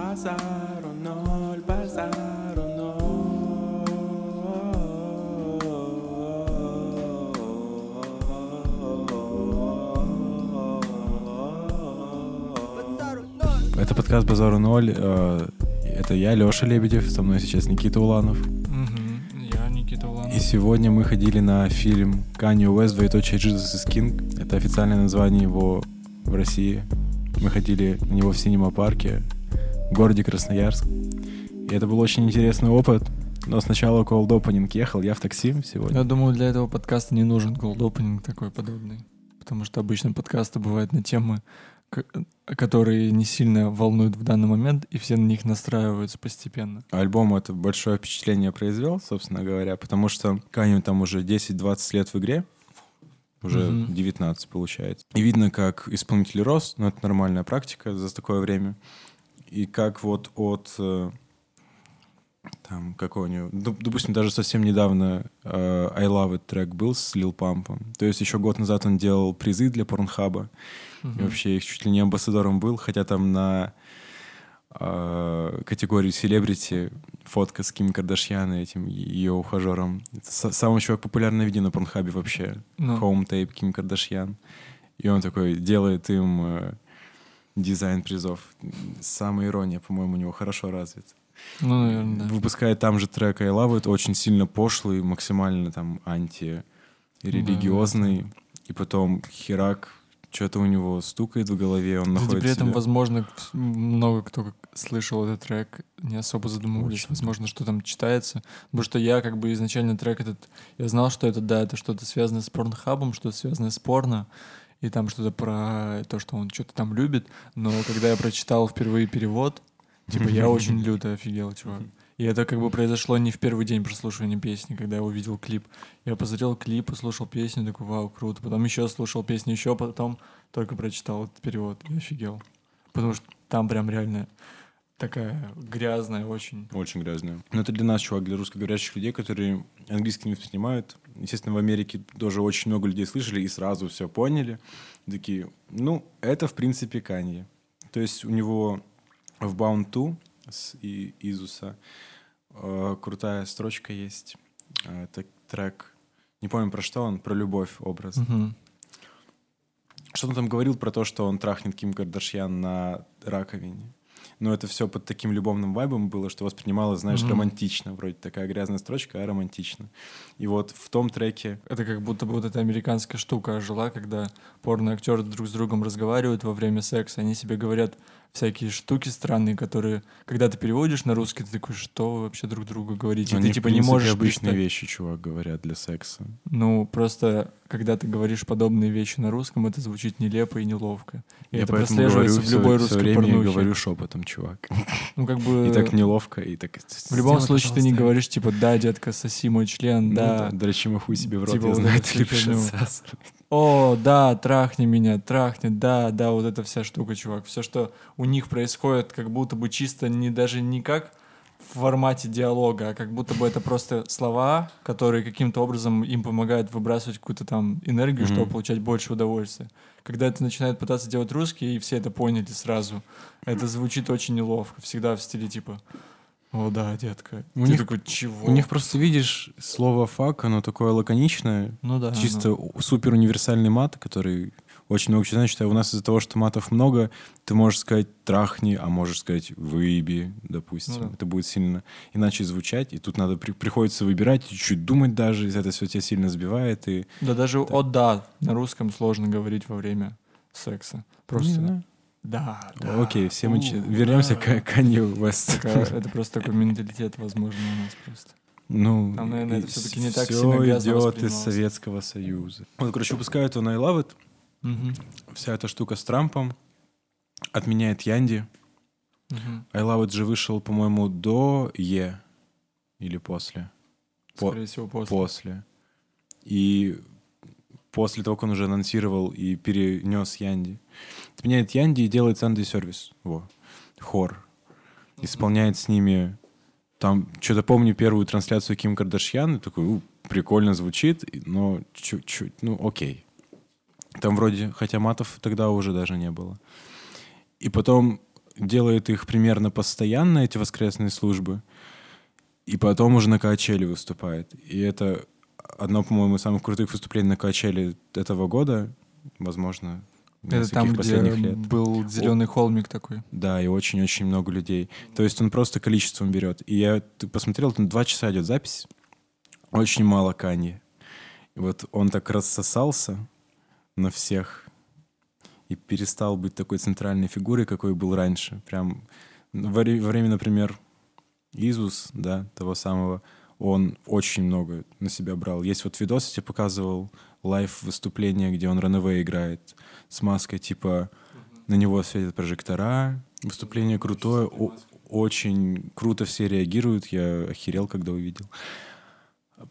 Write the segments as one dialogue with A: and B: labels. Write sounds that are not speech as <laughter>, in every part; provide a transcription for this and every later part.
A: Pasaron nol, pasaron Это подкаст «Базару ноль». Э, Это я, Леша Лебедев, со мной сейчас Никита Уланов.
B: Мгм. Я Никита Уланов.
A: И сегодня мы ходили на фильм Kanye West «Двоеточие Jesus is King». Это официальное название его в России. Мы ходили на него в синема-парке в городе Красноярск. И это был очень интересный опыт. Но сначала cold opening ехал я в такси сегодня.
B: Я думаю, для этого подкаста не нужен cold opening такой подобный. Потому что обычно подкасты бывают на темы, которые не сильно волнуют в данный момент, и все на них настраиваются постепенно.
A: Альбом это большое впечатление произвел, собственно говоря, потому что Каню там уже 10-20 лет в игре, уже
B: Мгм.
A: 19 получается. И видно, как исполнитель рос, но это нормальная практика за такое время. И как вот от э, там какого у него, доп- допустим, даже совсем недавно э, I Love It трек был с Лил Пампом. То есть еще год назад он делал призы для Порнхаба. И
B: Мгм.
A: вообще их чуть ли не амбассадором был, хотя там на э, категории селебрити фотка с Ким Кардашьян и этим ее ухажером. Это са- самый чувак популярное видео на Порнхабе вообще.
B: Ну,
A: Home Tape Ким Кардашьян. И он такой делает им э, дизайн призов. Самая ирония, по-моему, у него хорошо развит.
B: ну, наверное, да.
A: Выпускает там же трек I Love It, очень сильно пошлый, максимально там анти-религиозный. И потом херак, что-то у него стукает в голове, он
B: Кстати,
A: находит
B: при этом,
A: себя.
B: возможно, много кто слышал этот трек, не особо задумывались,
A: Очень.
B: возможно, что там читается. Потому что я как бы изначально трек этот, я знал, что это, да, это что-то связанное с порнхабом, что-то связанное с порно, и там что-то про то, что он что-то там любит. Но когда я прочитал впервые перевод, типа я <laughs> очень люто офигел, чувак. И это как бы произошло не в первый день прослушивания песни, когда я увидел клип. Я посмотрел клип, послушал песню, такой, вау, круто. Потом еще слушал песню, еще потом только прочитал этот перевод и офигел. Потому что там прям реально такая грязная очень.
A: Очень грязная. Но это для нас, чувак, для русскоговорящих людей, которые английский не воспринимают. Естественно, в Америке тоже очень много людей слышали и сразу все поняли. Такие, ну, это, в принципе, Канье. То есть у него в Bound 2 с И- Изуса э, крутая строчка есть. Это трек, не помню про что он, про любовь образ.
B: Мгм.
A: Что он там говорил про то, что он трахнет Ким Кардашьян на раковине. Но это все под таким любовным вайбом было, что воспринималось, знаешь,
B: Мгм.
A: романтично. Вроде такая грязная строчка, а романтично. И вот в том треке...
B: Это как будто бы вот эта американская штука жила, когда порно-актеры друг с другом разговаривают во время секса, они себе говорят всякие штуки странные, которые, когда ты переводишь на русский, ты такой, что вы вообще друг другу говорите? И
A: они,
B: ты типа
A: в
B: не
A: принципе,
B: можешь
A: обычные
B: представить-
A: вещи, чувак, говорят для секса.
B: Ну, просто, когда ты говоришь подобные вещи на русском, это звучит нелепо и неловко. И
A: Я
B: это прослеживается
A: говорю
B: в любой
A: все,
B: русской
A: время я
B: порнухе.
A: говорю шепотом, чувак. <laughs>
B: Ну, как бы...
A: И так неловко, и так...
B: В любом
A: «Сделай,
B: случае ты не
A: пожалуйста».
B: говоришь, типа, да, детка, соси мой член,
A: Ну
B: да.
A: Дрочи мой хуй себе в рот,
B: Типа
A: я знаю, ты
B: всю
A: любишь отсасывать.
B: О, да, трахни меня, трахни, да, да, вот эта вся штука, чувак. Все, что у них происходит, как будто бы чисто не даже не как в формате диалога, а как будто бы это просто слова, которые каким-то образом им помогают выбрасывать какую-то там энергию,
A: Мгм.
B: чтобы получать больше удовольствия. Когда это начинает пытаться делать русские, и все это поняли сразу, это звучит очень неловко. Всегда в стиле типа «О, да, детка».
A: У
B: Ты
A: них-
B: такой «Чего?»
A: У них просто, видишь, слово «фак», оно такое лаконичное,
B: ну да,
A: чисто
B: ну.
A: супер универсальный мат, который очень много чего значит. А у нас из-за того, что матов много, ты можешь сказать «трахни», а можешь сказать «выеби», допустим.
B: Ну да.
A: Это будет сильно иначе звучать, и тут надо при- приходится выбирать, чуть-чуть думать даже, и это все тебя сильно сбивает. И...
B: Да даже «о да» на русском сложно говорить во время секса. Просто
A: Не знаю.
B: Да, да.
A: Окей, все мы ч- вернемся
B: да.
A: к Канье Уэст.
B: Это просто такой менталитет, возможно, у нас просто.
A: Ну,
B: Там, наверное, это
A: и
B: всё-таки не так грязно
A: идет из. Советского Союза. Вот, короче, выпускают он I Love It,
B: Мгм,
A: вся эта штука с Трампом, отменяет Янди.
B: мгм.
A: I Love It же вышел, по-моему, до Е или после. По-
B: Скорее всего, после.
A: После. И после того, как он уже анонсировал и перенес Янди. Отменяет Янди и делает Sunday сервис. Во. Хор. Исполняет с ними там, что-то помню первую трансляцию Ким Кардашьян, и такой, «У, прикольно звучит, но чуть-чуть, ну окей. Там вроде, хотя матов тогда уже даже не было. И потом делает их примерно постоянно, эти воскресные службы, и потом уже на Качеле выступает. И это одно, по-моему, из самых крутых выступлений на Качеле этого года, возможно,
B: это там, где лет. был зеленый холмик такой.
A: Да, и очень-очень много людей. То есть он просто количеством берет. И я ты посмотрел, там два часа идет запись, очень мало Канье. И вот он так рассосался на всех и перестал быть такой центральной фигурой, какой был раньше. Прям во время, например, Yeezus, да, того самого, он очень много на себя брал. Есть вот видос, я тебе показывал, live выступление, где он Runaway играет с маской, типа на него светят прожектора, выступление крутое, о- очень круто все реагируют, я охерел, когда увидел.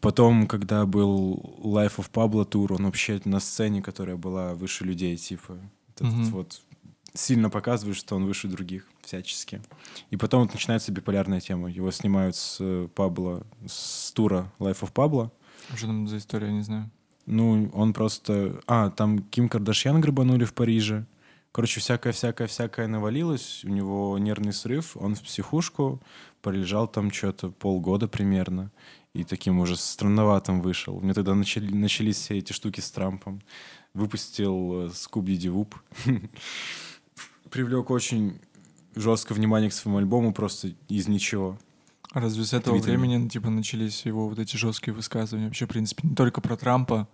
A: Потом, когда был Life of Pablo тур, он вообще на сцене, которая была выше людей, типа, этот mm-hmm. вот сильно показывает, что он выше других всячески. И потом вот начинается биполярная тема. Его снимают с э, Пабло, с тура Life of Pablo.
B: Что там за история, я не знаю.
A: Ну, он просто... А, там Ким Кардашьян грабанули в Париже. Короче, всякое-всякое-всякое навалилось. У него нервный срыв. Он в психушку. Полежал там что-то полгода примерно. И таким уже странноватым вышел. У меня тогда начали, начались все эти штуки с Трампом. Выпустил э, Скуби Дивуп. <laughs> Привлек очень жесткое внимание к своему альбому просто из ничего.
B: А разве с этого времени, ну, типа, начались его вот эти жесткие высказывания? Вообще, в принципе, не только про Трампа,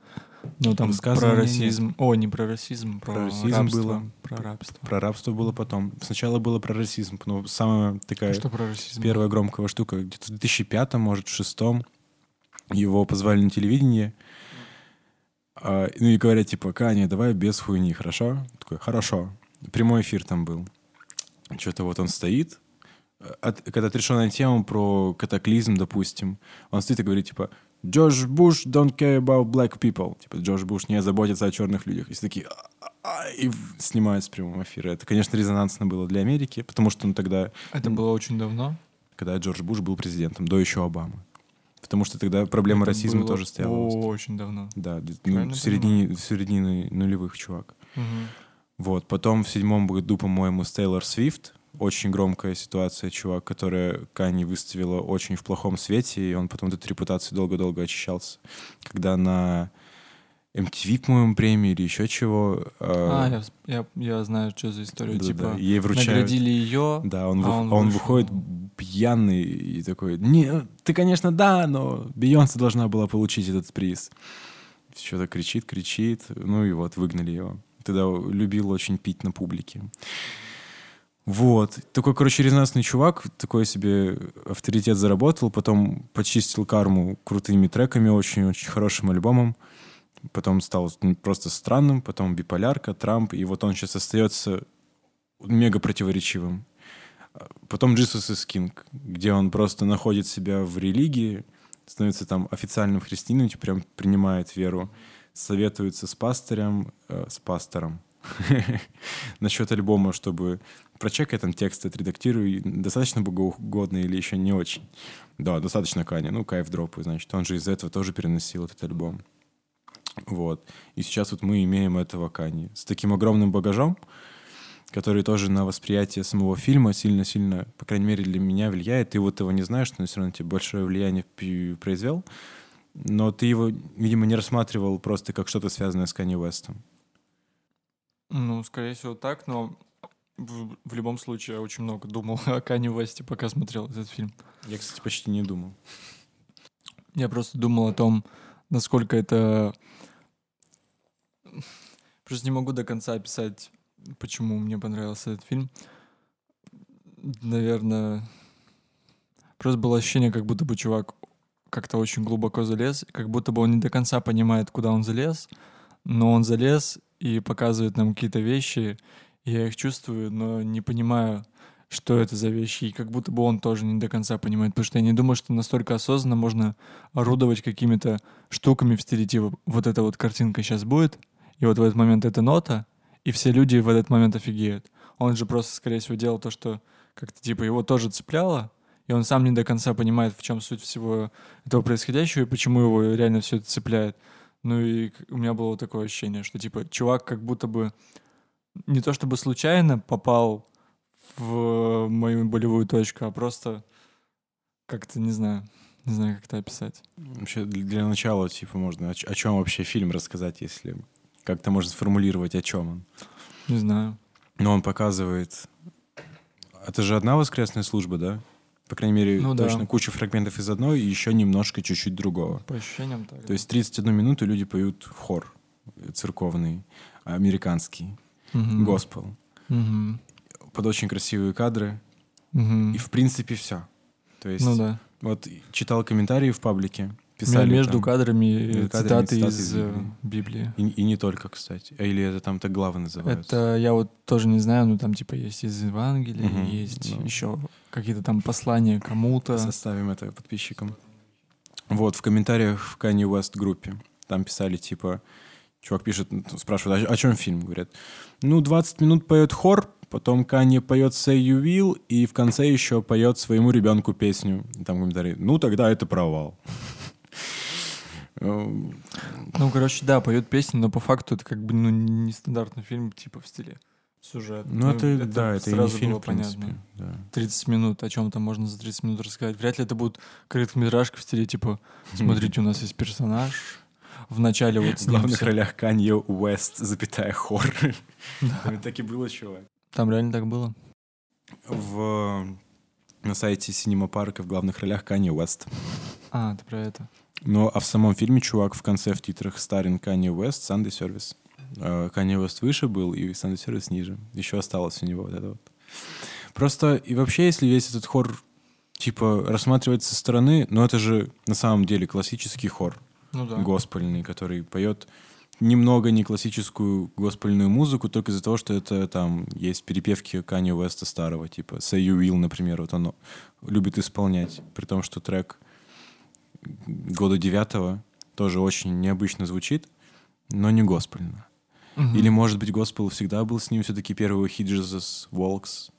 B: но там про расизм. О, не про расизм, про, про расизм рабство.
A: было.
B: Про рабство.
A: Про рабство было потом. Сначала было про расизм, но самая такая... А
B: что про расизм?
A: Первая громкая штука. Где-то в 2005, может, в 2006 его позвали на телевидение. А, ну и говорят, типа, Каня, давай без хуйни, хорошо? Такой, хорошо. Прямой эфир там был. Что-то вот он стоит, от, когда отрешенная тема про катаклизм, допустим, он стоит и говорит, типа, Джордж Буш don't care about black people. Типа, Джордж Буш не заботится о черных людях. И все такие, «А, и снимают с прямого эфира. Это, конечно, резонансно было для Америки, потому что он тогда...
B: Это было очень давно?
A: Когда Джордж Буш был президентом, до еще Обамы. Потому что тогда проблема Это расизма тоже стояла.
B: очень давно.
A: Да, ну, в, середине, в середине нулевых, чувак. Угу. Вот. Потом в седьмом году, по-моему, с Тейлор Свифт очень громкая ситуация, чувак, которая Кани выставила очень в плохом свете, и он потом от этой репутации долго-долго очищался. Когда на MTV, по-моему, премии или еще чего.
B: А, а я, я, я знаю, что за история. Да, типа,
A: да. Ей вручают...
B: наградили ее,
A: Да, он, а вы, он, он выходит пьяный и такой, не, ты, конечно, да, но Бейонсе должна была получить этот приз. Что-то кричит, кричит, ну и вот выгнали его. Тогда любил очень пить на публике. Вот. Такой, короче, резонансный чувак, такой себе авторитет заработал, потом почистил карму крутыми треками, очень-очень хорошим альбомом. Потом стал просто странным, потом биполярка, Трамп, и вот он сейчас остается мега противоречивым. Потом Jesus is King, где он просто находит себя в религии, становится там официальным христианином, типа прям принимает веру, советуется с пастырем, э, с пастором, <laughs> насчет альбома, чтобы прочекай там текст, отредактируй, достаточно богоугодно или еще не очень. Да, достаточно Кани, ну, кайф дропы, значит, он же из этого тоже переносил этот альбом. Вот. И сейчас вот мы имеем этого Кани с таким огромным багажом, который тоже на восприятие самого фильма сильно-сильно, по крайней мере, для меня влияет. Ты вот его не знаешь, но все равно тебе большое влияние произвел. Но ты его, видимо, не рассматривал просто как что-то связанное с Канни Уэстом.
B: Ну, скорее всего, так, но в, в любом случае я очень много думал <laughs> о Кане Весте, пока смотрел этот фильм.
A: Я, кстати, почти не думал.
B: Я просто думал о том, насколько это... Просто не могу до конца описать, почему мне понравился этот фильм. Наверное, просто было ощущение, как будто бы чувак как-то очень глубоко залез, как будто бы он не до конца понимает, куда он залез, но он залез и показывает нам какие-то вещи, я их чувствую, но не понимаю, что это за вещи, и как будто бы он тоже не до конца понимает, потому что я не думаю, что настолько осознанно можно орудовать какими-то штуками в стиле типа вот эта вот картинка сейчас будет, и вот в этот момент эта нота, и все люди в этот момент офигеют. Он же просто, скорее всего, делал то, что как-то типа его тоже цепляло, и он сам не до конца понимает, в чем суть всего этого происходящего и почему его реально все это цепляет. Ну и у меня было такое ощущение, что типа чувак как будто бы не то чтобы случайно попал в мою болевую точку, а просто как-то, не знаю, не знаю, как это описать.
A: Вообще, для, начала, типа, можно... О, о чем вообще фильм рассказать, если как-то можно сформулировать, о чем он?
B: Не знаю.
A: Ну, он показывает... Это же одна воскресная служба, да? По крайней мере,
B: Ну да.
A: точно куча фрагментов из одной и еще немножко чуть-чуть другого.
B: По ощущениям так.
A: То есть 31 минуту люди поют хор церковный, американский,
B: Мгм.
A: госпел.
B: Мгм.
A: Под очень красивые кадры.
B: Мгм.
A: И в принципе все. То есть
B: Ну да.
A: вот читал комментарии в паблике, писали
B: Между
A: там-
B: кадрами э,
A: кадрами
B: цитаты
A: цитаты
B: из э,
A: Библии.
B: Библии.
A: И, и не только, кстати. А Или это там так главы называются.
B: Это я вот тоже не знаю, ну там типа есть из Евангелия,
A: Мгм,
B: есть
A: ну.
B: еще какие-то там послания кому-то.
A: Составим это подписчикам. Вот, в комментариях в Kanye West группе. Там писали, типа, чувак пишет, ну, спрашивает, «А о, о чем фильм? Говорят, ну, 20 минут поет хор, потом Канье поет Say You Will, и в конце еще поет своему ребенку песню. И там комментарий, ну, тогда это провал.
B: Ну, короче, да, поют песни, но по факту это как бы ну, нестандартный фильм, типа в стиле сюжет.
A: Ну, это, да, это и не
B: сразу
A: фильм,
B: было
A: принципе.
B: понятно.
A: да.
B: 30 минут, о чем там можно за 30 минут рассказать. Вряд ли это будет короткометражка в стиле, типа, смотрите, у нас есть персонаж, в начале вот <laughs>
A: В главных ролях Канье Уэст, запятая хор. <laughs> Там <laughs> Так и было, чувак.
B: Там реально так было?
A: В, на сайте Синема Парка в главных ролях Канье Уэст.
B: А, ты про это.
A: Ну, а в самом фильме чувак в конце в титрах старин Канье Уэст, Санды Сервис. Канье Уэст выше был, и Санды Сервис ниже. Еще осталось у него вот это вот. Просто, и вообще, если весь этот хор, типа, рассматривать со стороны, ну, это же на самом деле классический хор
B: Ну да.
A: госпельный, который поет немного не классическую госпельную музыку, только из-за того, что это там есть перепевки Канье Уэста старого, типа Say You Will, например, вот оно любит исполнять, при том, что трек года девятого тоже очень необычно звучит, но не госпельно.
B: Мгм.
A: Или, может быть, госпел всегда был с ним все-таки первый хит Jesus Walks,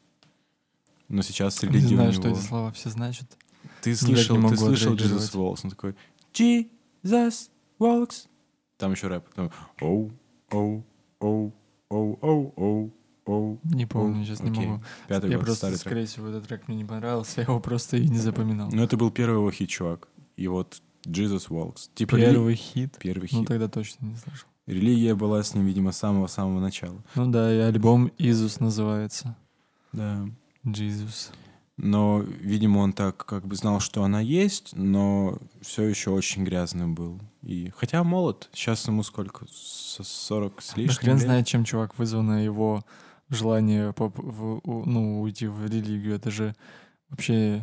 A: но сейчас
B: Не
A: религия у
B: знаю, что
A: него-
B: эти слова все значат.
A: Ты слышал,
B: не
A: ты слышал. Jesus Walks? Он такой Jesus Walks. Там еще рэп. Там оу, оу, оу, оу, оу, оу, оу.
B: Не помню, сейчас не могу.
A: Пятый
B: Я
A: год,
B: просто,
A: старый трек.
B: скорее всего, этот трек мне не понравился, я его просто и не запоминал.
A: Ну, это был первый его хит, чувак. И вот Jesus Walks. Типа рели-
B: Первый хит?
A: Первый
B: Ну,
A: хит.
B: тогда точно не слышал.
A: Религия была с ним, видимо, с самого-самого начала.
B: Ну да, и альбом «Изус» называется.
A: Да.
B: «Jesus».
A: Но, видимо, он так как бы знал, что она есть, но все еще очень грязным был. И хотя молод, сейчас ему сколько? С- 40 с
B: Да
A: лишним
B: хрен
A: лет?
B: знает, чем чувак вызвано его желание поп- в- ну, уйти в религию. Это же вообще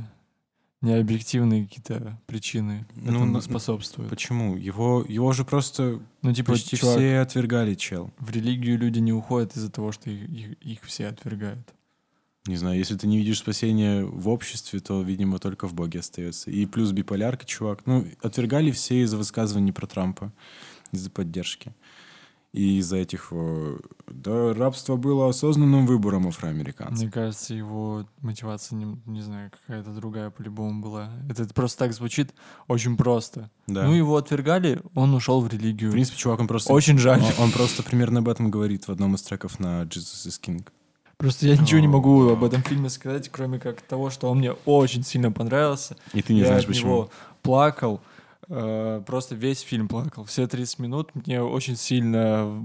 B: не объективные какие-то причины
A: Ну,
B: этому способствуют.
A: Почему? Его, его же просто
B: Ну, типа,
A: почти
B: чувак,
A: все отвергали, чел.
B: в религию люди не уходят из-за того, что их, их- их все отвергают.
A: Не знаю, если ты не видишь спасения в обществе, то, видимо, только в Боге остается. И плюс биполярка, чувак. Ну, отвергали все из-за высказываний про Трампа, из-за поддержки. И из-за этих... э, Да, рабство было осознанным выбором афроамериканцев.
B: Мне кажется, его мотивация, не, не знаю, какая-то другая по-любому была. Это просто так звучит очень просто.
A: Да.
B: Ну, его отвергали, он ушел в религию.
A: В принципе, чувак, он просто...
B: Очень жаль.
A: Он, он просто примерно об этом говорит в одном из треков на Jesus is King.
B: Просто я ничего не могу об этом фильме сказать, кроме как того, что он мне очень сильно понравился.
A: И ты не
B: я
A: знаешь,
B: от
A: почему.
B: него плакал. Э, просто весь фильм плакал. Все 30 минут мне очень сильно,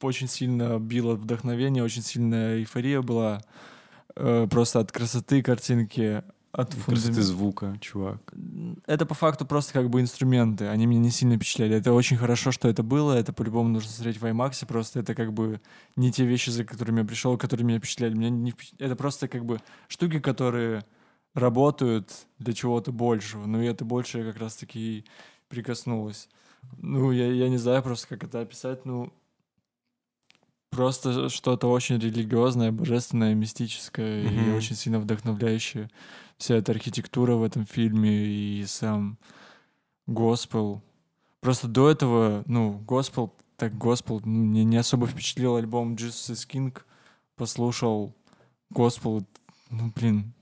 B: очень сильно било вдохновение, очень сильная эйфория была. э, просто от красоты картинки, от
A: Красоты
B: фундамента.
A: звука, чувак.
B: Это по факту просто как бы инструменты. Они меня не сильно впечатляли. Это очень хорошо, что это было. Это по-любому нужно смотреть в IMAX. Просто это как бы не те вещи, за которыми я пришел, которые меня впечатляли. Меня не впечат- Это просто как бы штуки, которые работают для чего-то большего. Ну и это больше я как раз-таки и прикоснулась. Ну, я, я не знаю просто, как это описать. Ну, просто что-то очень религиозное, божественное, мистическое и
A: Мгм.
B: очень сильно вдохновляющее. Вся эта архитектура в этом фильме и сам госпел. Просто до этого, ну, госпел, так госпел, ну, мне не особо впечатлил альбом Jesus is King. Послушал госпел, ну, блин,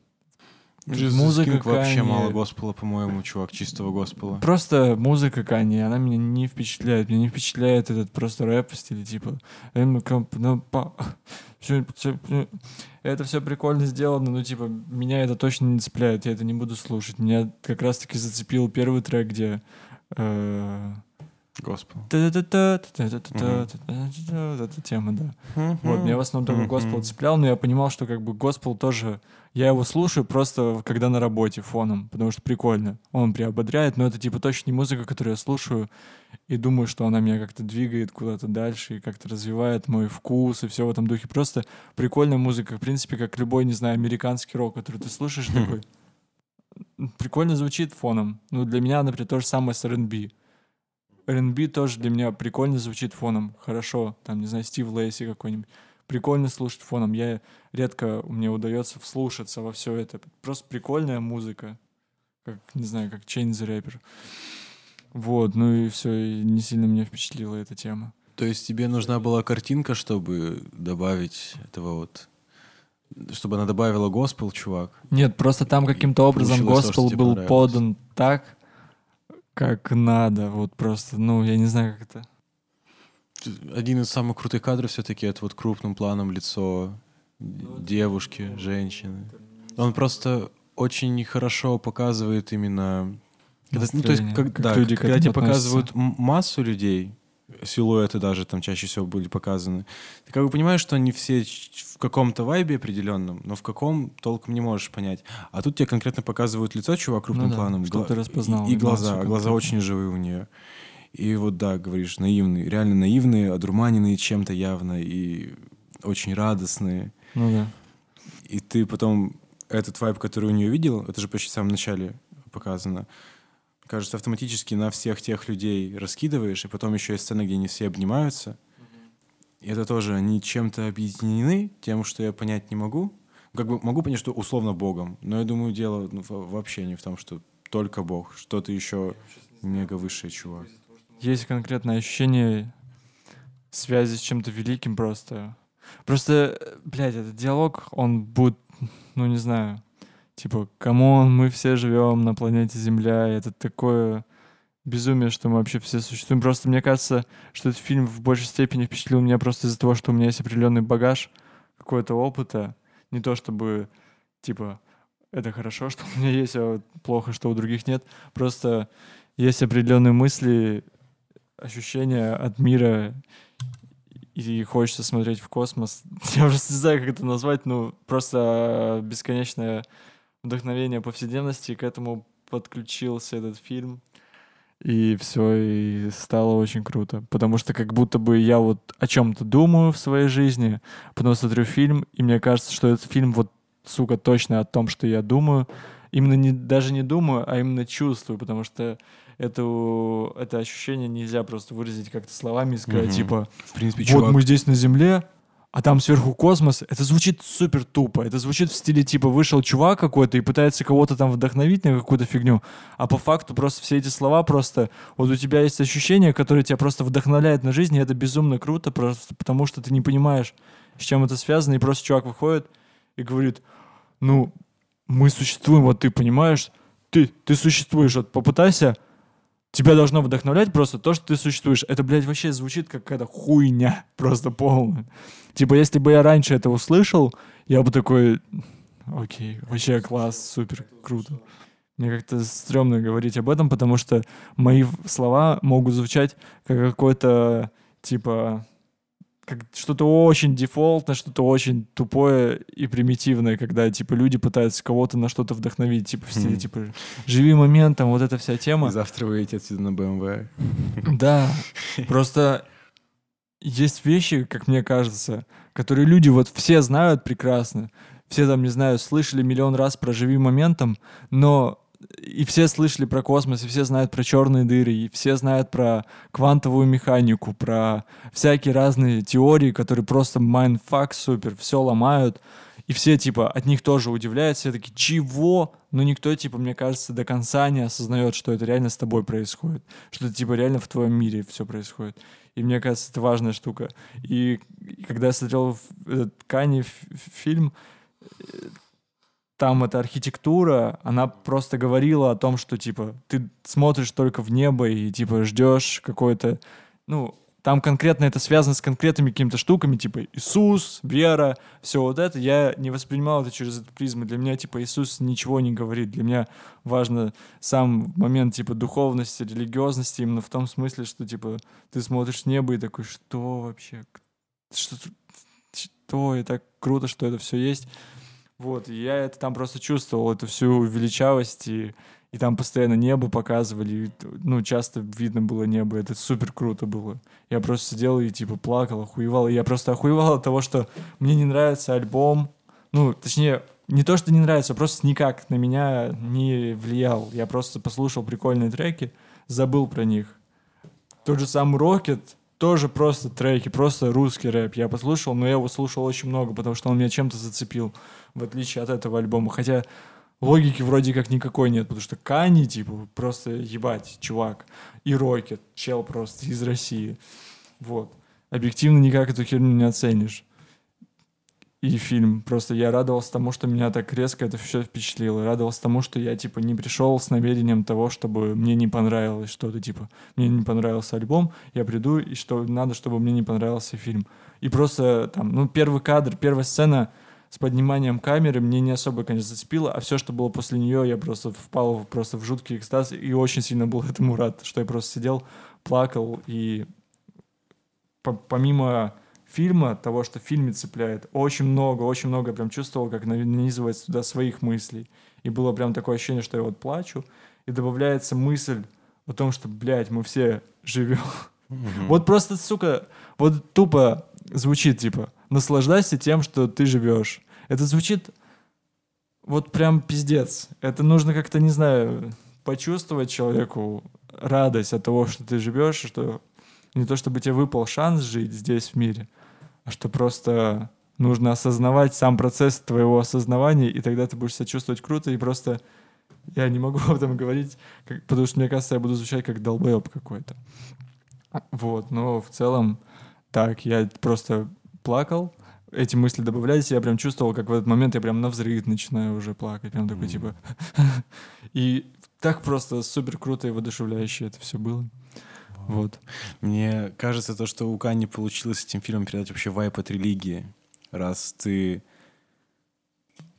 B: Музыка
A: King вообще мало госпела, по-моему, чувак, чистого госпела.
B: Просто музыка Кани, она меня не впечатляет. Меня не впечатляет этот просто рэп в стиле типа... «Эм, комп- ну, па- всё- всё- ну». Это все прикольно сделано, но типа меня это точно не цепляет, я это не буду слушать. Меня как раз-таки зацепил первый трек, где... э,
A: Госпел.
B: эта тема, да. Вот, меня в основном только госпел цеплял, но я понимал, что как бы госпел тоже... Я его слушаю просто когда на работе фоном, потому что прикольно. Он приободряет, но это типа точно не музыка, которую я слушаю и думаю, что она меня как-то двигает куда-то дальше и как-то развивает мой вкус и все в этом духе. Просто прикольная музыка, в принципе, как любой, не знаю, американский рок, который ты слушаешь
A: Хм.
B: такой. Прикольно звучит фоном. Ну, для меня, например, то же самое с R&B. R&B тоже для меня прикольно звучит фоном. Хорошо, там, не знаю, Стив Лейси какой-нибудь. Прикольно слушать фоном. Я редко мне удается вслушаться во все это. Просто прикольная музыка. Как, не знаю, как Chain the Rapper. Вот, ну и все, и не сильно меня впечатлила эта тема.
A: То есть тебе нужна была картинка, чтобы добавить этого вот... Чтобы она добавила госпел, чувак.
B: Нет, просто там каким-то образом госпел был подан так, как надо. Вот просто, ну, я не знаю, как это.
A: Один из самых крутых кадров все-таки это вот крупным планом лицо девушки, женщины. Он просто очень хорошо показывает именно... Когда, ну, то есть, как,
B: как
A: да,
B: люди
A: когда тебе
B: относятся.
A: показывают массу людей, силуэты даже там чаще всего были показаны, ты как бы понимаешь, что они все в каком-то вайбе определенном, но в каком толком не можешь понять. А тут тебе конкретно показывают лицо чувак крупным
B: Ну да,
A: планом. гла-
B: ты распознал
A: И, и глаза. А глаза очень живые у нее. И вот да, говоришь, наивные, реально наивные, одурманенные чем-то явно и очень радостные.
B: Ну да.
A: И ты потом этот вайб, который у нее видел, это же почти в самом начале показано, кажется, автоматически на всех тех людей раскидываешь, и потом еще есть сцена, где они все обнимаются. И это тоже, они чем-то объединены тем, что я понять не могу. Как бы могу понять, что условно Богом, но я думаю, дело ну, во- вообще не в том, что только Бог, что-то еще мега высшее, чувак.
B: Есть конкретное ощущение связи с чем-то великим просто. Просто, блядь, этот диалог, он будет, ну не знаю, типа, come on, мы все живем на планете Земля, и это такое безумие, что мы вообще все существуем. Просто мне кажется, что этот фильм в большей степени впечатлил меня просто из-за того, что у меня есть определенный багаж какого-то опыта. Не то чтобы, типа, это хорошо, что у меня есть, а плохо, что у других нет. Просто есть определенные мысли, ощущения от мира, и хочется смотреть в космос. <laughs> Я просто не знаю, как это назвать, ну, просто бесконечное вдохновение повседневности, к этому подключился этот фильм. И все, и стало очень круто. Потому что как будто бы я вот о чем-то думаю в своей жизни, потом смотрю фильм, и мне кажется, что этот фильм вот, сука, точно о том, что я думаю. Именно не, даже не думаю, а именно чувствую, потому что это, это ощущение нельзя просто выразить как-то словами и сказать,
A: Мгм.
B: типа,
A: В принципе,
B: вот
A: чувак...
B: мы здесь на Земле, а там сверху космос. Это звучит супер тупо. Это звучит в стиле типа вышел чувак какой-то и пытается кого-то там вдохновить на какую-то фигню. А по факту просто все эти слова просто... Вот у тебя есть ощущение, которое тебя просто вдохновляет на жизнь, и это безумно круто, просто потому что ты не понимаешь, с чем это связано, и просто чувак выходит и говорит, ну, мы существуем, вот ты понимаешь, ты, ты существуешь, вот попытайся Тебя должно вдохновлять просто то, что ты существуешь. Это, блядь, вообще звучит как какая-то хуйня <laughs> просто полная. Типа, если бы я раньше это услышал, я бы такой, окей, вообще класс, супер, круто. Мне как-то стрёмно говорить об этом, потому что мои слова могут звучать как какой-то, типа, как что-то очень дефолтное, что-то очень тупое и примитивное, когда, типа, люди пытаются кого-то на что-то вдохновить, типа, в стиле, типа, живи моментом, вот эта вся тема.
A: Завтра вы едете отсюда на БМВ.
B: Да, <laughs> просто есть вещи, как мне кажется, которые люди вот все знают прекрасно. Все там, не знаю, слышали миллион раз про «Живи моментом», но и все слышали про космос, и все знают про черные дыры, и все знают про квантовую механику, про всякие разные теории, которые просто mindfuck супер, все ломают. И все, типа, от них тоже удивляются, все такие, чего? Но никто, типа, мне кажется, до конца не осознает, что это реально с тобой происходит. Что это, типа, реально в твоем мире все происходит. И мне кажется, это важная штука. И, когда я смотрел этот Канье фильм, э, там эта архитектура, она просто говорила о том, что, типа, ты смотришь только в небо и, типа, ждешь какой-то, ну, там конкретно это связано с конкретными какими-то штуками, типа Иисус, вера, все вот это. Я не воспринимал это через эту призму. Для меня, типа, Иисус ничего не говорит. Для меня важно сам момент, типа, духовности, религиозности, именно в том смысле, что, типа, ты смотришь небо и такой, что вообще? Что, что? И так круто, что это все есть. Вот, и я это там просто чувствовал, эту всю величавость, и, и там постоянно небо показывали, и, ну, часто видно было небо, это супер круто было. Я просто сидел и, типа, плакал, охуевал, и я просто охуевал от того, что мне не нравится альбом, ну, точнее, не то, что не нравится, просто никак на меня не влиял. Я просто послушал прикольные треки, забыл про них. Тот же самый Рокет, тоже просто треки, просто русский рэп. Я послушал, но я его слушал очень много, потому что он меня чем-то зацепил, в отличие от этого альбома. Хотя логики вроде как никакой нет, потому что Кани, типа, просто ебать, чувак. И Рокет, чел просто из России. Вот. Объективно никак эту херню не оценишь и фильм. Просто я радовался тому, что меня так резко это все впечатлило. Радовался тому, что я, типа, не пришел с намерением того, чтобы мне не понравилось что-то, типа, мне не понравился альбом, я приду, и что надо, чтобы мне не понравился фильм. И просто там, ну, первый кадр, первая сцена с подниманием камеры мне не особо, конечно, зацепило, а все, что было после нее, я просто впал просто в жуткий экстаз и очень сильно был этому рад, что я просто сидел, плакал и помимо фильма, того, что в фильме цепляет, очень много, очень много прям чувствовал, как нанизывается туда своих мыслей. И было прям такое ощущение, что я вот плачу, и добавляется мысль о том, что, блядь, мы все живем. Mm-hmm. Вот просто, сука, вот тупо звучит, типа, наслаждайся тем, что ты живешь. Это звучит вот прям пиздец. Это нужно как-то, не знаю, почувствовать человеку радость от того, что ты живешь, что не то чтобы тебе выпал шанс жить здесь в мире, а что просто нужно осознавать сам процесс твоего осознавания, и тогда ты будешь себя чувствовать круто, и просто я не могу об этом говорить, как, потому что мне кажется, я буду звучать как долбоеб какой-то. Вот, но в целом так, я просто плакал, эти мысли добавлялись, я прям чувствовал, как в этот момент я прям на взрыв начинаю уже плакать, прям такой mm. типа... <laughs> и так просто супер круто и воодушевляюще это все было. Вот.
A: Мне кажется, то, что у Кани получилось этим фильмом передать вообще вайп от религии. Раз ты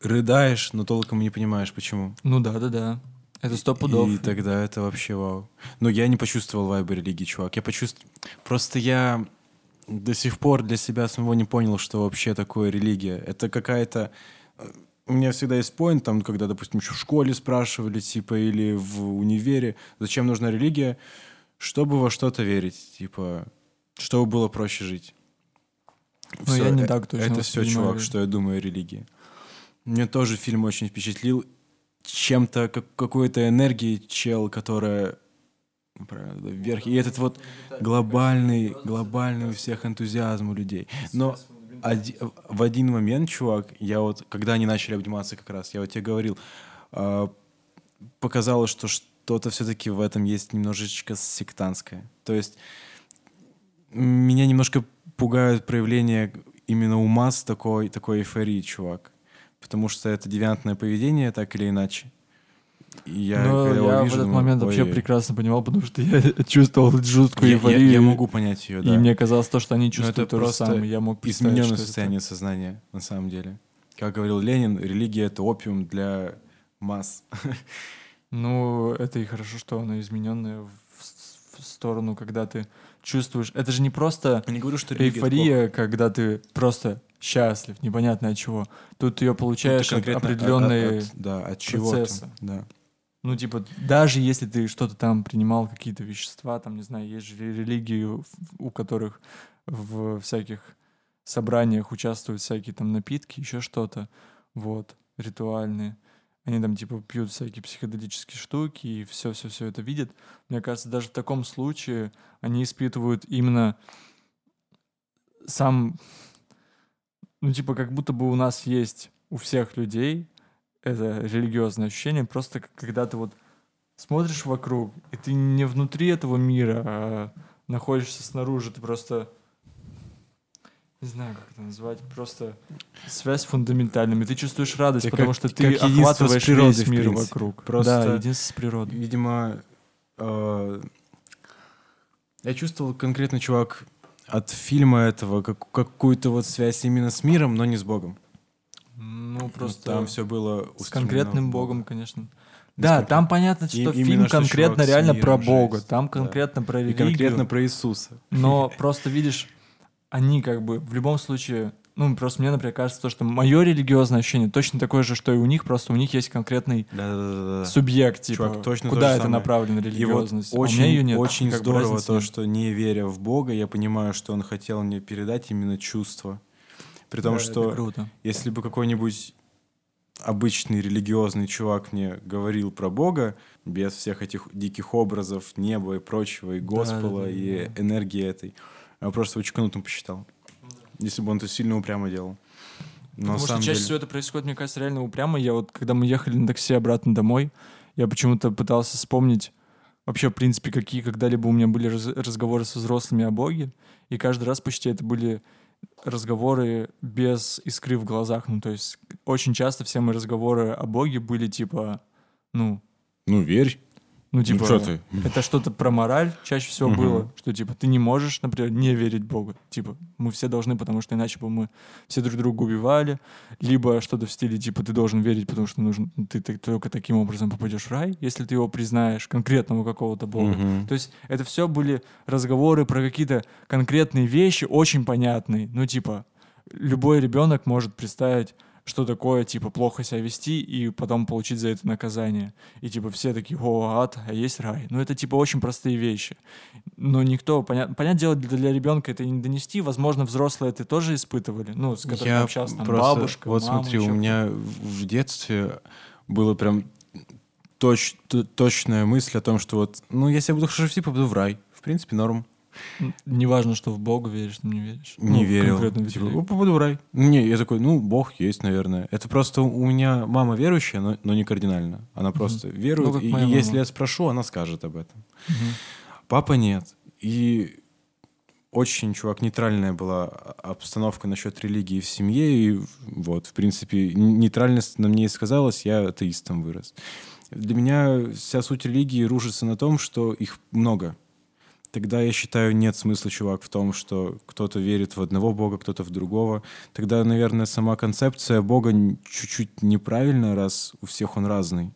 A: рыдаешь, но толком не понимаешь, почему.
B: Ну да, да, да. Это сто пудов.
A: И тогда это вообще вау. Но я не почувствовал вайба религии, чувак. Я почувствовал... Просто я до сих пор для себя самого не понял, что вообще такое религия. Это какая-то... Э, у меня всегда есть поинт, там, когда, допустим, еще в школе спрашивали, типа, или в универе, зачем нужна религия чтобы во что-то верить, типа, чтобы было проще жить.
B: Ну, я не так точно
A: Это все, чувак, что я думаю о религии. Мне тоже фильм очень впечатлил чем-то, как, какой-то энергией чел, которая вверх. И этот вот глобальный, глобальный у всех энтузиазм у людей. Но оди, в один момент, чувак, я вот, когда они начали обниматься как раз, я вот тебе говорил, э, показалось, что что-то все-таки в этом есть немножечко сектантское. То есть меня немножко пугают проявления именно у масс такой, такой эйфории, чувак. Потому что это девиантное поведение, так или иначе.
B: И я, Но я вижу, в этот думаю, момент вообще прекрасно понимал, потому что я <laughs> чувствовал жуткую я, эйфорию.
A: Я, я могу понять ее, да.
B: И мне казалось то, что они чувствуют это то же самое. Я мог
A: измененное состояние это... сознания, на самом деле. Как говорил Ленин, религия — это опиум для масс. <laughs>
B: Ну, это и хорошо, что оно измененное в, в сторону, когда ты чувствуешь. Это же не просто
A: Я не говорю, что
B: эйфория, когда ты просто счастлив, непонятно от чего. Тут ее получаешь от определенные от, от,
A: да, от процесса. Да.
B: Ну, типа, даже если ты что-то там принимал, какие-то вещества, там, не знаю, есть же религии, у которых в всяких собраниях участвуют всякие там напитки, еще что-то, вот, ритуальные они там типа пьют всякие психоделические штуки и все-все-все это видят. Мне кажется, даже в таком случае они испытывают именно сам, ну типа как будто бы у нас есть у всех людей это религиозное ощущение, просто когда ты вот смотришь вокруг, и ты не внутри этого мира, а находишься снаружи, ты просто не знаю, как это назвать, просто связь с фундаментальными. Ты чувствуешь радость,
A: Это
B: потому
A: как-
B: что ты охватываешь
A: природой,
B: весь мир вокруг.
A: Просто-
B: Да, единство с природой.
A: Видимо, э, я чувствовал конкретно, чувак, от фильма этого как- какую-то вот связь именно с миром, но не с Богом.
B: Ну, просто
A: там все было
B: с конкретным богом, конечно. Да, там понятно, что
A: И-
B: фильм
A: что
B: конкретно реально про. Бога, там
A: Да.
B: конкретно про
A: И
B: религию.
A: конкретно про Иисуса.
B: Но просто видишь, они как бы в любом случае, ну просто мне, например, кажется, то, что мое религиозное ощущение точно такое же, что и у них, просто у них есть конкретный
A: Да-да-да.
B: субъект, типа,
A: Чувак, точно то
B: куда это
A: самое.
B: направлено
A: И вот
B: религиозность. а у
A: очень,
B: меня ее нет. <laughs>
A: очень
B: как
A: здорово то,
B: нет.
A: что не веря в Бога, я понимаю, что он хотел мне передать именно чувство. При том,
B: Да,
A: что
B: круто.
A: если бы какой-нибудь обычный религиозный чувак мне говорил про Бога, без всех этих диких образов неба и прочего, и Господа,
B: да,
A: и
B: да.
A: энергии этой, просто очень кнутом посчитал. Если бы он это сильно упрямо делал. Но
B: Потому что чаще
A: деле...
B: всего это происходит, мне кажется, реально упрямо. Я вот, когда мы ехали на такси обратно домой, я почему-то пытался вспомнить вообще, в принципе, какие когда-либо у меня были раз- разговоры со взрослыми о Боге. И каждый раз почти это были разговоры без искры в глазах. Ну, то есть очень часто все мои разговоры о Боге были типа, ну,
A: Ну, верь.
B: Ну, типа,
A: чё ты?
B: это что-то про мораль чаще всего было, что, типа, ты не можешь, например, не верить Богу. Типа, мы все должны, потому что иначе бы мы все друг друга убивали. Либо что-то в стиле, типа, ты должен верить, потому что нужен, ты, ты только таким образом попадешь в рай, если ты его признаешь, конкретного какого-то Бога. То есть это все были разговоры про какие-то конкретные вещи, очень понятные. Ну, типа, любой ребенок может представить, что такое, типа, плохо себя вести и потом получить за это наказание. И, типа, все такие, о, ад, а есть рай. Ну, это, типа, очень простые вещи. Но никто, понятно, понятное дело, для, для ребенка это не донести. Возможно, взрослые это тоже испытывали, ну, с которыми
A: Я
B: общался, там,
A: просто-
B: бабушка,
A: Вот
B: мама,
A: смотри, у меня в детстве было прям точ- точная мысль о том, что вот, ну, если я буду хорошо вести, попаду в рай. В принципе, норм.
B: Неважно, что в Бога веришь, не веришь.
A: Не
B: Ну,
A: верил. Типа,
B: религию.
A: «О, попаду в рай. Не, я такой, ну, Бог есть, наверное. Это просто у меня мама верующая, но, но не кардинально. Она просто верует,
B: Ну,
A: и, и если
B: мама.
A: я спрошу, она скажет об этом.
B: Мгм.
A: Папа нет. И очень, чувак, нейтральная была обстановка насчет религии в семье. И вот, в принципе, нейтральность на мне и сказалась, я атеистом вырос. Для меня вся суть религии рушится на том, что их много. Тогда, я считаю, нет смысла, чувак, в том, что кто-то верит в одного бога, кто-то в другого. Тогда, наверное, сама концепция бога чуть-чуть неправильная, раз у всех он разный.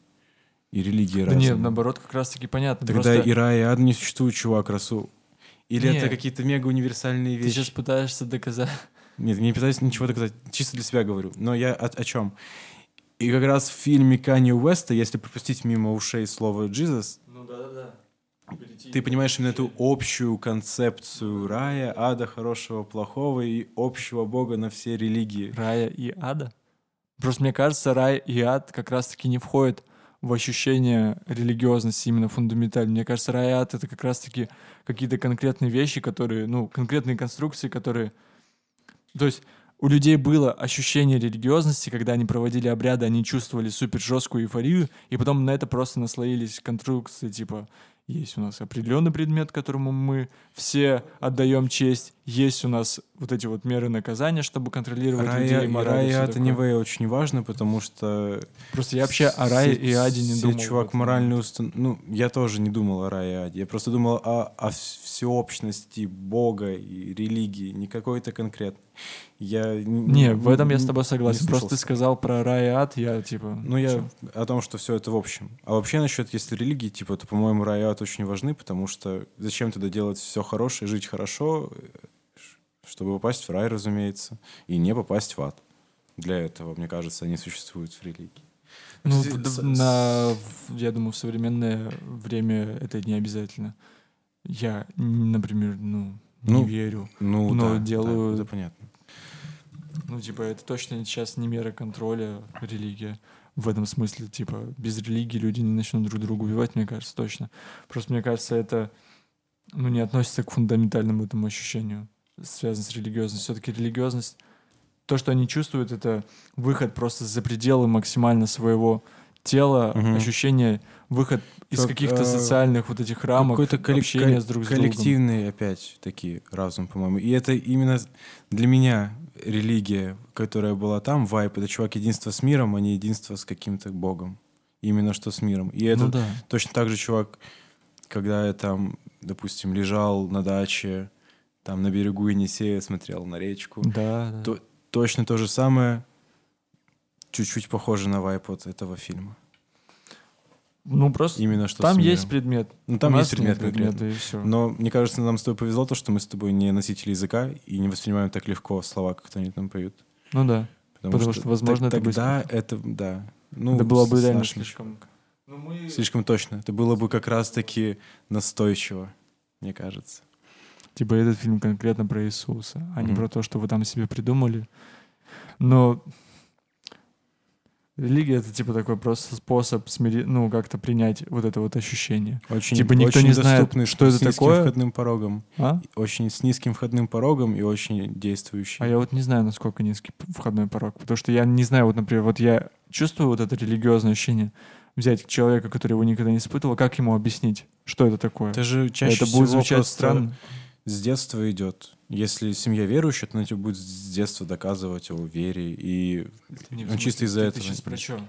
A: И религии
B: Да
A: разные.
B: нет, наоборот, как раз-таки понятно.
A: Тогда
B: Просто
A: и рай, и ад не существует, чувак, расу. Или
B: Не.
A: это какие-то мега универсальные
B: ты
A: вещи?
B: сейчас пытаешься доказать.
A: Нет, не пытаюсь ничего доказать, чисто для себя говорю. Но я о, о чем? И как раз в фильме Канье Уэста, если пропустить мимо ушей слово «Jesus»,
B: Ну да-да-да.
A: Ты понимаешь именно эту общую концепцию рая, ада, хорошего, плохого и общего бога на все религии.
B: Рая и ада? Просто мне кажется, рай и ад как раз-таки не входят в ощущение религиозности именно фундаментально. Мне кажется, рай и ад — это как раз-таки какие-то конкретные вещи, которые, ну, конкретные конструкции, которые... То есть у людей было ощущение религиозности, когда они проводили обряды, они чувствовали супер жесткую эйфорию, и потом на это просто наслоились конструкции, типа, есть у нас определенный предмет, которому мы все отдаем честь, есть у нас вот эти вот меры наказания, чтобы контролировать
A: Рай,
B: людей,
A: и-
B: мораль
A: рай
B: и
A: ад anyway очень важно, потому что
B: Просто я вообще о рае и аде не
A: все,
B: думал.
A: чувак, моральную устан... Ну, я тоже не думал о рае и аде. Я просто думал о, о вс- всеобщности Бога и религии, не какой-то конкретной. Я
B: Не, в этом я с тобой согласен. Просто ты сказал про рай и ад, я типа...
A: Ну, я
B: чё?
A: о том, что все это в общем. А вообще насчет, если религии, типа, то, по-моему, рай и ад очень важны, потому что зачем тогда делать все хорошее, жить хорошо, чтобы попасть в рай, разумеется, и не попасть в ад. Для этого, мне кажется, они существуют в религии.
B: Ну, в- на, я думаю, в современное время это не обязательно. Я, например, ну,
A: Ну,
B: не верю.
A: Ну,
B: Но
A: да,
B: делаю-
A: да, это понятно.
B: Ну, типа, это точно сейчас не мера контроля религия. В этом смысле, типа, без религии люди не начнут друг друга убивать, мне кажется, точно. Просто мне кажется, это ну, не относится к фундаментальному этому ощущению, связанному с религиозностью. Все-таки религиозность, то, что они чувствуют, это выход просто за пределы максимально своего тела,
A: Мгм.
B: ощущение выход из
A: Как,
B: каких-то
A: э,
B: социальных вот этих рамок
A: Какой-то коллек-
B: общения
A: кол-
B: с друг с другом.
A: коллективный опять таки разум, по-моему. И это именно для меня религия, которая была там, вайп, это чувак единство с миром, а не единство с каким-то богом. Именно что с миром. И это
B: Ну да.
A: точно так же чувак, когда я там, допустим, лежал на даче, там на берегу Енисея, смотрел на речку.
B: Да, да.
A: То- точно то же самое, чуть-чуть похоже на вайп от этого фильма.
B: Ну просто
A: Именно что
B: там есть предмет.
A: Ну, там есть предмет конкретно.
B: предмета, и все.
A: Но мне кажется, нам с тобой повезло то, что мы с тобой не носители языка и не воспринимаем так легко слова, как они там поют.
B: Ну да.
A: Потому,
B: Потому что, возможно,
A: так-
B: это бы
A: тогда это, да. Ну,
B: это было бы реально слишком. Ну, мы...
A: Слишком точно. Это было бы как раз-таки настойчиво, мне кажется.
B: Типа этот фильм конкретно про Иисуса, а не про то, что вы там себе придумали. Но религия это типа такой просто способ смири... ну как-то принять вот это вот ощущение.
A: Очень,
B: Типа никто
A: очень
B: не знает, что
A: с
B: это
A: низким
B: такое.
A: входным порогом.
B: А?
A: Очень с низким входным порогом и очень действующий.
B: А я вот не знаю, насколько низкий входной порог. Потому что я не знаю, вот, например, вот я чувствую вот это религиозное ощущение. Взять человека, который его никогда не испытывал, как ему объяснить, что это такое?
A: Это же чаще
B: это
A: всего
B: будет звучать странно.
A: С детства идет. Если семья верующая, то она тебе будет с детства доказывать о вере. И
B: Не,
A: ну, чисто из-за
B: ты-
A: этого.
B: Ты сейчас про что?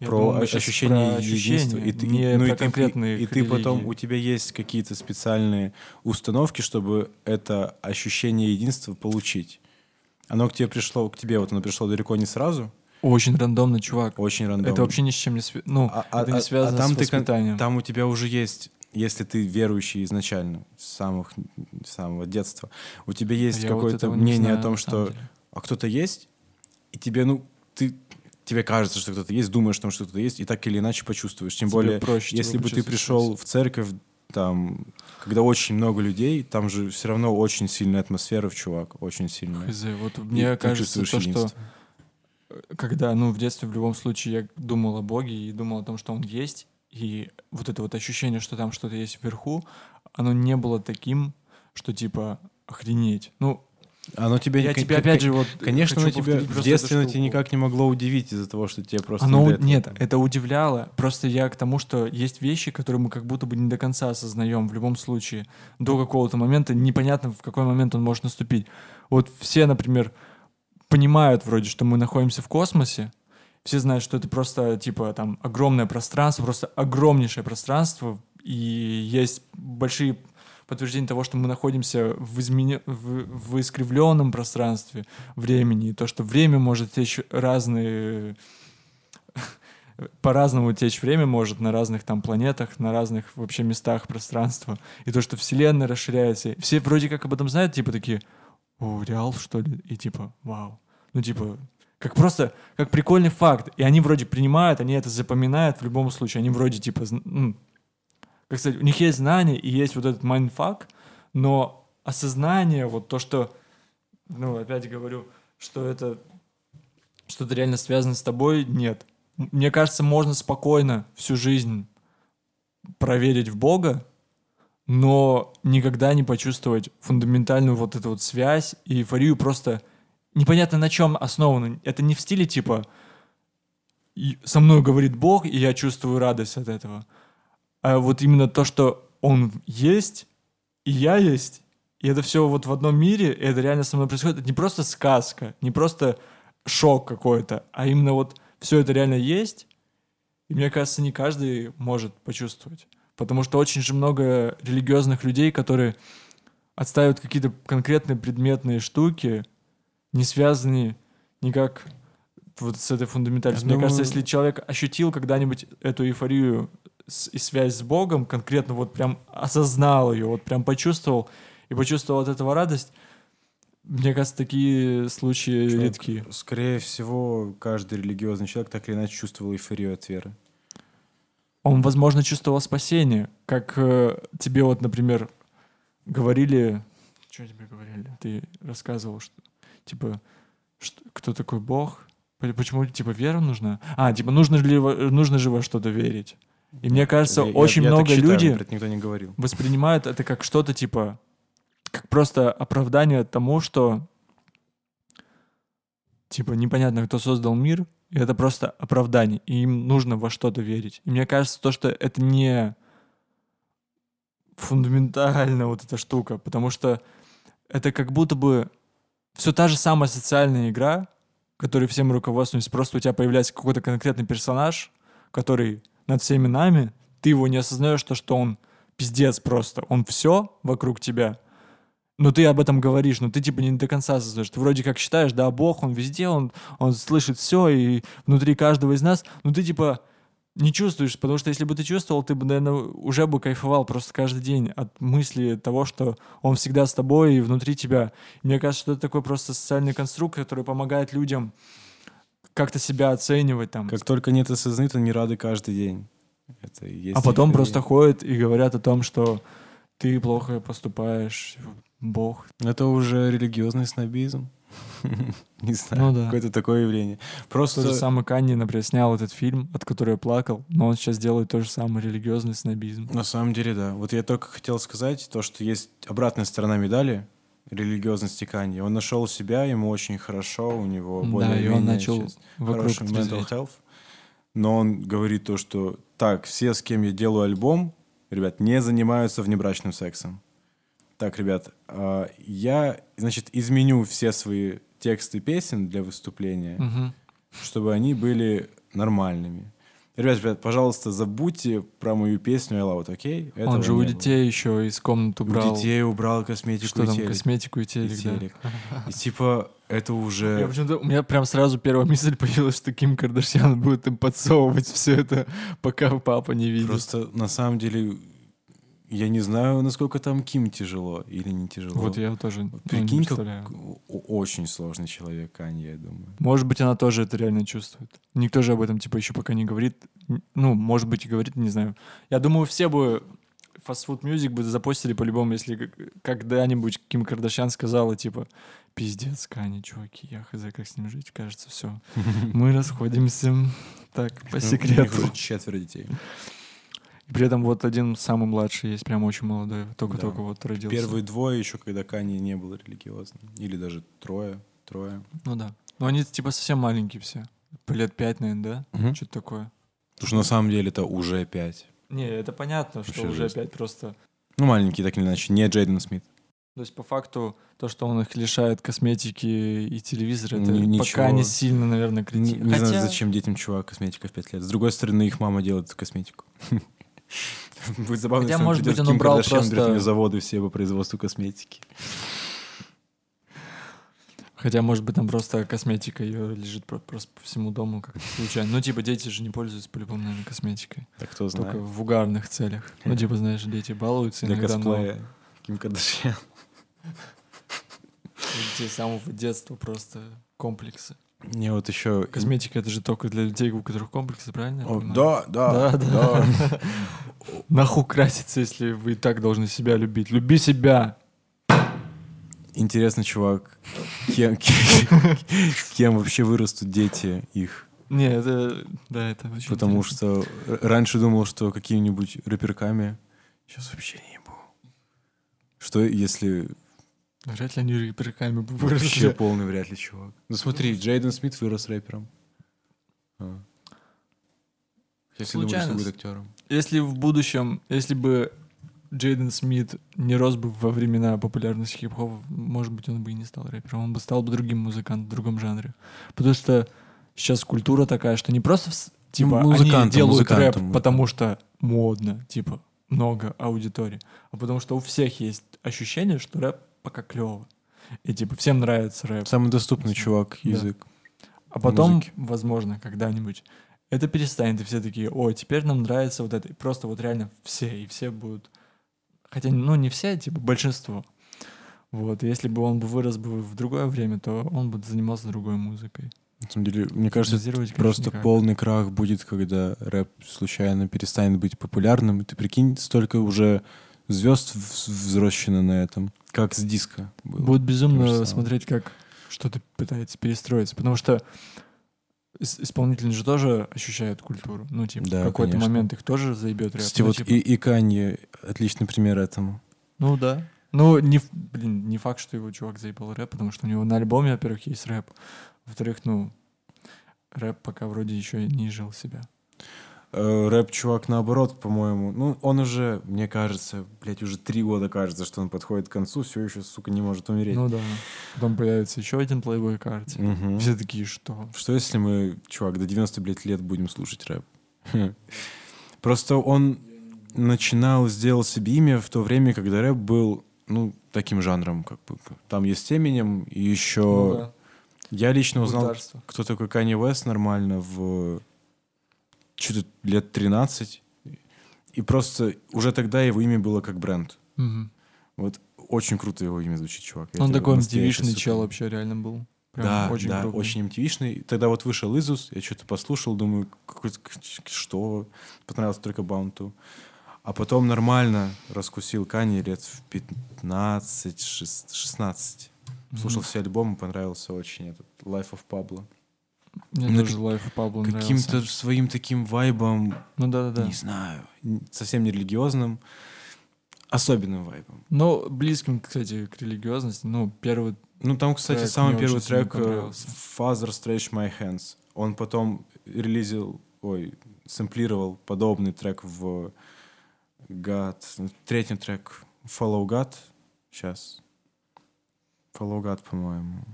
A: про о- ощущение единства. И ты, и-
B: не
A: ну, и
B: про
A: ты,
B: конкретные
A: и, и ты потом, у тебя есть какие-то специальные установки, чтобы это ощущение единства получить. Оно к тебе пришло, к тебе вот оно пришло далеко не сразу,
B: Очень рандомно, чувак.
A: очень рандомно.
B: Это вообще ни с чем не связано. Ну,
A: А- а-
B: это
A: а-
B: не
A: а
B: связано
A: там
B: с
A: ты
B: воспитанием.
A: Там у тебя уже есть, если ты верующий изначально, с самых, с самого детства, у тебя есть
B: Я вот
A: какое-то
B: не
A: мнение
B: знаю,
A: о том, что а кто-то есть, и тебе, ну, ты, тебе кажется, что кто-то есть, думаешь, что кто-то есть, и так или иначе почувствуешь. Тем
B: Тебе
A: более,
B: проще,
A: если бы ты пришел в церковь, там, когда очень много людей, там же все равно очень сильная атмосфера, чувак, очень сильная.
B: Хз, вот
A: И
B: мне
A: ты
B: кажется, то, что
A: единство.
B: когда, ну, в детстве в любом случае я думал о Боге и думал о том, что Он есть, и вот это вот ощущение, что там что-то есть вверху, оно не было таким, что типа охренеть. Ну,
A: Оно тебя,
B: я тебе опять же вот
A: Конечно, оно тебя в детстве оно тебя никак не могло удивить из-за того, что тебе просто
B: Оно,
A: не
B: нет, это удивляло. Просто я к тому, что есть вещи, которые мы как будто бы не до конца осознаем в любом случае. До какого-то момента непонятно, в какой момент он может наступить. Вот все, например, понимают вроде, что мы находимся в космосе. Все знают, что это просто типа там огромное пространство, просто огромнейшее пространство, и есть большие подтверждения того, что мы находимся в, измене... в, в искривленном пространстве времени, и то, что время может течь разные <laughs> по-разному течь время может на разных там планетах, на разных вообще местах пространства. И то, что Вселенная расширяется. Все вроде как об этом знают, типа такие, о, реал, что ли? И типа, вау. Ну, типа, как просто, как прикольный факт. И они вроде принимают, они это запоминают в любом случае. Они вроде типа, ну, как сказать, у них есть знания и есть вот этот mindfuck, но осознание, вот то, что, ну, опять говорю, что это что-то реально связано с тобой, нет. Мне кажется, можно спокойно всю жизнь проверить в Бога, но никогда не почувствовать фундаментальную вот эту вот связь и эйфорию просто непонятно на чем основано. Это не в стиле типа «И со мной говорит Бог, и я чувствую радость от этого. А вот именно то, что Он есть, и я есть, и это все вот в одном мире, и это реально со мной происходит. Это не просто сказка, не просто шок какой-то, а именно вот все это реально есть, и мне кажется, не каждый может почувствовать. Потому что очень же много религиозных людей, которые отстаивают какие-то конкретные предметные штуки, не связанные никак вот с этой фундаментальностью.
A: Я
B: Мне кажется,
A: думаю-
B: если человек ощутил когда-нибудь эту эйфорию с- и связь с Богом, конкретно вот прям осознал ее, вот прям почувствовал и почувствовал от этого радость, мне кажется, такие случаи
A: Чувак,
B: редкие.
A: Скорее всего, каждый религиозный человек так или иначе чувствовал эйфорию от веры.
B: Он, возможно, чувствовал спасение. Как э, тебе вот, например, говорили... Что тебе говорили? Ты рассказывал, что, типа, что, кто такой Бог? Почему, типа, вера нужна? А, типа, нужно, ли, нужно же во что-то верить. И мне кажется,
A: Я- я-
B: очень
A: я
B: много
A: считаю,
B: людей
A: никто не говорил.
B: воспринимают это как что-то, типа, как просто оправдание тому, что, типа, непонятно, кто создал мир, И это просто оправдание. И им нужно во что-то верить. И мне кажется, то, что это не фундаментальная вот эта штука, потому что это как будто бы все та же самая социальная игра, которой всем руководствуемся, просто у тебя появляется какой-то конкретный персонаж, который над всеми нами, ты его не осознаешь, то, что он пиздец просто, он все вокруг тебя, но ты об этом говоришь, но ты типа не до конца осознаешь. Ты вроде как считаешь, да, Бог, он везде, он, он слышит все, и внутри каждого из нас, но ты типа не чувствуешь, потому что если бы ты чувствовал, ты бы, наверное, уже бы кайфовал просто каждый день от мысли того, что он всегда с тобой и внутри тебя. И мне кажется, что это такой просто социальный конструкт, который помогает людям как-то себя оценивать там.
A: Как только нет осознают, они рады каждый день. Это и есть
B: а потом
A: их
B: просто ходят и говорят о том, что ты плохо поступаешь, Бог.
A: Это уже религиозный снобизм. <laughs> Не знаю,
B: Ну да.
A: какое-то такое явление. Просто
B: То же самое Канни, например, снял этот фильм, от которого я плакал, но он сейчас делает то же самое, религиозный снобизм.
A: На самом деле, да. Вот я только хотел сказать то, что есть обратная сторона медали религиозности Канье. Он нашел себя, ему очень хорошо, у него
B: Да,
A: более
B: и он начал вокруг
A: хороший mental health. Но он говорит то, что так, все, с кем я делаю альбом, ребят, не занимаются внебрачным сексом. Так, ребят, а, я, значит, изменю все свои тексты песен для выступления,
B: Мгм.
A: чтобы они были нормальными. Ребят, ребят, пожалуйста, забудьте про мою песню I Love It, окей?
B: Он
A: Этого
B: же у
A: не было.
B: детей еще из комнаты
A: У
B: убрал.
A: детей убрал косметику
B: Что
A: и
B: там,
A: телек.
B: косметику и телек,
A: И
B: да.
A: телек. <laughs> И типа, это
B: Я
A: уже...
B: почему-то- у меня прям сразу первая мысль появилась, что Ким Кардашьян будет им подсовывать все это, <laughs> пока папа не видит.
A: Просто на самом деле, я не знаю, насколько там Ким тяжело или не тяжело.
B: Вот я тоже ну, не
A: Прикинь, как
B: представляю.
A: о- очень сложный человек, Канье, я думаю.
B: Может быть, она тоже это реально чувствует. Никто же об этом, типа, еще пока не говорит. Ну, может быть, и говорит, не знаю. Я думаю, все бы фастфуд мюзик бы запостили по-любому, если когда-нибудь Ким Кардашьян сказала, типа, пиздец, Кани, чуваки, я хз, как с ним жить, кажется, все. Мы расходимся. Так, по
A: Ну, У них
B: секрету.
A: уже четверо детей.
B: И при этом вот один самый младший есть, прям очень молодой,
A: Да.
B: только-только вот родился.
A: Первые двое еще, когда Канье не был религиозным. Или даже трое, трое.
B: Ну да. Но они типа совсем маленькие все. По лет пять, наверное, да?
A: Мгм.
B: Что-то такое.
A: Потому что на самом деле это уже пять.
B: Не, это понятно, что
A: Вообще
B: уже
A: жесть.
B: опять просто...
A: Ну, маленький, так или иначе, не Джейден Смит.
B: То есть, по факту, то, что он их лишает косметики и телевизора, это
A: Ни-
B: пока
A: ничего.
B: не сильно, наверное,
A: Не,
B: критично.
A: не знаю, зачем детям чувак косметика в 5 лет. С другой стороны, их мама делает косметику. <laughs> <laughs> Будет забавно,
B: Хотя,
A: если
B: может быть, он
A: Ким
B: убрал просто-
A: говорит, «У меня заводы все по производству косметики.
B: Хотя, может быть, там просто косметика ее лежит про- просто по всему дому как-то случайно. Ну, типа, дети же не пользуются по-любому, наверное, косметикой.
A: Так кто
B: Только
A: знает.
B: в угарных целях. Ну, типа, знаешь, дети балуются
A: Для
B: иногда, но
A: косплея Ким Кардашьян. <laughs>
B: с самого детства просто комплексы.
A: Не, вот еще...
B: Косметика — это же только для людей, у которых комплексы, правильно?
A: О, да, да,
B: Да, да.
A: да. <laughs>
B: Нахуй краситься, если вы и так должны себя любить. Люби себя.
A: Интересно, чувак, кем, кем, <laughs> кем вообще вырастут дети их?
B: Не, это... Да, это очень
A: Потому
B: интересно.
A: что раньше думал, что какими-нибудь рэперками. Сейчас вообще не ебу. Что если
B: Вряд ли они рэперками бы
A: вообще
B: выросли.
A: полный вряд ли чувак? Ну смотри, Джейден Смит вырос рэпером. А. Я всегда думал, что будет актером.
B: Если в будущем, если бы Джейден Смит не рос бы во времена популярности хип-хопа, может быть, он бы и не стал рэпером. Он бы стал бы другим музыкантом, в другом жанре. Потому что сейчас культура такая, что не просто типа
A: Ну, музыкантом,
B: они делают
A: музыкантом,
B: рэп, потому что модно, типа много аудитории, а потому что у всех есть ощущение, что рэп пока клево. И типа всем нравится рэп.
A: Самый доступный
B: Да.
A: чувак язык.
B: А потом,
A: музыки.
B: возможно, когда-нибудь это перестанет, и все такие, ой, теперь нам нравится вот это. И просто вот реально все, и все будут... Хотя, ну, не все, типа, большинство. Вот, и если бы он бы вырос бы в другое время, то он бы занимался другой музыкой.
A: На самом деле, мне кажется,
B: конечно,
A: просто
B: никак.
A: полный крах будет, когда рэп случайно перестанет быть популярным. И ты прикинь, столько уже звезд в- взрощено на этом. Как с диска было.
B: Будет безумно смотреть, как что-то пытается перестроиться. Потому что ис- исполнители же тоже ощущают культуру. Ну, типа,
A: Да,
B: в какой-то
A: конечно.
B: момент их тоже заебет рэп.
A: Кстати,
B: Ну,
A: вот
B: типа,
A: и, и Канье отличный пример этому.
B: Ну да. Ну, не, блин, не факт, что его чувак заебал рэп, потому что у него на альбоме, во-первых, есть рэп. Во-вторых, ну, рэп пока вроде еще не жил себя.
A: Э, Рэп-чувак, наоборот, по-моему, ну, он уже, мне кажется, блядь, уже три года кажется, что он подходит к концу, все еще, сука, не может умереть.
B: Ну да. Потом появится еще один плейбой карте.
A: Мгм.
B: Все такие, что?
A: Что если мы, чувак, до 90, блядь, лет будем слушать рэп? <laughs> Просто он начинал, сделал себе имя в то время, когда рэп был, ну, таким жанром, как бы. Там есть Эминем, и еще...
B: Ну да.
A: Я лично узнал, кто такой Канье Уэст нормально в что-то лет 13. И просто уже тогда его имя было как бренд.
B: Мгм.
A: Вот очень круто его имя звучит, чувак.
B: Он такой MTV-шный чел вообще реально был. Прям
A: да,
B: очень
A: да,
B: крупный.
A: очень MTV-шный. Тогда вот вышел Изус, я что-то послушал, думаю, что? Понравился только Баунту. А потом нормально раскусил Кани лет в 15, шест- 16. Слушал
B: Мгм.
A: все альбомы, понравился очень этот Life of Pablo.
B: Мне
A: Ну,
B: тоже of Pablo
A: Каким-то своим таким вайбом,
B: Ну да-да-да.
A: не знаю, совсем не религиозным, особенным вайбом.
B: Но близким, кстати, к религиозности. Ну, первый...
A: Ну, там, кстати,
B: Трек
A: самый первый трек э. Father Stretch My Hands. Он потом релизил, ой, сэмплировал подобный трек в God. Третий трек Follow God. Сейчас. Follow God, по-моему.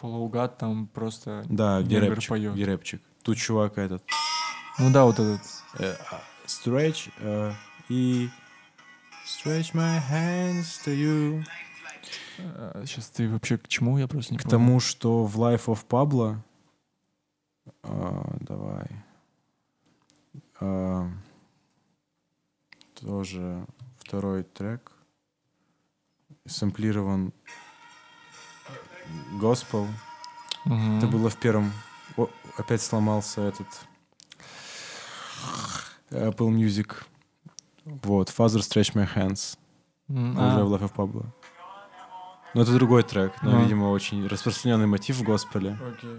B: Follow God там просто...
A: Да, где рэпчик,
B: поёт.
A: где рэпчик. Тут чувак этот.
B: Ну да, вот этот.
A: э, а, Stretch э, и Stretch my hands to you.
B: Сейчас ты вообще к чему? Я просто не
A: К
B: понял.
A: тому, что в Life of Pablo... а, давай. А, тоже второй трек. Сэмплирован Gospel.
B: Мгм.
A: Это было в первом. О, опять сломался этот Apple Music. Вот, Father Stretch My Hands.
B: М,
A: Уже
B: а,
A: в Life of Pablo. Но это другой трек, но,
B: Ну.
A: видимо, очень распространенный мотив в госпеле.
B: окей.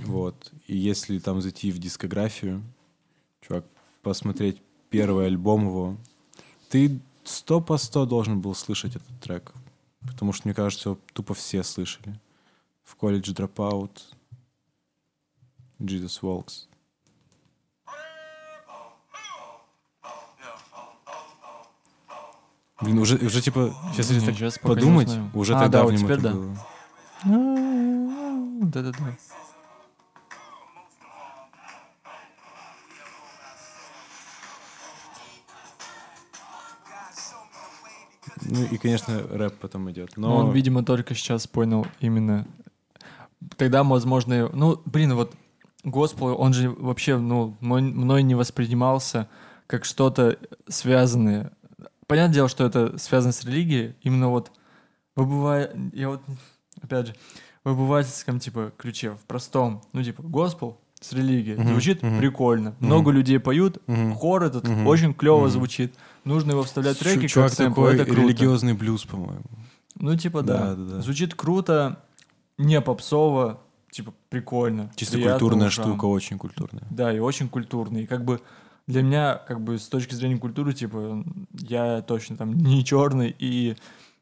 A: Вот. И если там зайти в дискографию, чувак, посмотреть первый альбом его, ты сто по сто должен был слышать этот трек. Потому что, мне кажется, тупо все слышали. В колледж Dropout, Jesus Walks. Блин, уже, уже типа, сейчас если так подумать, уже
B: А,
A: тогда
B: да,
A: в
B: вот
A: нем
B: теперь да.
A: было.
B: Да-да-да.
A: Ну и, конечно, рэп потом идет.
B: Но
A: Но,
B: он, видимо, только сейчас понял именно... Тогда, возможно... Ну, блин, вот Госпел, он же вообще, ну, мой- мной не воспринимался как что-то связанное. Понятное дело, что это связано с религией. Именно вот выбывая... Я вот, опять же, в обывательском, типа, ключе, в простом, ну, типа, Госпел с религией.
A: Мгм,
B: Звучит
A: мгм.
B: прикольно.
A: Мгм.
B: Много людей поют,
A: Мгм.
B: хор этот
A: Мгм.
B: очень клево
A: Мгм.
B: звучит. Нужно его вставлять в треки,
A: чувак
B: как сэмпл,
A: такой
B: это круто.
A: религиозный блюз, по-моему.
B: Ну, типа, да.
A: Да, да, да.
B: Звучит круто, не попсово, типа, прикольно.
A: Чисто культурная
B: ушам.
A: штука, очень культурная.
B: Да, и очень культурный. И как бы для меня, как бы с точки зрения культуры, типа, я точно там не черный и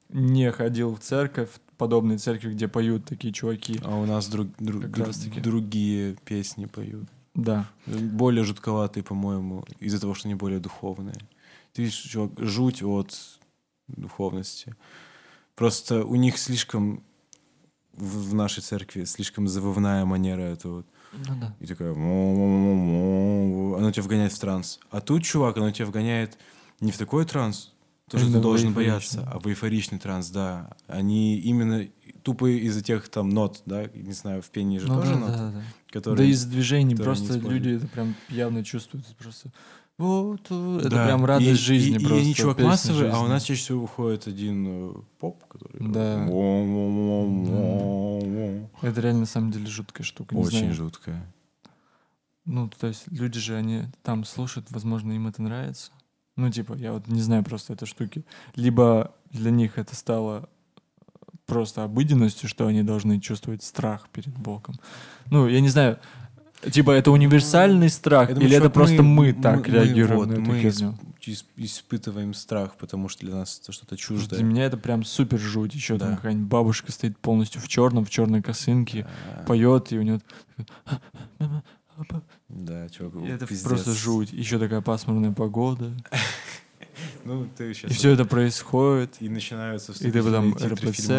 B: не ходил в церковь, подобные церкви, где поют такие чуваки.
A: А у нас друг- дру-
B: Как
A: дру-
B: раз-таки.
A: другие песни поют.
B: Да.
A: Более жутковатые, по-моему, из-за того, что они более духовные. Ты видишь, чувак, жуть от духовности. Просто у них слишком в, в нашей церкви слишком завывная манера это вот.
B: Ну да.
A: И такая... Оно тебя вгоняет в транс. А тут, чувак, оно тебя вгоняет не в такой транс, то, что ты должен бояться, а в эйфоричный транс, да. Они именно тупо из-за тех там нот, да, не знаю, в пении же
B: Ну
A: тоже
B: да,
A: ноты,
B: да, да.
A: которые...
B: Да из движений просто люди это прям явно чувствуют. Это просто... Вот, э, это
A: Да,
B: прям радость
A: и-
B: жизни
A: и, и
B: просто.
A: они чувак
B: песня
A: массовый, а у
B: жизни.
A: нас чаще всего выходит один э, поп, который...
B: Да.
A: «Во-во-во-во-во».
B: Это реально на самом деле жуткая штука. не
A: Очень
B: знаю.
A: жуткая.
B: Ну, то есть люди же, они там слушают, возможно, им это нравится. Ну, типа, я вот не знаю просто этой штуки. Либо для них это стало просто обыденностью, что они должны чувствовать страх перед Богом. Ну, я не знаю, Типа, это универсальный страх,
A: думаю,
B: или это просто мы, так
A: мы-
B: реагируем
A: вот,
B: на эту
A: мы
B: херню?
A: ис- испытываем страх, потому что для нас это что-то чуждое.
B: Для меня это прям супер жуть. Еще там
A: Да.
B: какая-нибудь бабушка стоит полностью в черном, в черной косынке,
A: Да.
B: поет, и у нее
A: Да, чувак,
B: это
A: пиздец.
B: просто жуть. Еще такая пасмурная погода. <laughs>
A: Ну, ты сейчас...
B: И все это происходит.
A: И начинаются
B: И ты потом РПЦ.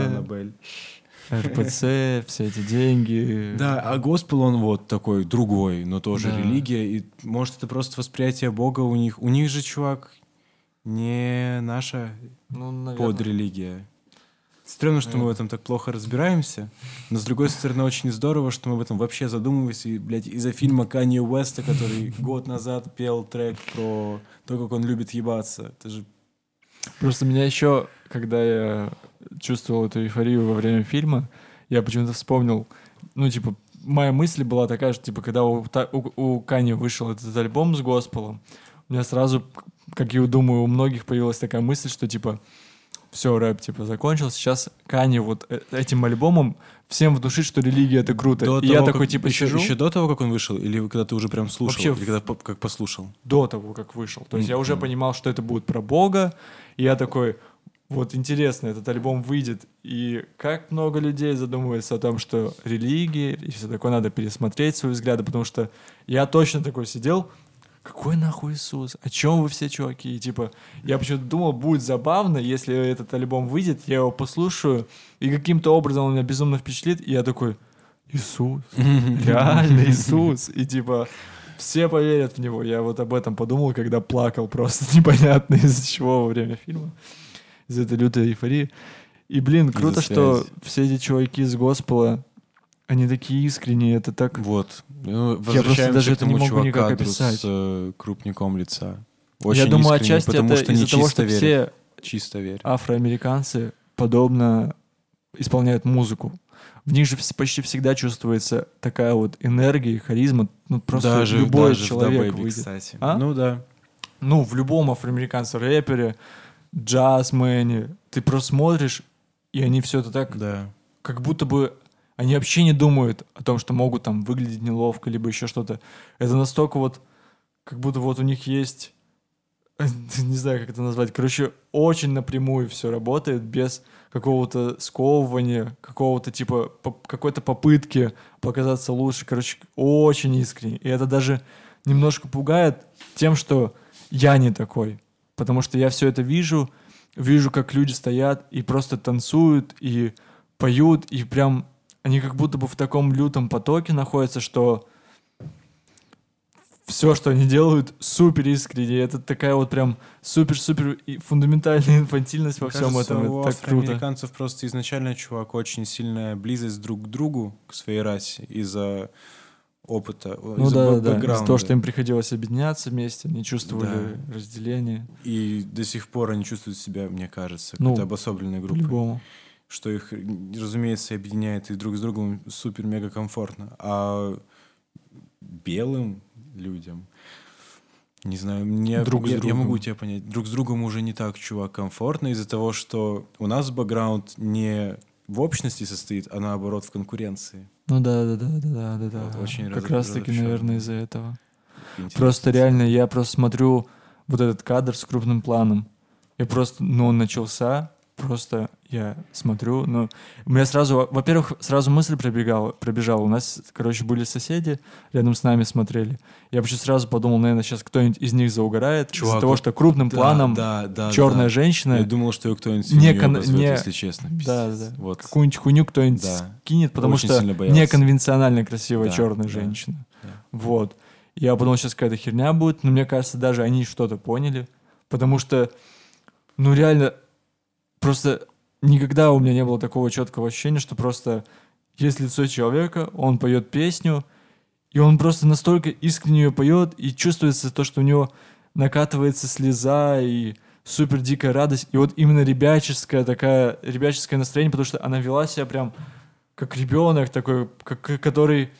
B: РПЦ, <laughs> все эти деньги.
A: Да, а госпел он вот такой другой, но тоже
B: Да.
A: религия. И может это просто восприятие Бога у них. У них же, чувак, не наша
B: Ну, наверное.
A: подрелигия. Стремно, что мы в этом так плохо разбираемся, но с другой стороны очень здорово, что мы в этом вообще задумываемся. И, блядь, из-за фильма Канье Уэста, который год назад пел трек про то, как он любит ебаться. Это же
B: Просто меня еще, когда я чувствовал эту эйфорию во время фильма, я почему-то вспомнил, ну, типа, моя мысль была такая, что, типа, когда у, у, у Кани вышел этот альбом с Госпелом, у меня сразу, как я думаю, у многих появилась такая мысль, что, типа, все, рэп, типа, закончился, сейчас Кани вот э- этим альбомом всем внушит, что религия — это круто.
A: до
B: И я
A: того,
B: такой,
A: как-
B: типа,
A: еще,
B: сижу.
A: еще до того, как он вышел, или когда ты уже прям слушал,
B: Вообще
A: или когда по- как послушал.
B: до того, как вышел. То есть я уже понимал, что это будет про Бога, и я такой, вот интересно, этот альбом выйдет, и как много людей задумывается о том, что религии и все такое, надо пересмотреть свои взгляды, потому что я точно такой сидел, какой нахуй Иисус? О чем вы все, чуваки? И типа, я почему-то думал, будет забавно, если этот альбом выйдет, я его послушаю, и каким-то образом он меня безумно впечатлит, и я такой, Иисус, <laughs> реально Иисус. И типа все поверят в него. Я вот об этом подумал, когда плакал просто <laughs> непонятно из-за чего во время фильма. Из-за этой лютой эйфории. И, блин, круто, что все эти чуваки из Госпела, они такие искренние, это так...
A: Вот. Ну,
B: просто
A: возвращаемся
B: даже это не могу никак описать.
A: с э, крупником лица.
B: Я
A: Очень
B: думаю,
A: искренне,
B: отчасти
A: потому
B: это
A: что
B: из-за того, что
A: верят.
B: все
A: Чисто верят.
B: афроамериканцы подобно исполняют музыку. В них же почти всегда чувствуется такая вот энергия и харизма. Ну, просто
A: даже,
B: любой
A: даже в
B: человек
A: «Да, Бэйби»,
B: выйдет.
A: кстати.
B: А?
A: Ну да.
B: ну, в любом афроамериканском рэпере, джазмене, ты просто смотришь, и они все это так,
A: Да.
B: как будто бы они вообще не думают о том, что могут там выглядеть неловко, либо еще что-то. Это настолько вот, как будто вот у них есть, <laughs> не знаю, как это назвать, короче, очень напрямую все работает, без какого-то сковывания, какого-то типа, поп- какой-то попытки показаться лучше, короче, очень искренне. И это даже немножко пугает тем, что я не такой. Потому что я все это вижу, вижу, как люди стоят и просто танцуют, и поют, и прям они как будто бы в таком лютом потоке находятся, что все, что они делают, супер искренне. Это такая вот прям супер-супер фундаментальная <laughs> инфантильность во
A: Мне
B: всем
A: кажется,
B: этом.
A: у
B: Это так круто.
A: афроамериканцев просто изначально, чувак, очень сильная близость друг к другу, к своей расе, из-за опыта,
B: Ну
A: из-за
B: да, да, да.
A: Бэкграунда.
B: того, что им приходилось объединяться вместе, они чувствовали разделение.
A: И до сих пор они чувствуют себя, мне кажется,
B: Ну,
A: какой-то обособленной группой.
B: По-любому.
A: Что их, разумеется, объединяет и друг с другом супер-мега комфортно. А белым людям, не знаю, мне,
B: Друг с
A: я, я могу тебя понять, друг с другом уже не так, чувак, комфортно из-за того, что у нас бэкграунд не в общности состоит, а наоборот в конкуренции.
B: Ну да, да, да, да, да, да.
A: Вот очень
B: как
A: раз-
B: раз таки, наверное, из-за этого.
A: Интересно.
B: Просто реально, я просто смотрю вот этот кадр с крупным планом. И просто, ну, он начался, просто я смотрю, ну, у меня сразу, во-первых, сразу мысль пробегала, пробежала. У нас, короче, были соседи, рядом с нами смотрели. Я почему сразу подумал, наверное, сейчас кто-нибудь из них заугорает
A: Чувак,
B: из-за того, что крупным
A: Да,
B: планом
A: да, да,
B: черная
A: да.
B: женщина,
A: Я думал, что ее кто-нибудь
B: Не кон-
A: обозвет,
B: не-
A: если честно.
B: да,
A: Пиздец.
B: да,
A: Вот.
B: какую-нибудь хуйню кто-нибудь
A: Да.
B: кинет, потому
A: Очень
B: что неконвенционально красивая
A: Да,
B: черная
A: да,
B: женщина.
A: да.
B: Вот. Я подумал, сейчас какая-то херня будет, но мне кажется, даже они что-то поняли, потому что, ну реально, просто никогда у меня не было такого четкого ощущения, что просто есть лицо человека, он поет песню, и он просто настолько искренне ее поет, и чувствуется то, что у него накатывается слеза и супер дикая радость, и вот именно ребяческое такая, ребяческое настроение, потому что она вела себя прям как ребенок такой, как, который,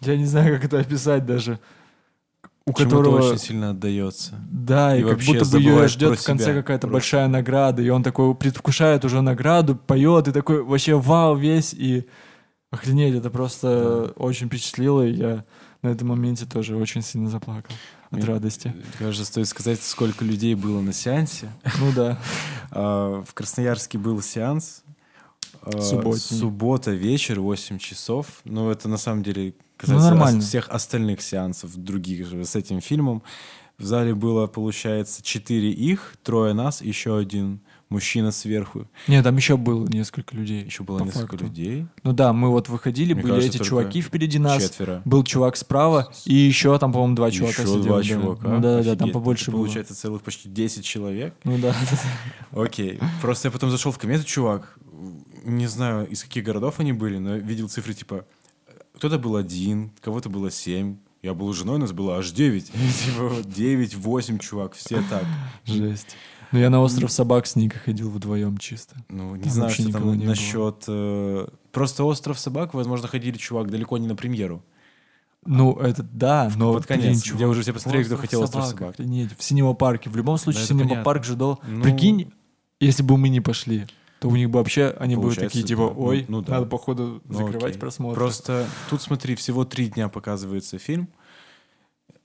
B: я не знаю, как это описать даже, у которого...
A: очень сильно отдается.
B: Да, и,
A: И
B: как будто бы ее ждет в конце какая-то
A: просто.
B: большая награда, и он такой предвкушает уже награду, поет, и такой вообще вау весь, и Охренеть, это просто очень впечатлило, и я на этом моменте тоже очень сильно заплакал от
A: Мне-
B: радости.
A: Кажется, стоит сказать, сколько людей было на сеансе.
B: Ну да. <laughs>
A: А, В Красноярске был сеанс. А,
B: Субботний.
A: Суббота, вечер, 8 часов. Ну, это на самом деле касается
B: Ну, нормально.
A: всех остальных сеансов, других же, с этим фильмом. В зале было, получается, четыре их, трое нас, еще один мужчина сверху.
B: Нет, там еще было несколько людей.
A: Еще было несколько
B: факту.
A: людей.
B: Ну да, мы вот выходили,
A: Мне
B: были
A: кажется,
B: эти чуваки впереди нас.
A: Четверо.
B: Был чувак справа, и еще там, по-моему, два чувака
A: Еще
B: сидели.
A: два
B: да.
A: чувака.
B: Ну да, да, там побольше
A: Это
B: было.
A: Получается, целых почти 10 человек.
B: Ну да.
A: Окей. Просто я потом зашел в комменту, чувак. Не знаю, из каких городов они были, но видел цифры типа... Кто-то был один, кого-то было семь. Я был женой, нас было аж девять. <laughs> Типа девять, восемь, чувак, все так.
B: Жесть. Ну я на остров собак с Никой ходил вдвоем чисто.
A: Ну, не
B: Там
A: знаю, что там насчет... э, Просто «Остров собак», возможно, ходили, чувак, далеко не на премьеру.
B: Ну, это да, но...
A: под конец,
B: блин,
A: где
B: чувак,
A: уже все посмотрели, кто хотел «Остров собак».
B: Охренеть, в Синема парке. В любом случае, Синема
A: понятно.
B: парк же дал...
A: Ну,
B: Прикинь, если бы мы не пошли, то у них бы вообще, они бы
A: Получается,
B: такие, типа.
A: Ну-
B: ой,
A: ну да.
B: надо, походу,
A: Ну,
B: закрывать
A: окей.
B: просмотр.
A: Просто тут, смотри, всего три дня показывается фильм.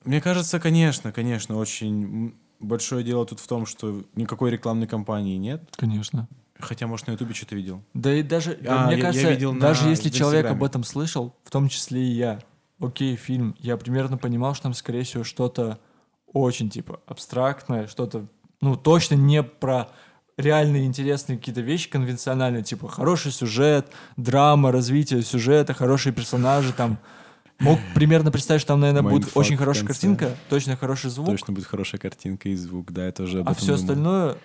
A: Мне кажется, конечно, конечно, очень большое дело тут в том, что никакой рекламной кампании нет.
B: Конечно.
A: Хотя, может, на Ютубе что-то видел.
B: Да и даже, да,
A: А,
B: мне
A: я- я
B: кажется,
A: видел на-
B: даже если
A: в
B: человек об этом слышал, в том числе и я, окей, фильм, я примерно понимал, что там, скорее всего, что-то очень, типа, абстрактное, что-то, ну, точно не про реальные интересные какие-то вещи конвенциональные, типа хороший сюжет, драма, развитие сюжета, хорошие персонажи, там, мог примерно представить, что там, наверное, будет
A: mindfuck
B: очень хорошая картинка, точно хороший звук,
A: Точно будет хорошая картинка и звук, да, я тоже об
B: а все
A: думал.
B: остальное,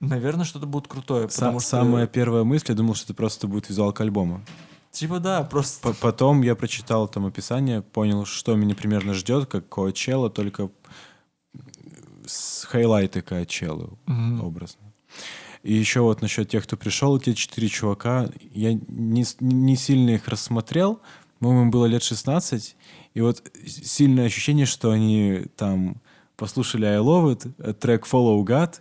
B: наверное, что-то будет крутое,
A: Са-
B: потому что,
A: Самая первая мысль, я думал, что это просто будет визуалка альбома.
B: типа, да, просто...
A: П- Потом я прочитал там описание, понял, что меня примерно ждет, как Коачелла, только с highlight ы Коачеллы
B: Мгм.
A: образно. И еще вот насчет тех, кто пришел, те четыре чувака, я не, не сильно их рассмотрел, по-моему, им было лет 16, и вот сильное ощущение, что они там послушали I Love It, э, трек Follow God,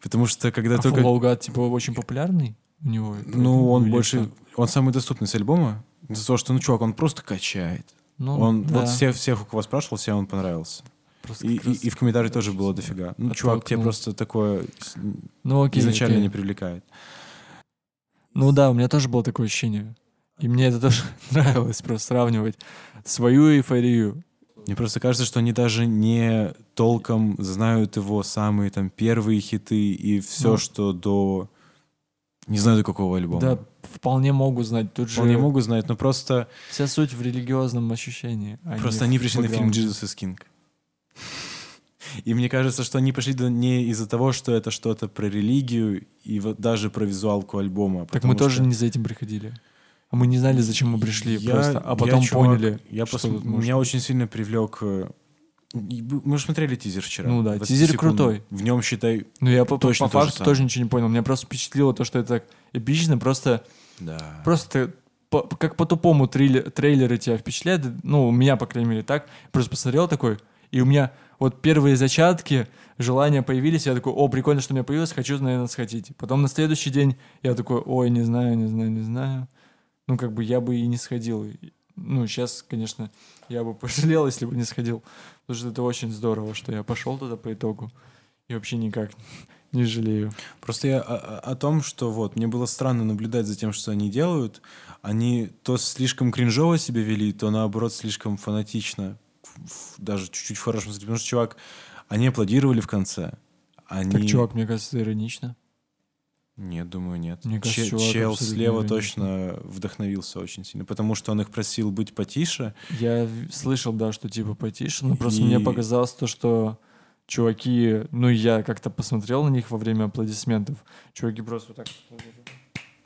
A: потому что когда
B: А
A: только...
B: Fall Out God, типа, очень популярный у него?
A: Ну, он больше...
B: что?
A: Он самый доступный с альбома. За то, что, ну, чувак, он просто качает.
B: Ну,
A: он
B: да.
A: вот всех, всех, у кого спрашивал, всем он понравился.
B: Просто
A: И, и, и в комментариях тоже было дофига. Ну, чувак, тебе просто такое
B: Ну, окей,
A: изначально
B: окей.
A: не привлекает.
B: Ну да, у меня тоже было такое ощущение. И мне это тоже <laughs> нравилось просто сравнивать свою эйфорию.
A: Мне просто кажется, что они даже не толком знают его самые там первые хиты и все,
B: Ну.
A: что до... Не знаю, до какого альбома.
B: Да, вполне могу знать. Тут
A: Вполне
B: же
A: могу знать, но просто,
B: вся суть в религиозном ощущении. а
A: просто они пришли на фильм. «Jesus is King». И мне кажется, что они пошли не из-за того, что это что-то про религию и вот даже про визуалку альбома.
B: Так мы тоже
A: что
B: не за этим приходили. А мы не знали, зачем мы пришли
A: я-
B: просто, а
A: я,
B: потом
A: чувак,
B: поняли,
A: Я
B: что
A: пос-
B: тут
A: Меня очень сильно привлек... э, Мы же смотрели тизер вчера.
B: Ну да,
A: 20
B: тизер
A: секунд.
B: крутой.
A: В нем, считай...
B: Ну я по, по-
A: точно
B: по
A: же
B: факту тоже ничего не понял. Меня просто впечатлило то, что это так эпично, просто
A: Да.
B: Просто по- как по-тупому трейлер, трейлеры тебя впечатляют, ну, у меня, по крайней мере, так. Просто посмотрел такой, и у меня вот первые зачатки, желания появились, я такой, о, прикольно, что у меня появилось, хочу, наверное, сходить. Потом на следующий день я такой, ой, не знаю, не знаю, не знаю. Ну, как бы я бы и не сходил. Ну, сейчас, конечно, я бы <laughs> пожалел, если бы не сходил. Потому что это очень здорово, что я пошел туда по итогу. И вообще никак <laughs> не жалею.
A: Просто я о, о- о том, что вот мне было странно наблюдать за тем, что они делают. Они то слишком кринжово себя вели, то наоборот слишком фанатично. Даже чуть-чуть в хорошем смысле. Потому что, чувак, они аплодировали в конце. Они...
B: Так, чувак, мне кажется, это иронично.
A: Нет, думаю, нет.
B: Мне кажется,
A: Че-
B: чувак
A: Чел слева точно вдохновился очень сильно, потому что он их просил быть потише.
B: Я слышал, да, что типа потише, но просто
A: И-
B: мне показалось то, что чуваки, ну я как-то посмотрел на них во время аплодисментов, чуваки просто вот так.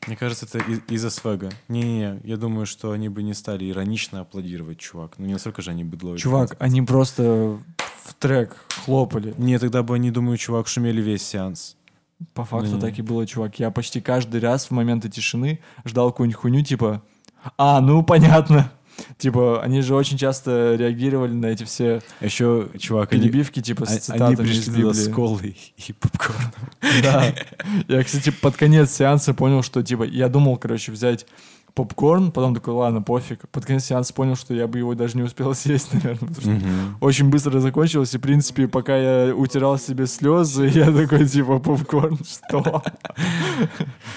A: Мне кажется, это из- из-за свега. Не-не-не, я думаю, что они бы не стали иронично аплодировать, чувак. Ну не настолько же они быдло.
B: Чувак, они просто в трек хлопали.
A: Не, тогда бы они, думаю, чувак, шумели весь сеанс.
B: По факту
A: Не-не.
B: так и было, чувак. Я почти каждый раз в моменты тишины ждал какую-нибудь хуйню, типа, а, ну понятно. Типа, они же очень часто реагировали на эти все
A: еще, чувак, они,
B: перебивки, типа, с цитатами
A: они пришли туда с колой и попкорном.
B: Да. Я, кстати, под конец сеанса понял, что, типа, я думал, короче, взять попкорн, потом такой, ладно, пофиг. Под конец сеанса понял, что я бы его даже не успел <laughs> съесть, наверное, потому что
A: Мгм.
B: очень быстро закончилось, и, в принципе, пока я утирал себе слезы, <laughs> я такой, типа, попкорн, что?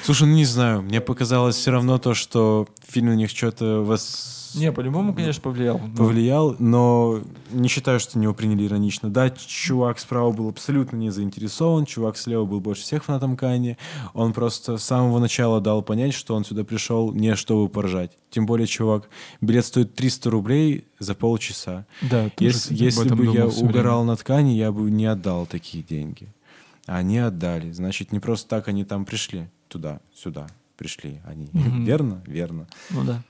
A: Слушай, ну не знаю, мне показалось все равно то, что фильм на них что-то вас
B: Не, по-любому, конечно, повлиял. но-
A: повлиял, но не считаю, что него приняли иронично. Да, чувак справа был абсолютно не заинтересован, чувак слева был больше всех фанатом Кани. Он просто с самого начала дал понять, что он сюда пришел не чтобы поржать. Тем более, чувак, билет стоит 300 рублей за полчаса.
B: Да,
A: Если, если бы я
B: время.
A: угорал на ткани, я бы не отдал такие деньги. Они отдали. Значит, не просто так они там пришли. Туда, сюда пришли они.
B: Мгм.
A: Верно? Верно.
B: Ну да.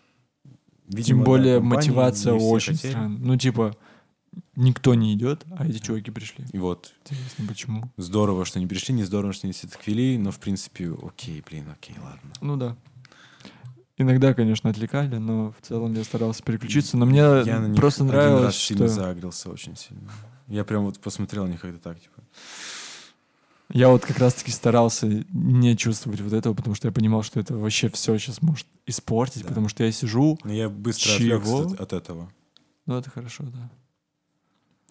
A: Видимо,
B: Тем
A: да,
B: более
A: компании
B: мотивация
A: не
B: очень
A: хотели.
B: странная. Ну, типа, никто не идет, а эти чуваки пришли.
A: И вот,
B: Интересно, почему?
A: здорово, что они пришли, не здорово, что так вели, но, в принципе, окей, блин, окей, ладно.
B: Ну да. Иногда, конечно, отвлекали, но в целом я старался переключиться. Но мне
A: Я на них
B: просто
A: один
B: нравилось,
A: раз сильно
B: что
A: загрелся очень сильно. Я прям вот посмотрел на них как-то так, типа.
B: Я вот как раз-таки старался не чувствовать вот этого, потому что я понимал, что это вообще все сейчас может испортить,
A: Да.
B: потому что я сижу,
A: Но я быстро
B: Чего?
A: отвлекся от, этого.
B: ну это хорошо, да.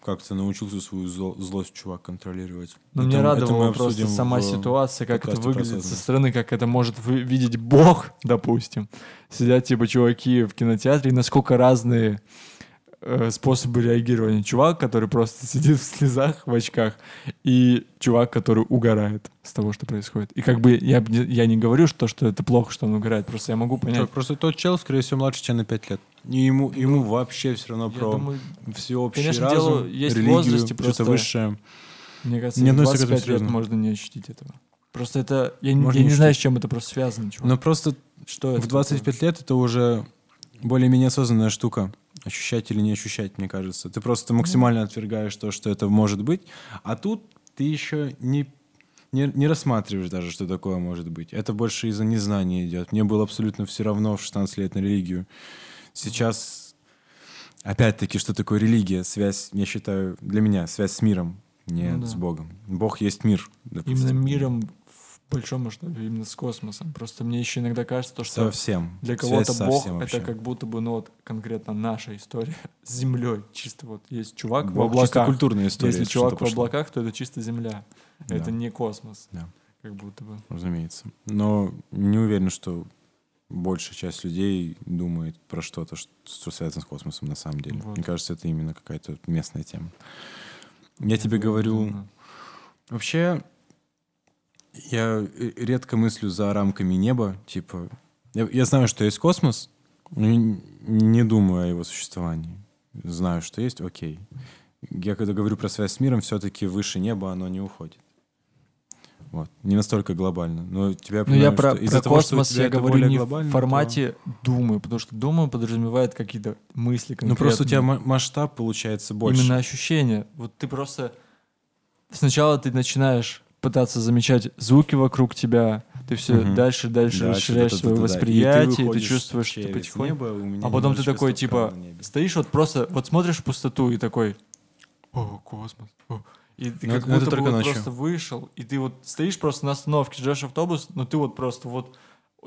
A: Как ты научился свою зло- злость, чувак, контролировать?
B: Но
A: Это-
B: мне радовала просто сама
A: в
B: ситуация, как это выглядит со стороны, как это может видеть Бог, <laughs> допустим. Сидят типа чуваки в кинотеатре, и насколько разные способы реагирования. Чувак, который просто сидит в слезах, в очках, и чувак, который угорает с того, что происходит. И как бы я, я не говорю, что, что это плохо, что он угорает, просто я могу понять.
A: Так, просто тот чел, скорее всего, младше тебя на 5 лет. И ему, ему вообще все равно
B: Ну,
A: про
B: думаю,
A: всеобщий
B: конечно,
A: разум,
B: дело есть
A: религию,
B: возрасте,
A: что-то
B: просто-
A: высшее.
B: мне кажется,
A: Не
B: в
A: относится к этому
B: 25 лет
A: серьезно.
B: можно не ощутить этого. Просто это... Я, не-
A: Можно
B: я
A: не
B: не знаю, с чем это просто связано, чувак.
A: Но просто
B: что
A: в 25 лет это уже более-менее осознанная штука. Ощущать или не ощущать, мне кажется. Ты просто максимально отвергаешь то, что это может быть. А тут ты еще не, не, не рассматриваешь даже, что такое может быть. Это больше из-за незнания идет. Мне было абсолютно все равно в 16 лет на религию. Сейчас, опять-таки, что такое религия? Связь, я считаю, для меня, связь с миром, не
B: Ну да.
A: с Богом. Бог есть мир. допустим.
B: Именно миром большом масштабе, именно с космосом. Просто мне еще иногда кажется, то, что
A: Совсем.
B: для
A: Связь
B: кого-то
A: со
B: Бог это
A: вообще.
B: как будто бы, ну вот конкретно наша история <laughs> с Землей. Чисто вот есть чувак в
A: Бог чисто
B: облаках.
A: культурная история.
B: Если чувак в
A: пошло.
B: облаках, то это чисто Земля.
A: Да.
B: Это не космос.
A: Да.
B: Как будто бы.
A: Разумеется. Но не уверен, что большая часть людей думает про что-то, что, связано с космосом на самом деле.
B: Вот.
A: Мне кажется, это именно какая-то местная тема. Я
B: Я
A: тебе
B: думаю,
A: говорю,
B: именно.
A: вообще, я э, редко мыслю за рамками неба. Типа, я, я знаю, что есть космос, но не- думаю о его существовании. Знаю, что есть, окей. Я когда говорю про связь с миром, все-таки выше неба оно не уходит. Вот. Не настолько глобально. Но тебя
B: Ну, я про, про
A: того,
B: космос я говорю не в
A: глобально, то-
B: формате думаю, потому что думаю подразумевает какие-то мысли конкретные.
A: Ну просто у тебя ма- масштаб получается больше.
B: Именно ощущение. Вот ты просто... Сначала ты начинаешь пытаться замечать звуки вокруг тебя, ты все
A: Мгм.
B: дальше, дальше
A: Да,
B: расширяешь свое
A: ты
B: восприятие, и ты,
A: выходишь
B: чувствуешь, что ты потихоньку... А потом ты такой, типа, стоишь вот просто, вот смотришь в пустоту и такой, о, космос, о». И ты
A: Ну,
B: как
A: это-
B: будто бы вот просто вышел, и ты вот стоишь просто на остановке, ждешь автобус, но ты вот просто вот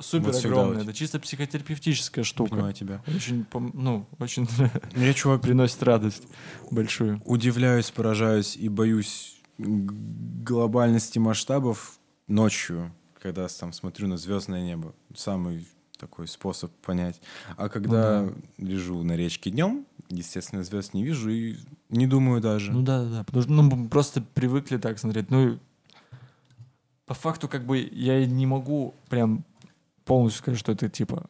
B: супер
A: вот.
B: Это чисто психотерапевтическая штука.
A: Понимаю тебя.
B: Очень, ну, очень
A: Я, чувак, <laughs>
B: приносит радость большую.
A: удивляюсь, поражаюсь и боюсь глобальности масштабов ночью, когда там смотрю на звездное небо. Самый такой способ понять. А когда лежу на речке днем, естественно, звезд не вижу и не думаю даже.
B: Ну да, да, да. Потому что ну, мы просто привыкли так смотреть. Ну, по факту, как бы, я не могу прям полностью сказать, что это типа,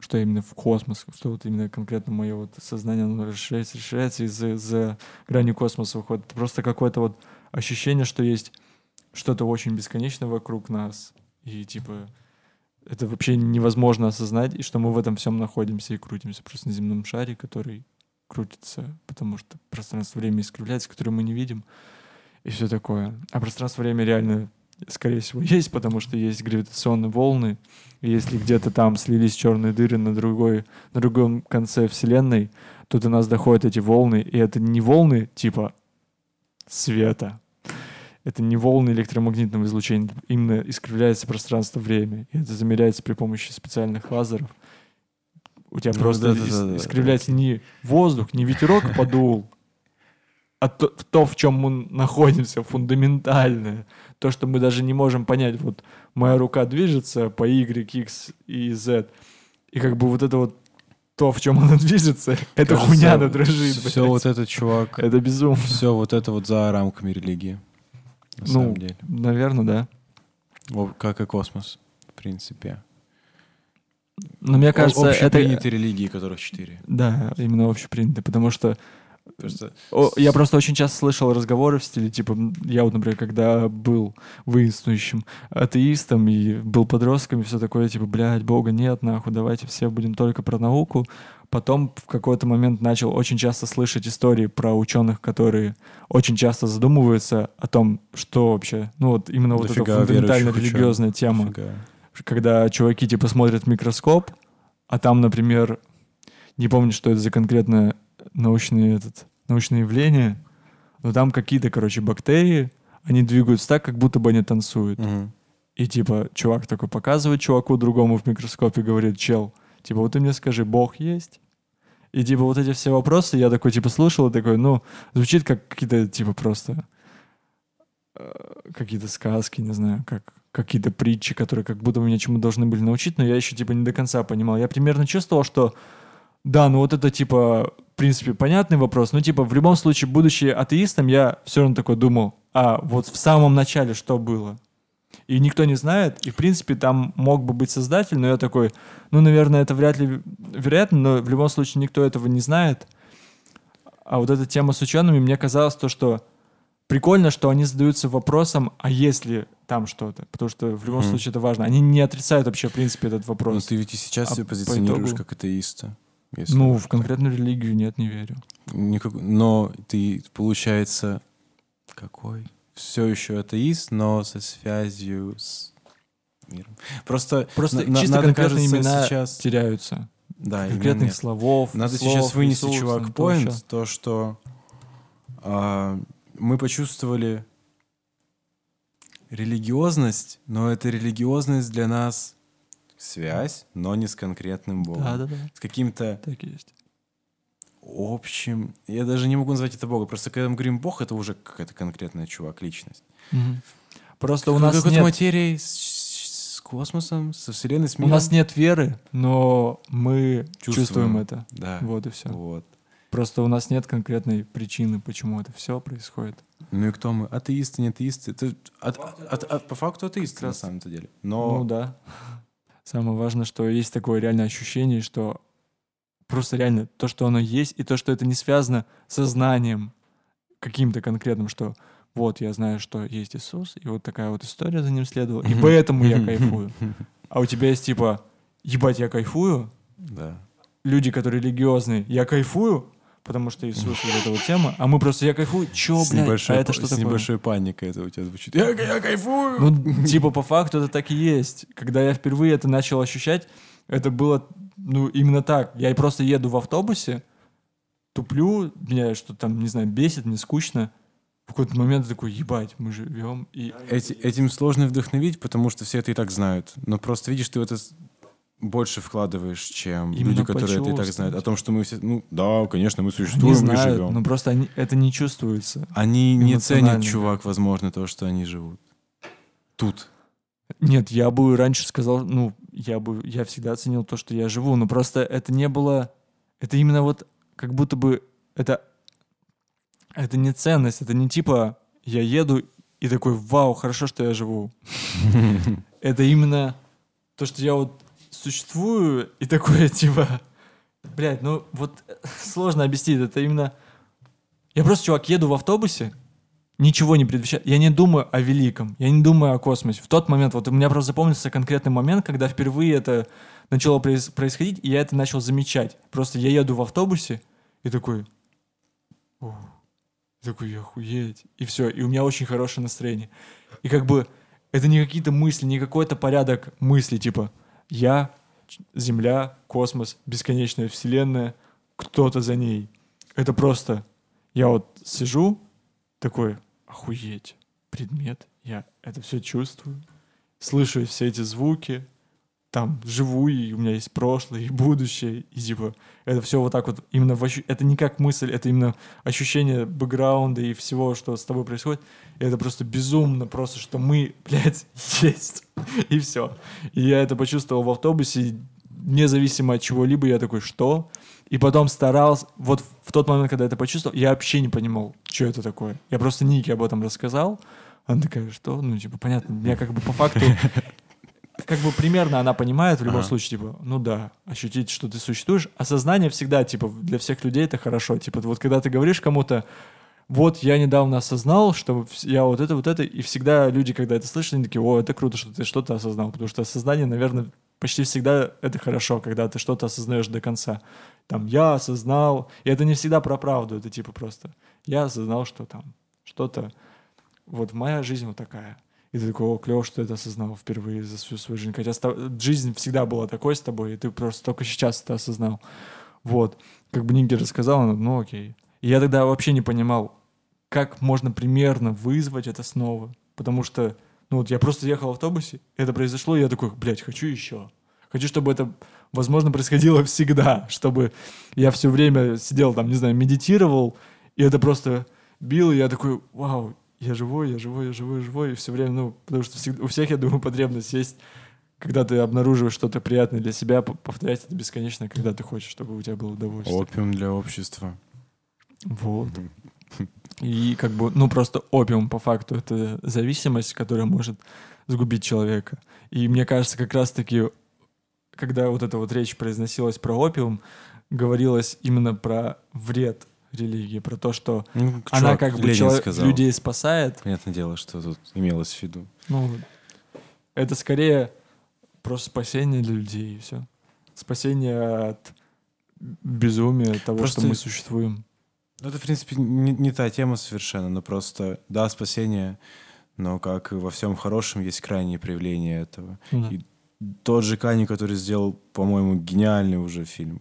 B: что именно в космос, что вот именно конкретно мое вот сознание оно расширяется, расширяется, и за, за гранью космоса выходит. Это просто какое-то вот ощущение, что есть что-то очень бесконечное вокруг нас. И типа это вообще невозможно осознать, и что мы в этом всем находимся и крутимся просто на земном шаре, который крутится, потому что пространство-время искривляется, которое мы не видим, и все такое. А пространство-время реально, скорее всего, <laughs> есть, потому что есть гравитационные волны, и если где-то там слились черные дыры на, другой, на другом конце Вселенной, то до нас доходят эти волны, и это не волны типа света, это не волны электромагнитного излучения, именно искривляется пространство-время, и это замеряется при помощи специальных лазеров, у тебя
A: Ну,
B: просто
A: да-да-да,
B: ис-
A: да.
B: искривляется не воздух, не ветерок подул, а то, то, в чем мы находимся, фундаментальное. То, что мы даже не можем понять. Вот моя рука движется по Y, X и Z. И как бы вот это вот то, в чем она движется, это
A: Кажется,
B: хуйня она дрожит.
A: Все
B: блядь.
A: вот этот чувак,
B: Это безумно.
A: все вот это вот за рамками религии. На
B: Ну,
A: самом деле.
B: наверное, да.
A: Во- Как и космос, в принципе.
B: Но мне кажется, это...
A: Общепринятые религии, которых четыре.
B: Да, именно общепринятые, потому что
A: Просто
B: О, я просто очень часто слышал разговоры в стиле, типа, я вот, например, когда был воинствующим атеистом и был подростком и все такое, типа, блядь, Бога нет, нахуй, давайте все будем только про науку. Потом в какой-то момент начал очень часто слышать истории про ученых, которые очень часто задумываются о том, что вообще, ну вот именно вот эта
A: Дофига
B: фундаментально
A: верующих
B: религиозная тема
A: дофига.
B: когда чуваки типа смотрят микроскоп, а там, например, не помню, что это за конкретное научное, этот, научное явление, но там какие-то, короче, бактерии, они двигаются так, как будто бы они танцуют.
A: Мгм.
B: И типа чувак такой показывает чуваку другому в микроскопе, говорит, чел, типа вот ты мне скажи, Бог есть? И типа вот эти все вопросы я такой типа слушал и такой, ну, звучит как какие-то типа просто э, какие-то сказки, не знаю, как какие-то притчи, которые как будто меня чему должны были научить, но я еще типа не до конца понимал. Я примерно чувствовал, что да, ну вот это типа, в принципе, понятный вопрос, но типа в любом случае, будучи атеистом, я все равно такой думал, а вот в самом начале что было? И никто не знает, и в принципе там мог бы быть создатель, но я такой, ну, наверное, это вряд ли вероятно, но в любом случае никто этого не знает. А вот эта тема с учеными, мне казалось то, что прикольно, что они задаются вопросом, а есть ли там что-то? Потому что в любом
A: Мгм.
B: случае это важно. Они не отрицают вообще, в принципе, этот
A: Ну,
B: вопрос.
A: ты ведь и сейчас
B: А
A: себя
B: по
A: позиционируешь
B: итогу-
A: как атеиста. Если
B: Ну, в конкретную религию нет, не верю.
A: Никак- Но ты, получается, какой? Все еще атеист, но со связью с миром. Просто,
B: Просто
A: на-
B: чисто
A: надо,
B: конкретные
A: кажется,
B: имена
A: сейчас...
B: теряются.
A: Да,
B: конкретных словов.
A: Надо
B: слов,
A: сейчас вынести,
B: ресурсов,
A: чувак, поинт, то, что а, мы почувствовали религиозность, но это религиозность для нас связь, но не с конкретным Богом.
B: Да-да-да,
A: С каким-то
B: так есть.
A: общим... Я даже не могу назвать это Богом. Просто когда мы говорим Бог, это уже какая-то конкретная чувак, личность.
B: Мгм. Просто у нас
A: Какой-то
B: нет
A: материи с, с космосом, со Вселенной, с
B: У
A: миром.
B: нас нет веры, но мы чувствуем,
A: Чувствуем.
B: это.
A: Да.
B: Вот и все.
A: Вот.
B: Просто у нас нет конкретной причины, почему это все происходит.
A: Ну и кто мы? Атеисты, не атеисты? Это от- от- от- по факту атеисты на самом-то деле. Но
B: Ну да. Самое важное, что есть такое реальное ощущение, что просто реально то, что оно есть, и то, что это не связано со знанием каким-то конкретным, что вот я знаю, что есть Иисус, и вот такая вот история за ним следовала, и поэтому я кайфую. А у тебя есть типа, ебать, я кайфую,
A: Да.
B: люди, которые религиозные, я кайфую, потому что Иисус <laughs> вот эта вот тема, а мы просто, я кайфую, чё,
A: с
B: блядь,
A: небольшой,
B: а это что
A: с
B: такое?
A: небольшой паникой это у тебя звучит. Я, я кайфую!
B: Ну, типа, по факту это так и есть. Когда я впервые это начал ощущать, это было, ну, именно так. Я просто еду в автобусе, туплю, меня что там, не знаю, бесит, мне скучно. В какой-то момент такой, ебать, мы живем, и...
A: Эти- этим сложно вдохновить, потому что все это и так знают. Но просто видишь, ты в это с- больше вкладываешь, чем
B: Именно
A: люди, которые это и так знают. О том, что мы все... Ну, да, конечно, мы
B: Они
A: существуем и
B: знают,
A: живем.
B: но просто они, это не чувствуется.
A: Они не ценят, чувак, возможно, то, что они живут. Тут.
B: Нет, я бы раньше сказал, ну, я бы, я всегда ценил то, что я живу, но просто это не было, это именно вот как будто бы это, это не ценность, это не типа я еду и такой, вау, хорошо, что я живу. <laughs> Это именно то, что я вот существую и такое <laughs> типа, блядь, ну вот сложно объяснить, это именно, я просто, чувак, еду в автобусе, ничего не предвещает. Я не думаю о великом, я не думаю о космосе. В тот момент, вот у меня просто запомнился конкретный момент, когда впервые это начало проис- происходить, и я это начал замечать. Просто я еду в автобусе и такой, «О». такой, охуеть. И все, и у меня очень хорошее настроение. И как бы это не какие-то мысли, не какой-то порядок мыслей, типа я, Земля, космос, бесконечная вселенная, кто-то за ней. Это просто я вот сижу, такой, охуеть, предмет, я это все чувствую, слышу все эти звуки, там живу, и у меня есть прошлое, и будущее, и типа это все вот так вот именно в ощу... это не как мысль, это именно ощущение бэкграунда и всего, что с тобой происходит. И это просто безумно, просто что мы, <laughs> блядь, есть. И все. И я это почувствовал в автобусе, независимо от чего-либо, я такой, что? И потом старался, вот в тот момент, когда я это почувствовал, я вообще не понимал, что это такое. Я просто Нике об этом рассказал, она такая, что? Ну, типа, понятно, я как бы по факту <laughs> как бы примерно она понимает в любом ага. случае, типа, ну да, ощутить, что ты существуешь. Осознание всегда, типа, для всех людей это хорошо. Типа, вот когда ты говоришь кому-то, вот я недавно осознал, что я вот это, вот это, и всегда люди, когда это слышат, они такие, о, это круто, что ты что-то осознал, потому что осознание, наверное, почти всегда это хорошо, когда ты что-то осознаешь до конца. Там, я осознал, и это не всегда про правду, это типа просто, я осознал, что там что-то, вот моя жизнь вот такая и ты такой, о, клево, что это осознал впервые за всю свою жизнь. Хотя жизнь всегда была такой с тобой, и ты просто только сейчас это осознал. Вот. Как бы Нигер рассказал, ну, окей. И я тогда вообще не понимал, как можно примерно вызвать это снова. Потому что, ну вот я просто ехал в автобусе, это произошло, и я такой, блядь, хочу еще. Хочу, чтобы это, возможно, происходило всегда, чтобы я все время сидел там, не знаю, медитировал, и это просто било, и я такой, вау, я живой, я живой, я живой, живой, и все время, ну, потому что всегда, у всех, я думаю, потребность есть, когда ты обнаруживаешь что-то приятное для себя, повторять это бесконечно, когда ты хочешь, чтобы у тебя было удовольствие.
A: Опиум для общества.
B: Вот. И как бы, ну, просто опиум по факту — это зависимость, которая может сгубить человека. И мне кажется, как раз-таки, когда вот эта вот речь произносилась про опиум, говорилось именно про вред религии, про то, что ну, она как бы человек, людей спасает.
A: Понятное дело, что тут имелось в виду.
B: Ну, это скорее просто спасение для людей, и все. Спасение от безумия того, просто... что мы существуем.
A: Ну, это, в принципе, не, не та тема совершенно, но просто, да, спасение, но как и во всем хорошем есть крайние проявления этого. Да. И тот же Кани, который сделал, по-моему, гениальный уже фильм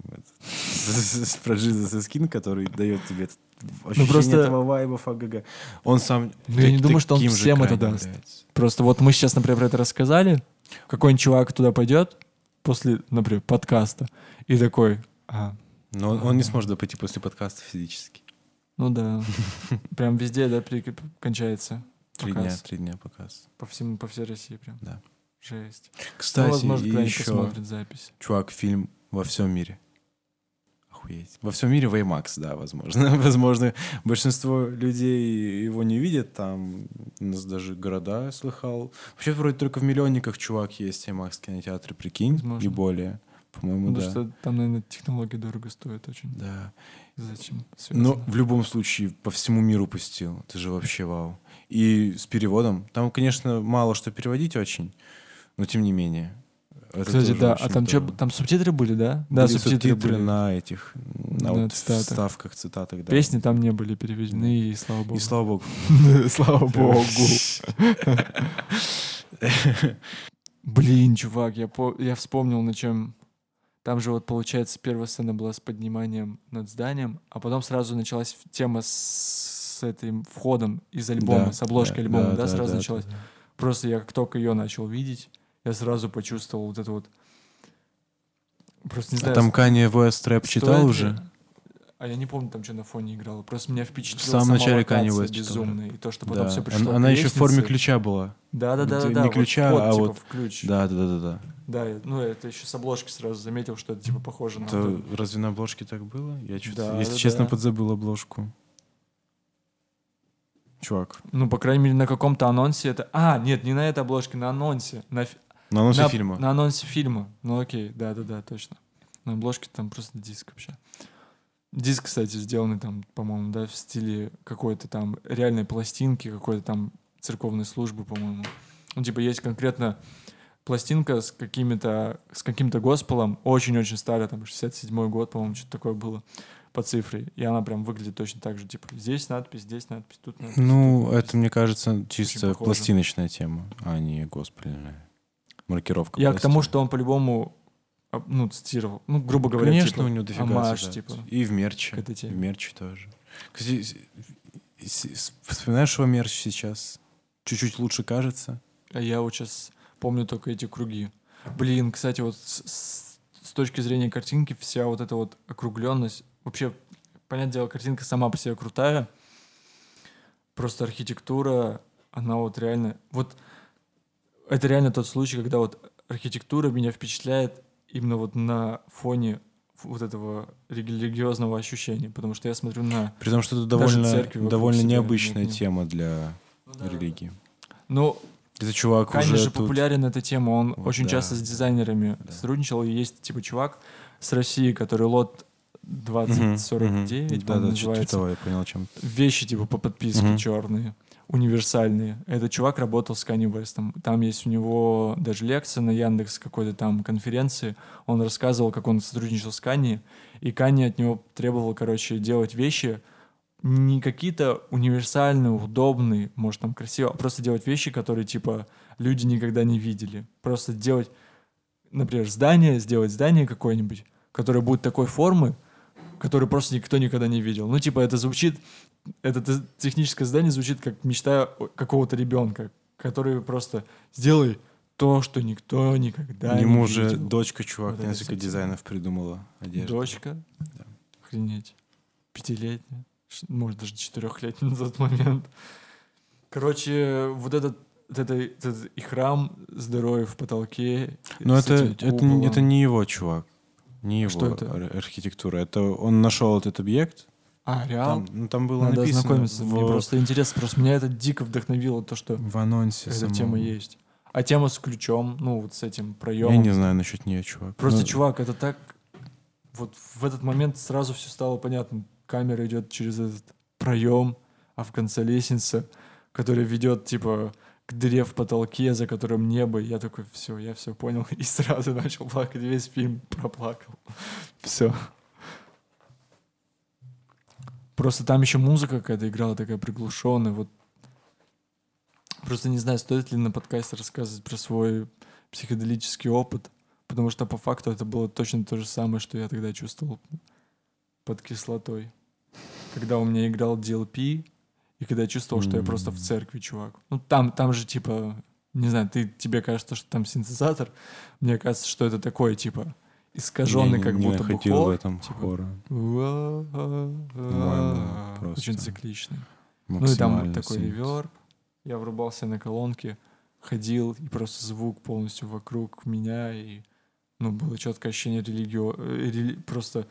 A: <laughs> про Джизуса Скин, который дает тебе ну, ощущение ну, просто... этого вайба ФГГ. Он сам...
B: Ну, я не думаю, что он всем это даст. Просто вот мы сейчас, например, про это рассказали, какой-нибудь чувак туда пойдет после, например, подкаста, и такой... А,
A: Но он, он не сможет пойти после подкаста физически.
B: Ну да. <laughs> Прям везде, да, кончается.
A: Три дня, три дня показ.
B: По всему, по всей России прям.
A: Да.
B: Жесть.
A: Кстати, ну, возможно, и еще, посмотрит запись. чувак, фильм во всем мире. Охуеть. Во всем мире Веймакс, да, возможно. <laughs> возможно, большинство людей его не видят. Там у нас даже города слыхал. Вообще, вроде только в миллионниках чувак есть IMAX кинотеатры, прикинь, возможно. и более. По-моему,
B: Потому да. что там, наверное, технологии дорого стоят очень.
A: Да.
B: Зачем?
A: Связано. Но в любом случае по всему миру пустил. Это же вообще вау. И с переводом. Там, конечно, мало что переводить очень. Но тем не менее.
B: Кстати, да. А там что, там субтитры были, да?
A: Были да, субтитры, были. на этих, на, на вот цитатах. вставках, цитатах, да.
B: Песни там не были переведены, и слава богу.
A: И слава богу. <laughs>
B: Слава богу. <laughs> Блин, чувак, я, по... я вспомнил, на чем... Там же вот, получается, первая сцена была с подниманием над зданием, а потом сразу началась тема с этим входом из альбома, да, с обложкой да, альбома, да, да, да сразу да, началась. Да, да. Просто я как только ее начал видеть, я сразу почувствовал вот это вот...
A: Просто не а знаю... А там Kanye West рэп читал уже?
B: А я не помню, там что на фоне играло. Просто меня впечатлило
A: В самом начале Kanye West
B: безумный. И то, что потом
A: да.
B: все пришло
A: Она, она еще в форме ключа была.
B: Да-да-да.
A: Не ключа, вот, а
B: типа,
A: вот...
B: ключ.
A: Да-да-да-да.
B: Да, ну это еще с обложки сразу заметил, что это типа похоже на...
A: Это разве на обложке так было? Я что-то, да, если да, честно, да. подзабыл обложку чувак.
B: Ну, по крайней мере, на каком-то анонсе это... А, нет, не на этой обложке, на анонсе. На,
A: на анонсе на, фильма.
B: На анонсе фильма. Ну, окей, да-да-да, точно. На обложке там просто диск вообще. Диск, кстати, сделанный там, по-моему, да, в стиле какой-то там реальной пластинки, какой-то там церковной службы, по-моему. Ну, типа, есть конкретно пластинка с какими-то, с каким-то госпелом, очень-очень старая, там, 67-й год, по-моему, что-то такое было по цифре, и она прям выглядит точно так же, типа здесь надпись, здесь надпись, тут надпись.
A: Ну, тут надпись. это, мне кажется, чисто пластиночная тема, а не госпельная маркировка.
B: Я пластины. к тому, что он по-любому а, ну, цитировал. Ну, грубо говоря,
A: Конечно,
B: типа,
A: у него дофига
B: амаш,
A: цитат.
B: типа.
A: И в мерче. К этой теме. В мерче тоже. Кстати, вспоминаешь его мерч сейчас? Чуть-чуть лучше кажется?
B: А я вот сейчас помню только эти круги. Блин, кстати, вот с, с- с точки зрения картинки вся вот эта вот округленность, вообще, понятное дело, картинка сама по себе крутая, просто архитектура, она вот реально, вот это реально тот случай, когда вот архитектура меня впечатляет именно вот на фоне вот этого религиозного ощущения, потому что я смотрю на...
A: При том, что это довольно, довольно
B: себя
A: необычная
B: нет,
A: тема для религии.
B: Ну,
A: Это чувак
B: Канни
A: уже
B: же
A: тут...
B: популярен эта тема, он
A: Вот
B: очень
A: да,
B: часто с дизайнерами
A: да.
B: сотрудничал, и есть типа чувак с России, который лот
A: Мгм,
B: 2049,
A: мгм.
B: по-моему,
A: Да, да,
B: называется.
A: того, я понял, чем.
B: Вещи типа по подписке
A: Мгм.
B: черные, универсальные. Этот чувак работал с Канни Вестом. Там есть у него даже лекция на Яндекс какой-то там конференции. Он рассказывал, как он сотрудничал с Канни, и Канни от него требовал, короче, делать вещи не какие-то универсальные, удобные, может, там красиво, а просто делать вещи, которые, типа, люди никогда не видели. Просто делать, например, здание, сделать здание какое-нибудь, которое будет такой формы, которую просто никто никогда не видел. Ну, типа, это звучит, это техническое здание звучит как мечта какого-то ребенка, который просто сделай то, что никто никогда
A: Ему
B: не
A: же
B: видел.
A: дочка, чувак,
B: Вот это
A: несколько
B: кстати.
A: дизайнов придумала одежды.
B: Дочка? Охренеть. Пятилетняя. Может, даже четырехлетняя на тот момент. Короче, вот этот, вот это, этот и храм здоровья в потолке.
A: Но это, это, это не его, чувак. Не его
B: Что это?
A: ар- архитектура. Это он нашел этот объект.
B: А, реал?
A: Там, ну, там было
B: Надо
A: написано
B: ознакомиться.
A: в,
B: Мне просто интересно. Просто меня это дико вдохновило, то, что
A: в анонсе
B: эта
A: самом.
B: тема есть. А тема с ключом, ну, вот с этим проемом.
A: Я не знаю насчет нее, чувак.
B: Просто,
A: Ну,
B: чувак, это так... Вот в этот момент сразу все стало понятно. Камера идет через этот проем, а в конце лестница, которая ведет, типа, дыре в потолке, за которым небо. Я такой, все, я все понял. <laughs> И сразу начал плакать. Весь фильм проплакал. <laughs> Все. Просто там еще музыка какая-то играла, такая приглушенная. Вот Просто не знаю, стоит ли на подкасте рассказывать про свой психоделический опыт, потому что по факту это было точно то же самое, что я тогда чувствовал под кислотой. Когда у меня играл DLP, и когда я чувствовал, что я просто в церкви, чувак. Ну, там, там же, типа, не знаю, ты, тебе кажется, что там синтезатор, мне кажется, что это такое, типа, искаженный, как будто бы хор,
A: в этом
B: типа,
A: хора.
B: Очень цикличный. Ну и там
A: Максимально
B: такой реверб. Я врубался на колонки, ходил, и просто звук полностью вокруг меня, и ну, было четкое ощущение религио... э, рели- Просто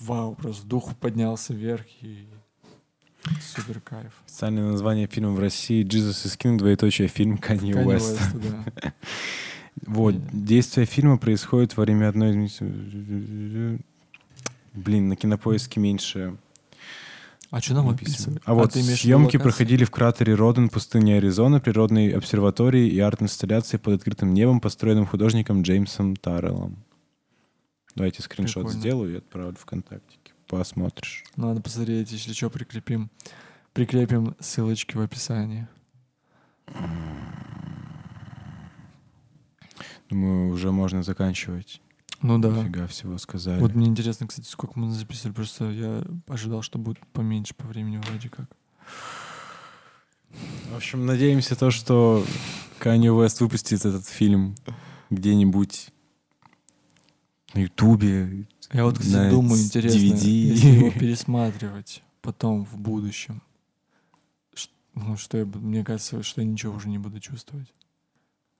B: вау, просто дух поднялся вверх, и супер кайф.
A: Официальное название фильма в России «Jesus is King», двоеточие фильм Канье Уэст.
B: Да. <laughs>
A: Вот, действие фильма происходит во время одной из... Блин, на кинопоиске меньше
B: А что нам
A: написано.
B: описывать?
A: А вот съемки проходили в кратере Роден, пустыне Аризона, природной обсерватории и арт-инсталляции под открытым небом, построенным художником Джеймсом Тарреллом. Давайте скриншот
B: Прикольно.
A: сделаю и отправлю ВКонтакте. Посмотришь.
B: Надо посмотреть, если что, прикрепим. Прикрепим ссылочки в описании.
A: Думаю, уже можно заканчивать.
B: Ну да.
A: Дофига всего сказали.
B: Вот мне интересно, кстати, сколько мы записали. Просто я ожидал, что будет поменьше по времени вроде как.
A: В общем, надеемся то, что Канье Уэст выпустит этот фильм где-нибудь на Ютубе.
B: Я вот, кстати,
A: на
B: думаю, интересно,
A: DVD.
B: если его пересматривать потом в будущем, ну, что я, мне кажется, что я ничего уже не буду чувствовать.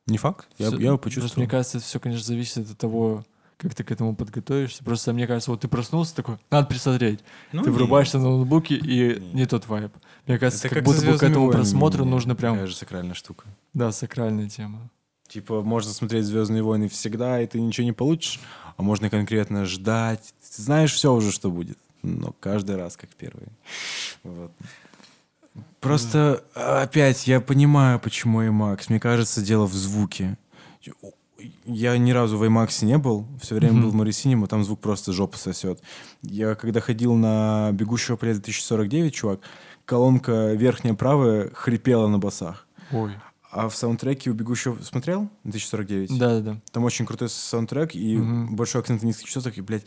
A: Не факт. Я,
B: Всё-
A: я его
B: Просто
A: почувствовал.
B: мне кажется, это все, конечно, зависит от того, как ты к этому подготовишься. Просто мне кажется, вот ты проснулся такой, надо присмотреть.
A: Ну,
B: ты
A: не.
B: врубаешься на ноутбуке и
A: Не.
B: не тот вайб. Мне кажется,
A: Это
B: как,
A: как
B: будто бы к
A: «Звездными
B: этому
A: войнами»
B: просмотру
A: мне
B: нужно прям,
A: Такая же сакральная штука.
B: да, сакральная тема.
A: Типа, можно смотреть Звездные войны всегда, и ты ничего не получишь, а можно конкретно ждать. Ты знаешь все уже, что будет. Но каждый раз как первый. Вот. Просто а, опять я понимаю, почему IMAX. Мне кажется, дело в звуке. Я ни разу в IMAX не был, все время
B: Мгм.
A: был в Море там звук просто жопу сосет. Я когда ходил на «Бегущего по лезвию 2049», чувак, колонка верхняя правая хрипела на басах.
B: Ой.
A: А в саундтреке у «Бегущего» смотрел? 2049?
B: Да-да-да.
A: Там очень крутой саундтрек и
B: Мгм.
A: большой акцент на низких частотах, и, блядь...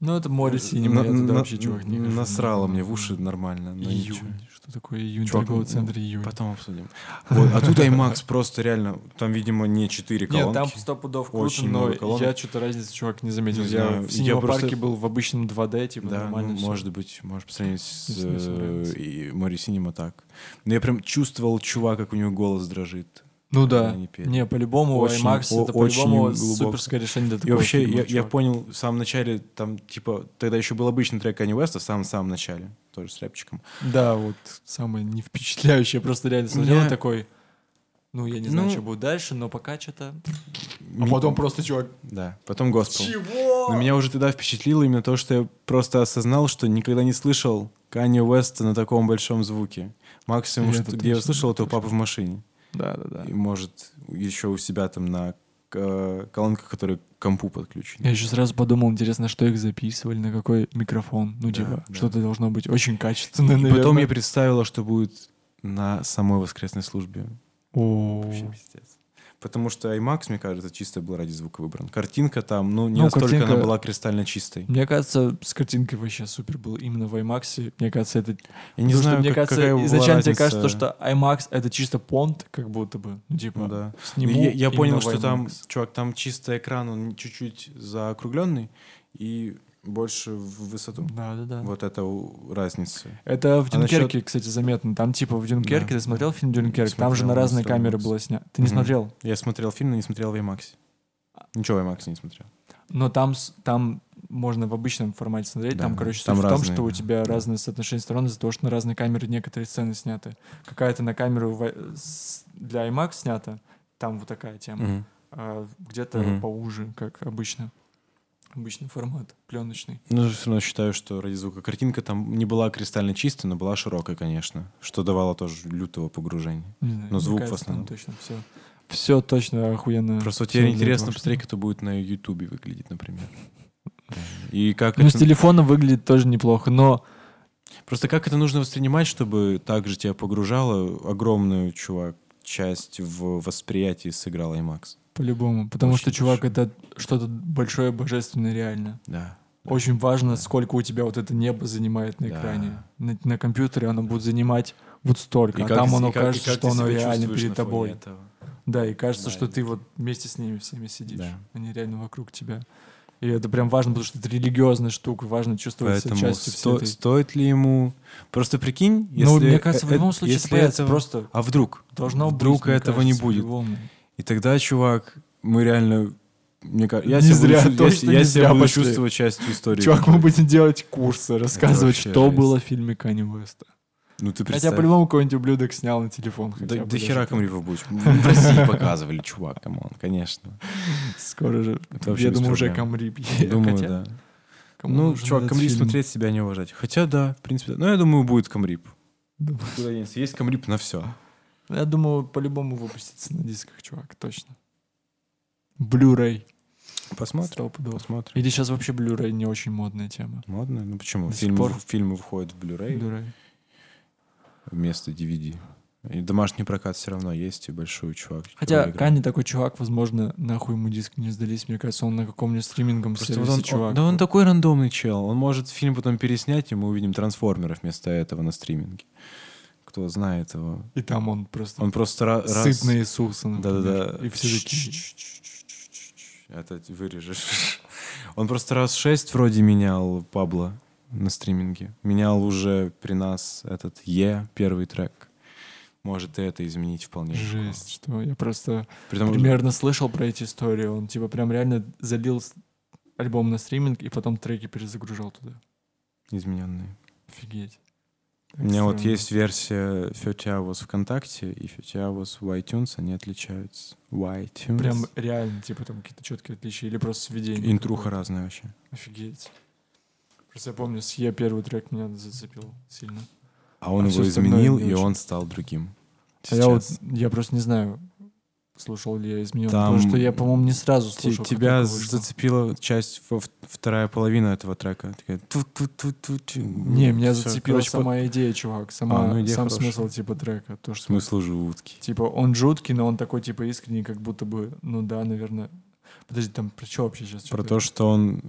B: Ну, это море синема, я туда вообще, чувак, не.
A: Насрало мне в уши нормально. но ничего.
B: Июнь. Что такое июнь?
A: Чувак,
B: Торговый
A: ну,
B: центр июнь.
A: Потом обсудим. <laughs> Вот, а тут IMAX просто реально, там, видимо, не 4
B: Нет, там
A: колонки.
B: сто пудов круто,
A: Очень
B: но
A: много колонок.
B: я что-то разницы, чувак, не заметил.
A: Не
B: я
A: знаю,
B: в
A: я
B: синема
A: просто-
B: парке был в обычном 2D, типа,
A: да,
B: нормально
A: ну, может быть, может по сравнению с э, Море Синема так. Но я прям чувствовал чувак, как у него голос дрожит.
B: Ну да.
A: они пели.
B: Не, по-любому
A: Очень,
B: IMAX
A: о-
B: это
A: очень
B: по-любому суперское решение для
A: И
B: такого
A: вообще,
B: фильма,
A: я, я понял в самом начале, там, типа, тогда еще был обычный трек Кани Уэста, в самом-самом начале, тоже с рэпчиком.
B: Да, вот самое не впечатляющее. Я просто реально смотрел
A: Я-
B: и такой, ну, я не знаю,
A: Ну,
B: что будет дальше, но пока что-то... А потом просто, чувак,
A: Да, потом Госпел.
B: чего?
A: Но меня уже тогда впечатлило именно то, что я просто осознал, что никогда не слышал Канье Уэста на таком большом звуке. Максимум,
B: И
A: что, где я
B: точно,
A: услышал, это у папы в машине.
B: Да, да, да.
A: И, может, еще у себя там на колонках, которые к компу подключены.
B: Я еще сразу подумал, интересно, что их записывали, на какой микрофон. Ну,
A: Да,
B: типа,
A: да.
B: что-то должно быть очень качественно,
A: И
B: наверное.
A: потом я представила, что будет на самой воскресной службе.
B: О,
A: Вообще пиздец. Потому что IMAX, мне кажется, чисто был ради звука выбран. Картинка там, ну, не
B: Ну,
A: настолько
B: картинка-
A: она была кристально чистой.
B: Мне кажется, с картинкой вообще супер был именно в IMAX. Мне кажется, это...
A: Я не
B: потому что
A: знаю,
B: мне
A: как-
B: кажется, изначально тебе кажется, что IMAX — это чисто понт, как будто бы. Ну, типа,
A: да.
B: сниму
A: я, я понял, что там, чувак, там чисто экран, он чуть-чуть заокругленный и больше в высоту.
B: Да, да, да.
A: Вот это разница.
B: Это в
A: А насчет-
B: Дюнкерке, кстати, заметно. Там, типа, в Дюнкерке,
A: Да,
B: ты смотрел фильм Дюнкерк? Там же
A: смотрел,
B: на разные
A: смотрел
B: камеры было снято. Ты не
A: Мгм.
B: смотрел?
A: Я смотрел фильм, но не смотрел в IMAX. Ничего в IMAX не смотрел.
B: Но там, там можно в обычном формате смотреть.
A: Да,
B: там, короче,
A: там
B: суть в том,
A: разные,
B: что у тебя
A: Да.
B: разные соотношения сторон из-за того, что на разные камеры некоторые сцены сняты. Какая-то на камеру для IMAX снята, там вот такая тема.
A: Мгм.
B: А где-то
A: Мгм.
B: поуже, как обычно. Обычный формат, пленочный.
A: Но все равно считаю, что ради звука картинка там не была кристально чистой, но была широкой, конечно, что давало тоже лютого погружения.
B: Не знаю,
A: Но звук в
B: кажется, там
A: основном.
B: точно все. Все точно охуенно.
A: Просто теперь
B: для
A: интересно
B: этого,
A: посмотреть,
B: что-
A: как это будет на Ютубе выглядеть, например. И как
B: Ну, с
A: это...
B: телефона выглядит тоже неплохо, но
A: Просто как это нужно воспринимать, чтобы так же тебя погружало огромную, чувак, часть в восприятии сыграл IMAX.
B: по-любому. Потому
A: Очень
B: что, чувак, это что-то большое, божественное реально.
A: Да.
B: Очень важно,
A: Да.
B: сколько у тебя вот это небо занимает на
A: Да.
B: экране. На, на компьютере оно будет занимать вот столько,
A: И
B: а
A: как
B: там оно
A: и как- и
B: кажется,
A: как
B: что оно реально перед тобой.
A: этого.
B: Да, и кажется,
A: Да,
B: что
A: это-
B: ты вот вместе с ними всеми сидишь.
A: Да.
B: Они реально вокруг тебя. И это прям важно, потому что это религиозная штука, важно чувствовать себя
A: Поэтому
B: частью всей
A: сто-
B: этой...
A: стоит ли ему... Просто прикинь, если...
B: ну, мне кажется, в
A: э-
B: любом случае это
A: если этого-
B: Просто
A: А вдруг?
B: должно быть,
A: Вдруг
B: мне
A: этого не
B: кажется,
A: будет.
B: по-любому.
A: И тогда, чувак, мы реально... Мне кажется, я
B: Не
A: себя
B: зря,
A: буду,
B: точно
A: я, я
B: не
A: себя
B: зря
A: буду
B: пошли.
A: чувствовать частью истории.
B: Чувак, мы будем делать курсы, рассказывать, что
A: жесть.
B: было в фильме Канье Уэста.
A: Ну ты
B: Хотя
A: представь.
B: по-любому какой-нибудь ублюдок снял на телефон.
A: Да,
B: хотя даже
A: хера.
B: Camrip
A: ов будет. В России <laughs> показывали, чувак, come on, конечно.
B: Скоро же. Я думаю, уже. Camrip.
A: Думаю,
B: Хотя,
A: да. Ну, чувак, Камрип смотреть себя не уважать. Хотя, да, в принципе, да. Ну, я думаю, будет Камрип. Есть Камрип на все.
B: Я думаю, по-любому выпустится на дисках, чувак, точно. Blu-ray.
A: Посмотрим. Посмотрим.
B: Или сейчас вообще Blu-ray не очень модная тема.
A: Модно? Ну почему? Фильмы, фильмы выходят в Blu-ray
B: Blu-ray.
A: Вместо DVD. И домашний прокат все равно есть, и большой чувак.
B: Хотя. Канни такой чувак, возможно, нахуй ему диски не сдались. Мне кажется, он на каком-нибудь стримингом
A: Просто
B: сервисе
A: вот он,
B: чувак.
A: он- да он такой рандомный чел. Он может фильм потом переснять, и мы увидим трансформеров вместо этого на стриминге. Кто знает его.
B: И там он просто
A: Он просто ра- раз...
B: сыт на Иисуса.
A: Да-да-да.
B: И все такие...
A: Это вырежешь. <laughs> Он просто раз шесть вроде менял Пабло на стриминге. Менял уже при нас этот Е, первый трек. Может и это изменить вполне.
B: Жесть, что я просто
A: При том,
B: примерно слышал про эти истории. Он типа прям реально залил альбом на стриминг и потом треки перезагружал туда.
A: измененные.
B: Офигеть.
A: У меня вот есть версия 30 Hours ВКонтакте и 30 Hours в iTunes, они отличаются. В iTunes.
B: Прям реально, типа там какие-то четкие отличия или просто сведения.
A: Интруха разная вообще.
B: Офигеть. Просто я помню, Е первый трек меня зацепил сильно.
A: А он
B: А
A: его изменил, и он стал другим.
B: А я вот, я просто не знаю, слушал ли я изменил.
A: Там
B: Потому что я, по-моему, не сразу слушал.
A: тебя зацепила часть, во- вторая половина этого трека. Такая.
B: Не, меня
A: Всё,
B: зацепила
A: короче, по-
B: сама идея, чувак. Сама,
A: А, ну, идея
B: сам
A: хорошая.
B: смысл типа трека. То, что
A: Смысл жуткий.
B: Типа, он жуткий, но он такой, типа, искренний, как будто бы, ну да, наверное. Подожди, там про что вообще сейчас?
A: Про то, что он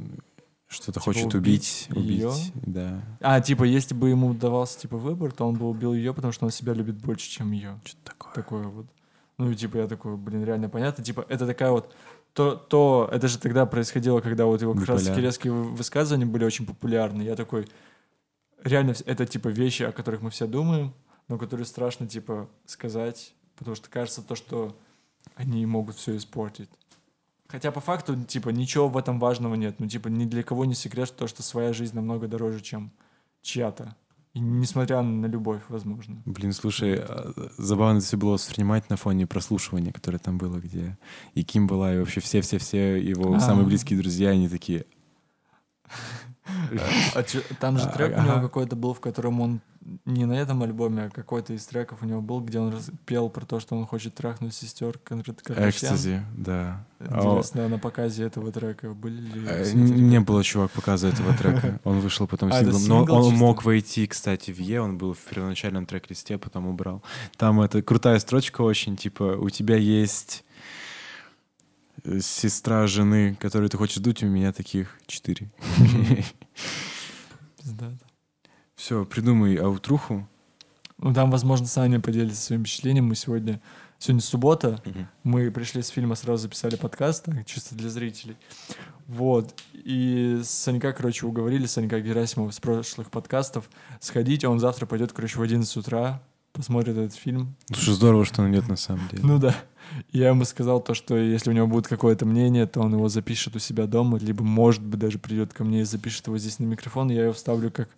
A: Что-то
B: Типа
A: хочет
B: убить
A: убить, убить,
B: её?
A: да.
B: А, типа, если бы ему давался, типа, выбор, то он бы убил ее, потому что он себя любит больше, чем ее.
A: Что-то такое.
B: Такое вот. Ну, и типа, я такой, блин, реально понятно. Типа, это такая вот... То, то, это же тогда происходило, когда вот его как раз таки резкие вы- высказывания были очень популярны. Я такой, реально, это типа вещи, о которых мы все думаем, но которые страшно, типа, сказать, потому что кажется то, что они могут все испортить. Хотя по факту, типа, ничего в этом важного нет. Ну, типа, ни для кого не секрет, что, что своя жизнь намного дороже, чем чья-то. И несмотря на любовь, возможно.
A: Блин, слушай, а, забавно это все было воспринимать на фоне прослушивания, которое там было, где и Ким была, и вообще все-все-все его
B: А.
A: самые близкие друзья, они такие,
B: А там же
A: А,
B: трек у него какой-то был, в котором он не на этом альбоме, а какой-то из треков у него был, где он пел про то, что он хочет трахнуть сестер Кардашьян.
A: экстази, да. А,
B: Интересно, на показе этого трека были ли...
A: э, Не было, чувак, показа этого трека. <laughs> Он вышел потом
B: А,
A: синглом. Но
B: сингл
A: он
B: чисто?
A: мог войти, кстати, в Е, он был в первоначальном трек-листе, потом убрал. Там это крутая строчка очень, типа, у тебя есть э, сестра жены, которую ты хочешь дуть, у меня таких четыре. <laughs>
B: Пиздато.
A: Все, придумай аутруху.
B: Ну, там, возможно, Саня поделится своим впечатлением. Мы сегодня... Сегодня суббота, мы пришли с фильма, сразу записали подкаст, так, <laughs> чисто для зрителей. Вот. И Санька, короче, уговорили Санька Герасимова с прошлых подкастов сходить, он завтра пойдет, короче, в 11 утра, посмотрит этот фильм.
A: Слушай, здорово, что он идет на самом деле.
B: Ну да. Я ему сказал то, что если у него будет какое-то мнение, то он его запишет у себя дома, либо, может быть, даже придет ко мне и запишет его здесь на микрофон, и я его вставлю как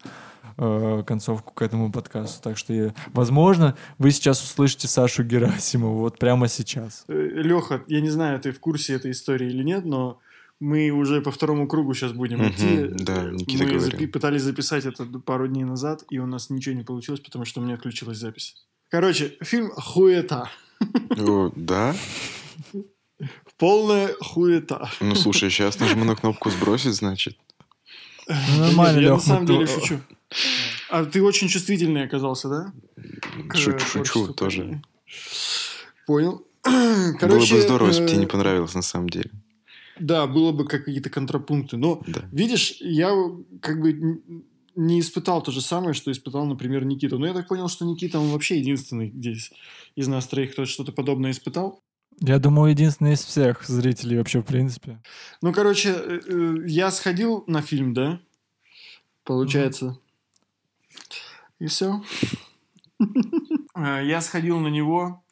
B: э, концовку к этому подкасту. Так что, я- возможно, вы сейчас услышите Сашу Герасимову вот прямо сейчас.
C: Леха, я не знаю, ты в курсе этой истории или нет, но мы уже по второму кругу сейчас будем
D: Мгм,
C: идти.
D: да, Никита
C: мы запи- пытались записать это пару дней назад, и у нас ничего не получилось, потому что у меня отключилась запись. Короче, фильм «Хуета».
D: О, да?
C: Полная хуета.
D: Ну, слушай, сейчас нажму на кнопку «Сбросить», значит.
B: Ну, нормально,
C: я на самом деле шучу. А ты очень чувствительный оказался, да?
D: Шучу, тоже.
C: Понял.
D: Было
C: Короче,
D: бы здорово, если бы тебе
C: э,
D: не понравилось на самом деле.
C: Да, было бы как какие-то контрапункты. Но
D: Да.
C: Видишь, я как бы не испытал то же самое, что испытал, например, Никита. Но я так понял, что Никита, он вообще единственный здесь из нас троих, кто что-то подобное испытал.
B: Я думаю, единственный из всех зрителей вообще, в принципе.
C: Ну, короче, э, э, я сходил на фильм, да? Получается. И все. Я сходил на него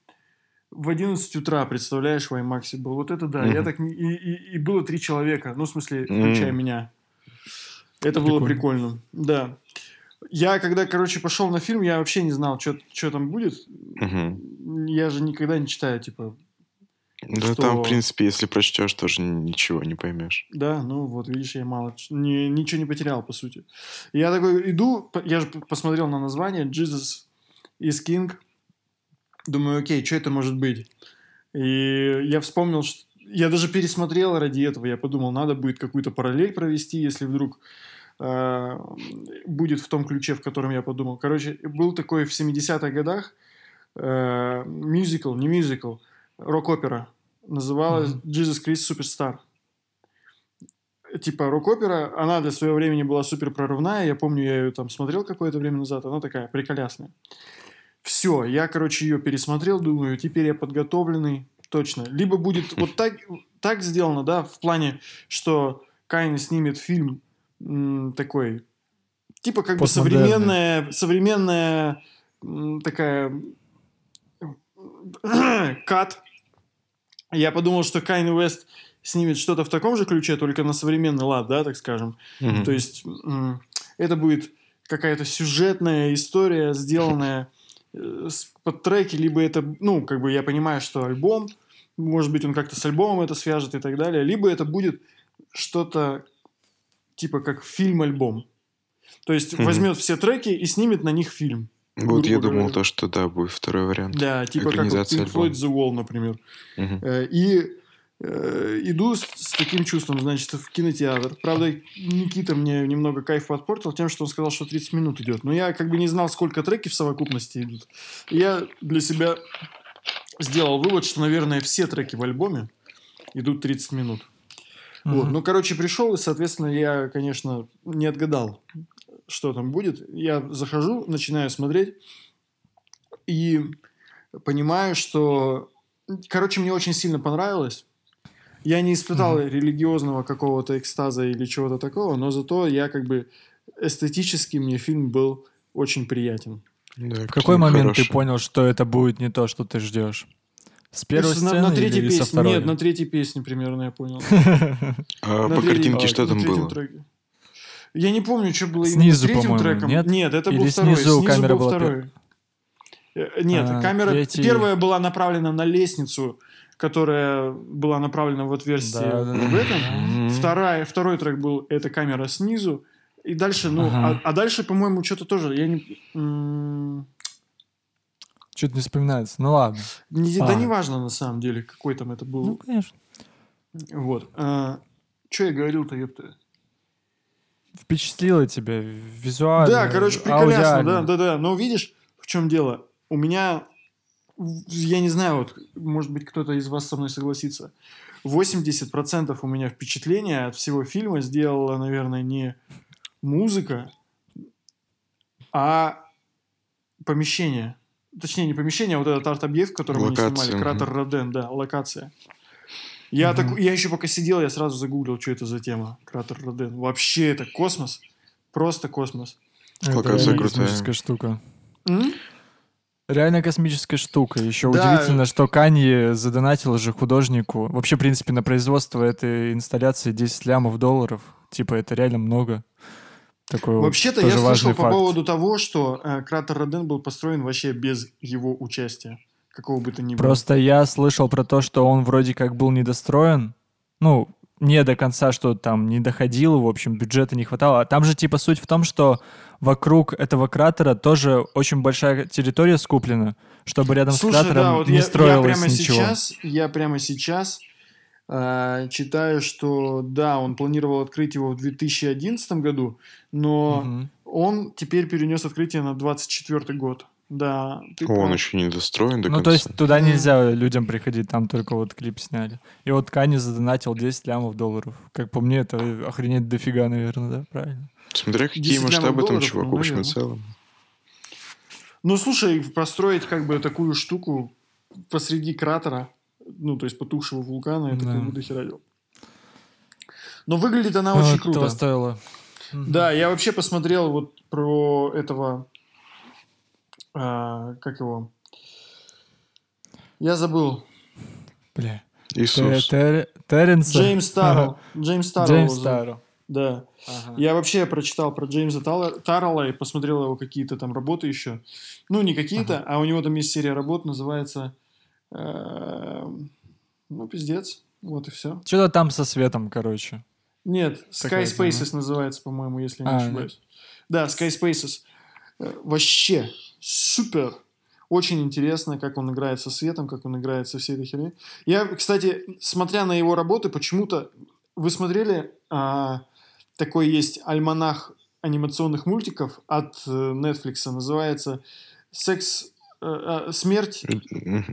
C: в 11 утра, представляешь, в IMAX был. Вот это да. Я так и, было три человека. Ну, в смысле, включая меня. Это было
B: Прикольно.
C: прикольно. Да. Я, когда, короче, пошел на фильм, я вообще не знал, что там будет.
D: Мгм.
C: Я же никогда не читаю, типа,
D: Да
C: Что?
D: там, в принципе, если прочтешь, тоже ничего не поймешь.
C: Да, ну вот, видишь, я мало, не, ничего не потерял, по сути. Я такой иду, я же посмотрел на название Jesus is King. Думаю, окей, что это может быть? И я вспомнил, что... Я даже пересмотрел ради этого. Я подумал, надо будет какую-то параллель провести, если вдруг э, будет в том ключе, в котором я подумал. Короче, был такой в 70-х годах э, мюзикл, не мюзикл, рок-опера. Называлась
B: Мгм.
C: Jesus Christ Superstar типа рок-опера, она для своего времени была супер прорывная. Я помню, я ее там смотрел какое-то время назад. Она такая приколясная. Все, я, короче, ее пересмотрел, думаю, теперь я подготовленный, точно. Либо будет <laughs> вот так, так сделано, да, в плане, что Кайн снимет фильм м, такой, типа как бы современная, современная м, такая <clears throat> кат. Я подумал, что Кайн Уэст снимет что-то в таком же ключе, только на современный лад, да, так скажем.
D: Мгм.
C: То есть м, это будет какая-то сюжетная история, сделанная под треки, либо это, ну, как бы я понимаю, что альбом, может быть, он как-то с альбомом это свяжет и так далее, либо это будет что-то типа как фильм-альбом. То есть
D: Мгм.
C: возьмет все треки и снимет на них фильм.
D: Вот я думал,
C: говоря.
D: то, что да, будет второй вариант.
C: Да, типа как вот Pink Floyd. The Wall, например. Э, И э, иду с, с таким чувством, значит, в кинотеатр. Правда, Никита мне немного кайф подпортил тем, что он сказал, что 30 минут идет. Но я как бы не знал, сколько треки в совокупности идут. Я для себя сделал вывод, что, наверное, все треки в альбоме идут 30 минут. Вот.
B: Мгм.
C: Ну, короче, пришел, и, соответственно, я, конечно, не отгадал, что там будет. Я захожу, начинаю смотреть и понимаю, что... Короче, мне очень сильно понравилось. Я не испытал
B: Мгм.
C: религиозного какого-то экстаза или чего-то такого, но зато я как бы эстетически мне фильм был очень приятен.
D: Да,
B: В какой момент ты
D: хорошая.
B: понял, что это будет не то, что ты ждешь? С первой сцены
C: на, на третьей
B: или со
C: песне.
B: второй?
C: Нет, на третьей песне примерно я понял. <laughs>
D: А по картинке что
C: на
D: там
C: третьем
D: было?
C: треке. Я не помню, что было именно
B: Снизу,
C: третьим треком.
B: нет?
C: это
B: Или
C: был второй.
B: снизу камера
C: был
B: была
C: второй. Э, Нет,
B: А,
C: камера первая была направлена на лестницу, которая была направлена в отверстие
B: Да, да,
C: в этом. Вторая, второй трек был эта камера снизу. И дальше, ну,
B: Ага.
C: а, а дальше, по-моему, что-то тоже. Я не.
B: Что-то не вспоминается. Ну ладно.
C: не-
B: А.
C: Да не важно на самом деле, какой там это был.
B: Ну, конечно.
C: Вот. что я говорил-то, ёпта?
B: Впечатлило тебя визуально,
C: Да, короче, приколясно, да,
B: аудиально.
C: да, да. Но видишь, в чем дело? У меня, я не знаю, вот, может быть, кто-то из вас со мной согласится. 80% у меня впечатления от всего фильма сделала, наверное, не музыка, а помещение. Точнее, не помещение, а вот этот арт-объект, который мы
D: Локация,
C: снимали. Кратер
D: мгм.
C: Роден, да, локация. Я,
B: Мгм.
C: так, я еще пока сидел, я сразу загуглил, что это за тема. Кратер Роден. Вообще это космос. Просто космос.
B: Это
D: Локация
B: реально
D: крутая.
B: космическая штука.
C: М?
B: Реально космическая штука. Еще
C: Да.
B: удивительно, что Канье задонатил же художнику. Вообще, в принципе, на производство этой инсталляции 10 лямов долларов. Типа, это реально много. Такой
C: Вообще-то я слышал
B: важный
C: по
B: факт.
C: поводу того, что э, кратер Роден был построен вообще без его участия. Какого бы то ни было.
B: Просто я слышал про то, что он вроде как был недостроен. Ну, не до конца, что там не доходило, в общем, бюджета не хватало. А там же типа суть в том, что вокруг этого кратера тоже очень большая территория скуплена, чтобы рядом
C: Слушай,
B: с кратером
C: да, вот
B: не
C: я, я
B: строилось
C: прямо
B: ничего.
C: сейчас, я прямо сейчас э, читаю, что да, он планировал открыть его в 2011 году, но
B: Мгм.
C: он теперь перенес открытие на 24 год. Да, ты
D: О, Он еще не достроен до
B: Ну,
D: конца.
B: то есть туда нельзя людям приходить, там только вот клип сняли. И вот Кани задонатил 10 лямов долларов. Как по мне, это охренеть дофига, наверное, да? Правильно?
D: Смотря какие
C: 10 лямов
D: масштабы там,
C: долларов,
D: чувак,
C: ну,
D: в общем и целом.
C: Ну, слушай, построить как бы такую штуку посреди кратера, ну, то есть потухшего вулкана, это
B: Да.
C: как бы дохера дел. Но выглядит она
B: Ну,
C: очень круто.
B: того стоило.
C: Да, я вообще посмотрел вот про этого, а, как его, я забыл,
B: Бля.
D: Иисус.
B: Тер- Терренса.
C: Джеймс Таррелл, Джеймс Таррелл.
B: Джеймс. Таррелл.
C: Да.
B: Ага.
C: Я вообще прочитал про Джеймса Таррелла и посмотрел его какие-то там работы еще. Ну, не какие-то, а у него там есть серия работ, называется... эм, Ну, пиздец. Вот и все.
B: Что-то там со светом, короче.
C: Нет, Sky. Spaces называется, по-моему, если не
B: А,
C: ошибаюсь. Да, Sky Spaces. Э, Вообще супер. Очень интересно, как он играет со светом, как он играет со всей этой херней. Я, кстати, смотря на его работы, почему-то... Вы смотрели, а, такой есть альманах анимационных мультиков от э, Netflix, называется «Секс... э, э, смерть...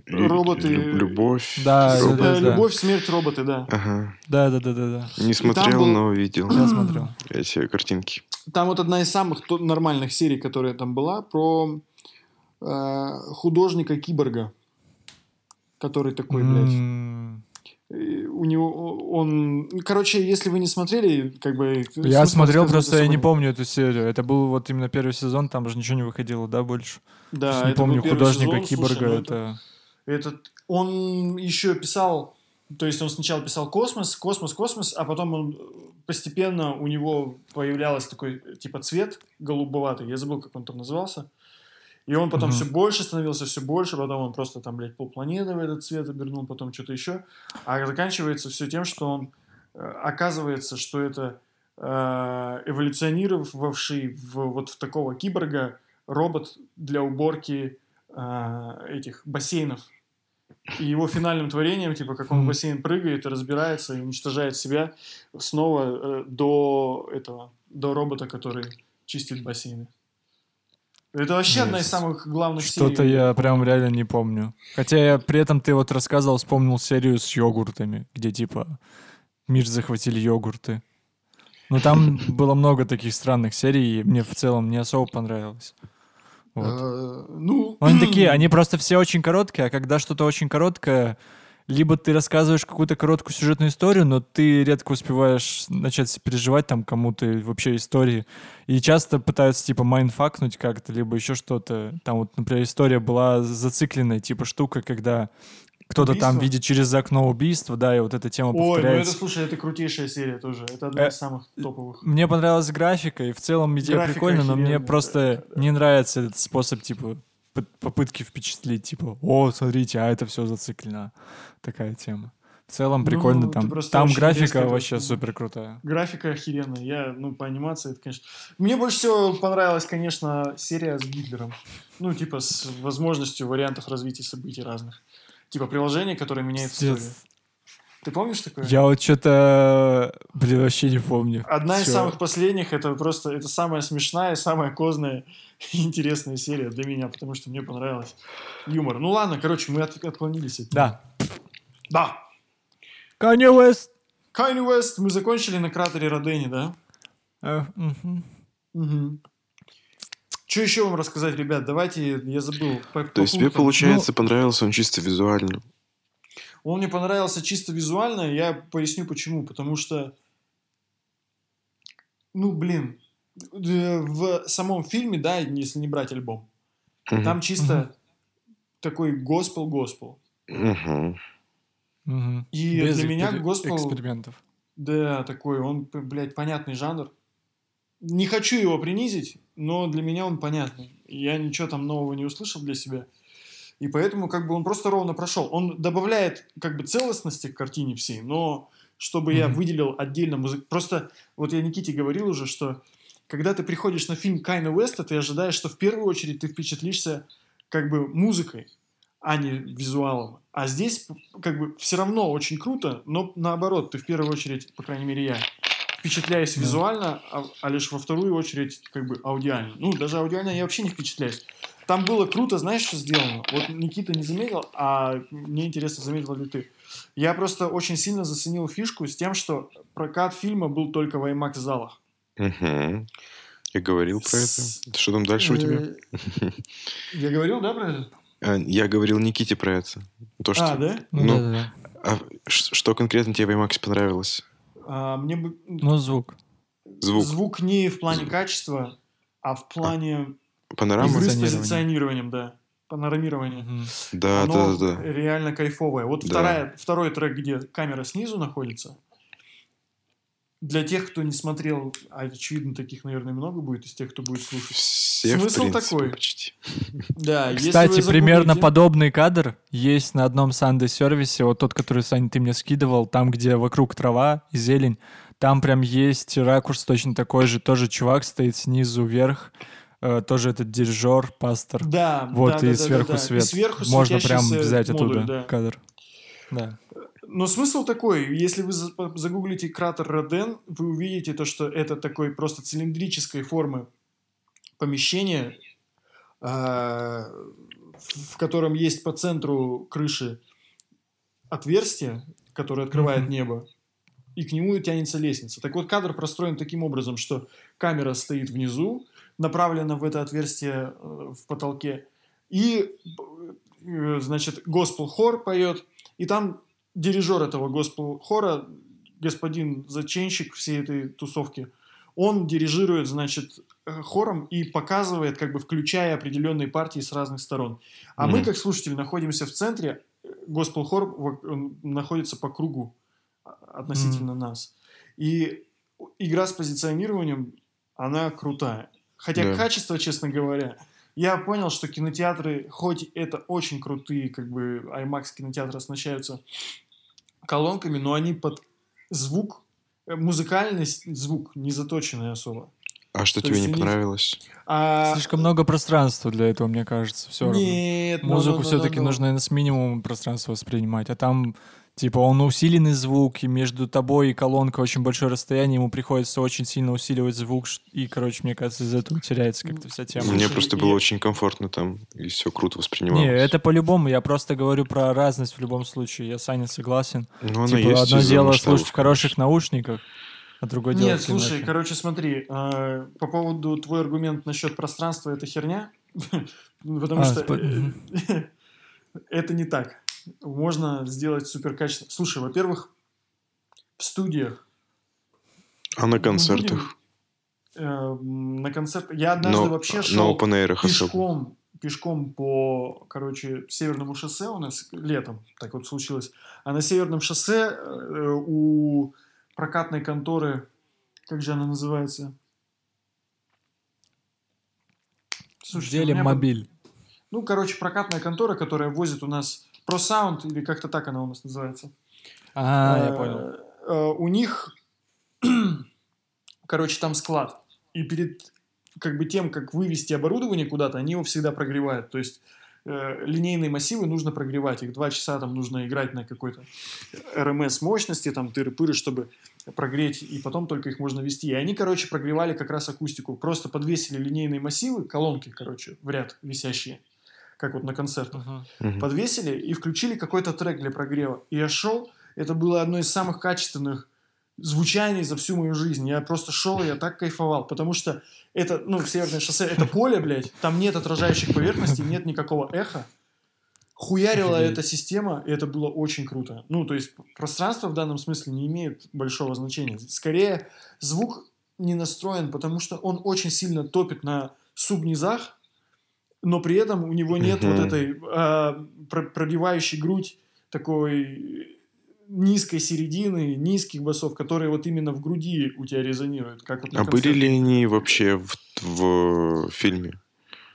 C: Роботы-
D: лю- Любовь.
B: Да,
D: робот.
B: да,
C: э,
B: да.
C: Любовь, смерть, роботы», да.
D: Ага.
B: Да, да, да, да, да.
D: Не смотрел,
C: был-
D: но видел
B: Я смотрел.
D: эти картинки.
C: Там вот одна из самых нормальных серий, которая там была, про э, художника-киборга, который такой, блядь. У него он, короче, если вы не смотрели, как бы
B: Я смотрел, просто я не помню эту серию. Это был вот именно первый сезон, там же ничего не выходило, да, больше?
C: Да,
B: не помню художника
C: сезон,
B: киборга.
C: слушай, ну
B: это...
C: Этот, он еще писал, то есть он сначала писал космос, космос, космос, а потом он постепенно у него появлялся такой типа цвет голубоватый, я забыл, как он там назывался. И он потом
B: Мгм.
C: все больше становился, все больше, потом он просто там, блядь, полпланеты в этот цвет обернул, потом что-то еще. А заканчивается все тем, что он, э, оказывается, что это э, эволюционировавший в, вот в такого киборга робот для уборки э, этих бассейнов. И его финальным творением, типа, как он в бассейн прыгает и разбирается, и уничтожает себя снова э, до этого, до робота, который чистит бассейны. Это вообще одна из
B: Жесть.
C: самых главных
B: Что-то
C: серий.
B: я прям реально не помню. Хотя я при этом ты вот рассказывал, вспомнил серию с йогуртами, где типа мир захватили йогурты. Ну, там <laughs> было много таких странных серий, и мне в целом не особо понравилось. Вот.
C: Э, Ну,
B: Они такие, <clears throat> они просто все очень короткие, а когда что-то очень короткое, либо ты рассказываешь какую-то короткую сюжетную историю, но ты редко успеваешь начать переживать там кому-то вообще истории. И часто пытаются типа майнфакнуть как-то, либо еще что-то. Там вот, например, история была зацикленная, типа штука, когда кто-то там видит через окно убийство, да, и вот эта тема
C: Ой, ну это,
B: повторяется.
C: слушай, это крутейшая серия тоже. Это одна
B: Э,
C: из самых топовых.
B: Мне понравилась графика, и в целом идея
C: Графика
B: прикольная, но мне просто
C: да,
B: не нравится этот способ, типа, попытки впечатлить, типа, о, смотрите, а это все зациклено. Такая тема. В целом прикольно
C: Ну,
B: там. Там графика
C: это
B: вообще супер крутая.
C: Графика охеренная. Я, ну, по анимации, это, конечно... Мне больше всего понравилась, конечно, серия с Гитлером. Ну, типа, с возможностью вариантов развития событий разных. Типа, приложение, которое меняет историю. Ты помнишь такое?
B: Я вот что-то, блин, вообще не помню.
C: Одна из
B: Всё.
C: самых последних, это просто, это самая смешная, самая козная <laughs> и интересная серия для меня, потому что мне понравилось юмор. Ну ладно, короче, мы от- отклонились от
B: Да.
C: Да.
B: Kanye West.
C: Kanye West, мы закончили на кратере Родени, да?
B: Э, мгм.
C: Угу. Что еще вам рассказать, ребят? Давайте, я забыл. по- по
D: То есть тебе, получается, понравился он чисто визуально?
C: Он мне понравился чисто визуально, я поясню почему. Потому что, ну, блин, э, в самом фильме, да, если не брать альбом,
D: Мгм.
C: там чисто такой госпел-госпел.
D: Мгм.
C: И
B: Без
C: для меня госпел,
B: экспериментов.
C: да, такой, он, блядь, понятный жанр. Не хочу его принизить, но для меня он понятный. Я ничего там нового не услышал для себя. И поэтому как бы он просто ровно прошел. Он добавляет как бы целостности к картине всей, но чтобы я
B: Мгм.
C: выделил отдельно музыку. Просто вот я Никите говорил уже, что когда ты приходишь на фильм Кайна Уэста, ты ожидаешь, что в первую очередь ты впечатлишься как бы музыкой, а не визуалом. А здесь как бы все равно очень круто, но наоборот, ты в первую очередь, по крайней мере я, впечатляюсь визуально, а, а лишь во вторую очередь как бы аудиально. Ну, даже аудиально я вообще не впечатляюсь. Там было круто, знаешь, что сделано? Вот Никита не заметил, а мне интересно, заметил ли ты. Я просто очень сильно заценил фишку с тем, что прокат фильма был только в IMAX-залах.
D: Мгм. Я говорил про
C: С-
D: это. Что там дальше у тебя?
C: Э, Я говорил, да, про это?
D: А, Я говорил Никите про это. То, что...
C: А, да?
B: Ну,
D: Ну. А что конкретно тебе в IMAX понравилось?
C: А, мне бы
B: Ну, звук.
D: Звук?
C: звук не в плане
D: Звук.
C: качества, а в плане
D: Панорама?
C: с
B: Позиционирование.
C: позиционированием, да. Панорамирование.
D: Да,
C: Оно
D: да, да, да.
C: реально кайфовое. Вот
D: Да.
C: вторая, второй трек, где камера снизу находится, для тех, кто не смотрел, а очевидно, таких, наверное, много будет из тех, кто будет слушать.
D: Все, в
C: Смысл
D: принципе,
C: такой.
D: почти.
C: Да, если
B: Кстати,
C: вы
B: примерно подобный кадр есть на одном Sunday сервисе, вот тот, который, Сань, ты мне скидывал, там, где вокруг трава и зелень, там прям есть ракурс точно такой же, тоже чувак стоит снизу вверх, э, тоже этот дирижер, пастор.
C: Да,
B: Вот,
C: да,
B: и
C: да,
B: сверху
C: да, да.
B: свет.
C: И сверху
B: Можно прям взять
C: модуль,
B: оттуда
C: да.
B: кадр. Да.
C: Но смысл такой, если вы за- загуглите кратер Роден, вы увидите то, что это такой просто цилиндрической формы помещение, а, в котором есть по центру крыши отверстие, которое открывает
B: Мгм.
C: небо, и к нему тянется лестница. Так вот, кадр простроен таким образом, что камера стоит внизу, направлена в это отверстие э, в потолке, и, э, значит, госпел-хор поет, и там дирижер этого госпел-хора, господин зачинщик всей этой тусовки, он дирижирует, значит, э, хором и показывает, как бы включая определенные партии с разных сторон. А мы,
D: Мгм.
C: как слушатели, находимся в центре, госпел-хор находится по кругу а, относительно нас. И игра с позиционированием, она крутая. Хотя
D: Да.
C: качество, честно говоря, я понял, что кинотеатры, хоть это очень крутые, как бы IMAX кинотеатры оснащаются колонками, но они под звук, э, музыкальность, звук не заточенный особо.
D: А что
C: То
D: тебе не понравилось?
C: А...
B: Слишком много пространства для этого, мне кажется, все равно.
C: Нет, ну,
B: Музыку
C: ну, ну,
B: все-таки
C: ну, ну.
B: нужно с минимумом пространства воспринимать, а там Типа он усиленный звук, и между тобой и колонкой очень большое расстояние, ему приходится очень сильно усиливать звук, и, короче, мне кажется, из-за этого теряется как-то вся тема.
A: Мне просто
C: и-
A: было очень комфортно там, и все круто воспринималось.
B: Не, это по-любому, я просто говорю про разность в любом случае, я с Аней согласен.
A: Ну, оно
B: типа,
A: есть
B: одно дело слушать в хороших наушниках, а другое дело
C: Нет, слушай,
B: кинохе.
C: короче, смотри, э, по поводу твой аргумент насчет пространства это херня, <laughs> потому
B: А,
C: что э, <laughs> это не так. Можно сделать супер качественно. Слушай, во-первых, в студиях
A: А на
C: мы
A: концертах?
C: будем, э, на концерт я однажды
A: Но,
C: вообще
A: на
C: шел
A: open air'ах особо.
C: пешком, пешком по, короче, Северному шоссе у нас летом, так вот случилось. А на Северном шоссе э, у прокатной конторы, как же она называется? Слушайте, под-
B: мобиль.
C: Ну, короче, прокатная контора, которая возит у нас ProSound, или как-то так она у нас называется.
B: А, я
C: Э,
B: понял.
C: э, У них, <clears throat> короче, там склад. И перед как бы тем, как вывести оборудование куда-то, они его всегда прогревают. То есть э, линейные массивы нужно прогревать. Их два часа там нужно играть на какой-то РМС мощности, там тыры-пыры, чтобы прогреть, и потом только их можно вести. И они, короче, прогревали как раз акустику. Просто подвесили линейные массивы, колонки, короче, в ряд висящие, как вот на концертах.
B: Мгм.
C: подвесили и включили какой-то трек для прогрева. И я шел, это было одно из самых качественных звучаний за всю мою жизнь. Я просто шел, и я так кайфовал, потому что это, ну, Северное шоссе, это поле, блядь, там нет отражающих поверхностей, нет никакого эха. Хуярила
B: Офигеть.
C: эта система, и это было очень круто. Ну, то есть пространство в данном смысле не имеет большого значения. Скорее, звук не настроен, потому что он очень сильно топит на субнизах, но при этом у него нет
A: Мгм.
C: вот этой а, про- пробивающей грудь такой низкой середины, низких басов, которые вот именно в груди у тебя резонируют. Как вот
A: А были ли они вообще в, в фильме?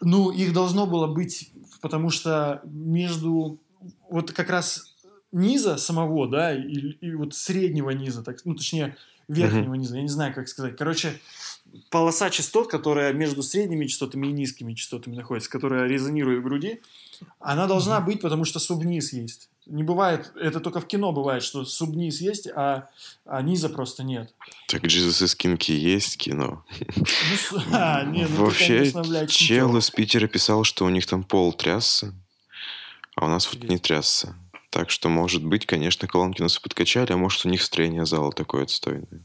C: Ну, их должно было быть, потому что между вот как раз низа самого, да, и, и вот среднего низа, так, ну, точнее, верхнего низа, я не знаю, как сказать. Короче, полоса частот, которая между средними частотами и низкими частотами находится, которая резонирует в груди, она должна быть, потому что субниз есть. Не бывает, это только в кино бывает, что субниз есть, а, а низа просто нет.
A: Так Jesus из Кинки есть кино.
C: Ну, <laughs> а, ну ты,
A: Вообще,
C: конечно, блядь,
A: чел из Питера писал, что у них там пол трясся, а у нас вот не трясся. Так что, может быть, конечно, колонки нас подкачали, а может, у них строение зала такое отстойное.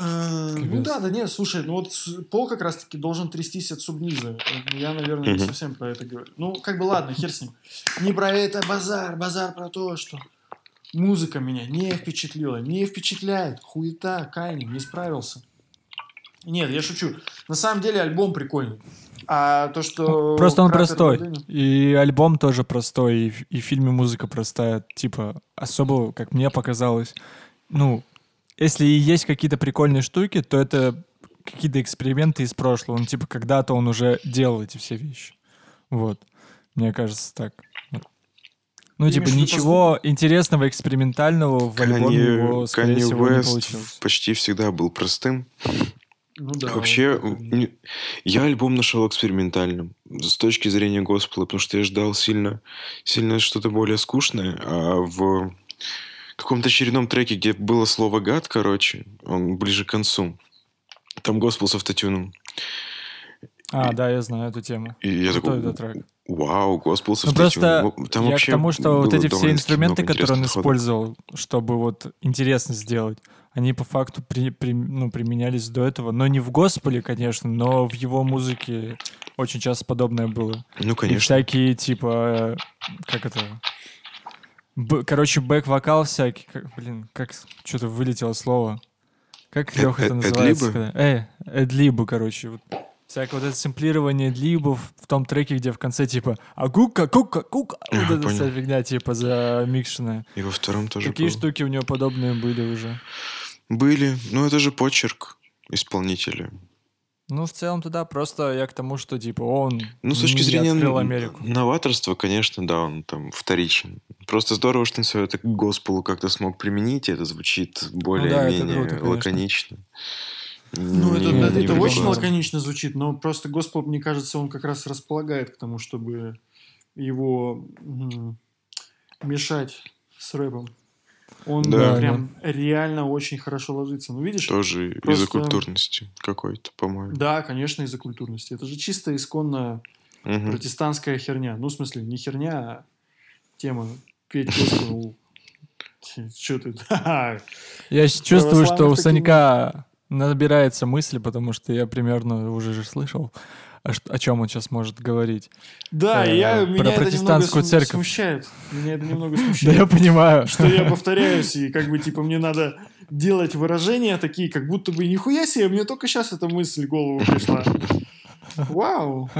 C: Э, Ну да, да нет, слушай, ну вот пол как раз-таки должен трястись от субниза. Я, наверное, не совсем про это говорю. Ну, как бы ладно, хер с ним. Не про это базар, базар про то, что музыка меня не впечатлила, не впечатляет. Хуета, Кайни, не справился. Нет, я шучу. На самом деле альбом прикольный. А то, что...
B: Просто он простой. И альбом тоже простой, и, в- и в фильме музыка простая. Типа, особо, как мне показалось, ну, если и есть какие-то прикольные штуки, то это какие-то эксперименты из прошлого. Ну, типа, когда-то он уже делал эти все вещи. Вот. Мне кажется, так. Ну, типа, ничего интересного, экспериментального в альбоме его, скорее
A: Kanye
B: всего, не
A: West
B: получилось.
A: почти всегда был простым.
C: Ну да.
A: Вообще, не- я альбом нашел экспериментальным с точки зрения госпела, потому что я ждал сильно, сильно что-то более скучное, а в каком-то очередном треке, где было слово «гад», короче, он ближе к концу, там госпел с автотюном.
B: А, да, я знаю эту тему.
A: И я такой,
B: этот трек.
A: вау, госпел с
B: Ну
A: автотюном.
B: просто
A: Во- Там
B: я к
A: вообще
B: тому, что вот эти все инструменты, которые он использовал, чтобы вот интересно сделать, они по факту при, при- ну, применялись до этого, но не в госпеле, конечно, но в его музыке очень часто подобное было.
A: Ну,
B: И
A: конечно.
B: всякие типа, э, как это, Б- короче, бэк-вокал всякий, как, блин, как что-то вылетело слово. Как
A: Э-
B: Леха это
A: э-
B: называется?
A: эдлибы?
B: Э, эдлибы, короче. Вот. Всякое вот это сэмплирование эдлибов в том треке, где в конце типа а кука, кука, кука, вот
A: Ага,
B: эта вся фигня типа замикшенная.
A: И во втором тоже было.
B: штуки у него подобные были уже.
A: Были. Ну, это же почерк исполнителя.
B: Ну, в целом туда просто я к тому, что типа он
A: Ну, с точки
B: не
A: зрения
B: открыл Америку.
A: новаторства, конечно, да, он там вторичен. Просто здорово, что он все это к госпелу как-то смог применить, и это звучит
B: это
A: более-менее
B: круто, конечно.
A: лаконично.
C: Ну, это,
A: Не-
C: это,
A: не
C: это очень
A: прикольно.
C: лаконично звучит, но просто госпел, мне кажется, он как раз располагает к тому, чтобы его м, мешать с рэпом. Он
A: Да.
C: прям реально очень хорошо ложится. Ну, видишь?
A: Тоже из-за
C: Просто-
A: культурности какой-то, по-моему.
C: Да, конечно, из-за культурности. Это же чисто исконно
A: Мгм.
C: протестантская херня. Ну, в смысле, не херня, а тема петь Господу. <laughs> Че ты?
B: Я чувствую, что у Санька набирается мысли, потому что я примерно уже же слышал, о, ш- о чем он сейчас может говорить.
C: Да,
B: Э,
C: я,
B: про
C: меня это немного
B: протестантскую церковь.
C: смущает. Меня это немного <laughs>
B: Да
C: смущает.
B: я понимаю.
C: что я повторяюсь, и как бы, типа, мне надо делать выражения такие, как будто бы нихуя себе, мне только сейчас эта мысль в голову пришла. Вау.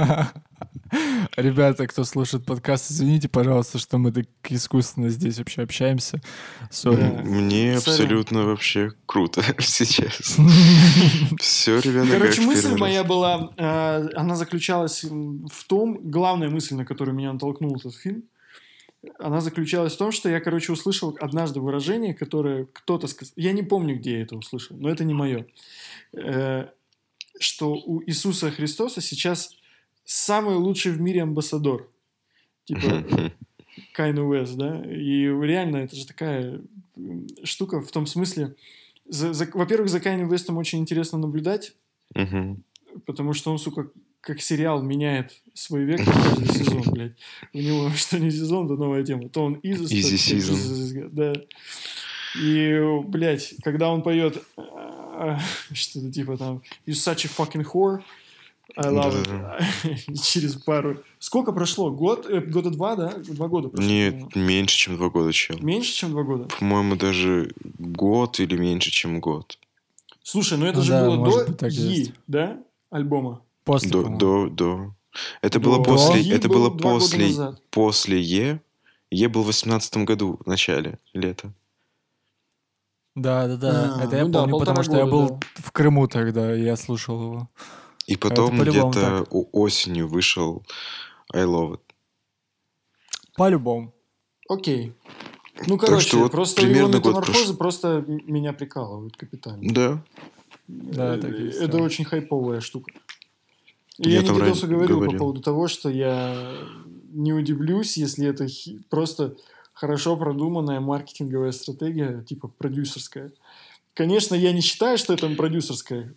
B: Ребята, кто слушает подкаст, извините, пожалуйста, что мы так искусственно здесь вообще общаемся. Сори.
C: Да.
A: Мне
C: Сорян.
A: абсолютно вообще круто <laughs> сейчас. <laughs> Все, ребята,
C: Короче, мысль моя была, э, она заключалась в том, главная мысль, на которую меня натолкнул этот фильм, она заключалась в том, что я, короче, услышал однажды выражение, которое кто-то сказал, я не помню, где я это услышал, но это не мое, Э, что у Иисуса Христоса сейчас самый лучший в мире амбассадор. Типа, <laughs> Кайну Уэст, да? И реально, это же такая штука в том смысле... за- за- во-первых, за Кайну Уэстом очень интересно наблюдать, потому что он, сука, как сериал меняет свой вектор каждый <laughs> сезон, блядь. У него что не сезон, то новая тема. То он Easy,
A: Easy season.
C: Да. И, блядь, когда он поет а, <laughs> что-то типа там You such a fucking whore, I love it. <laughs> Через пару... Сколько прошло? Год? Э, Года два, да? Два года прошло. по-моему.
A: Нет, меньше, чем два года, чел.
C: Меньше, чем два года?
A: По-моему, даже год или меньше, чем год.
C: Слушай, ну это
B: Ну
C: же
B: да,
C: было до
B: быть, и
C: да? Альбома.
B: После,
A: До, до, до. Это
C: До-
A: было после,
C: Yi
A: это
C: был
A: было
C: года
A: после, после Е. Е был в 18 году, в начале лета.
B: Да, да, да.
C: А,
B: это я
C: ну да,
B: помню, потому что я
C: года,
B: был в Крыму тогда, и я слушал его.
A: И потом где-то осенью вышел I Love It.
B: По-любому.
C: Окей. Ну,
A: Так
C: короче,
A: что вот
C: просто его метаморфозы просто меня прикалывают капитально.
A: Да.
B: Да,
C: Э,
B: так есть,
C: Это
B: да.
C: очень хайповая штука. И
A: Я
C: я,
A: раньше
C: говорил,
A: говорил.
C: по поводу того, что я не удивлюсь, если это просто хорошо продуманная маркетинговая стратегия, типа продюсерская. Конечно, я не считаю, что это продюсерская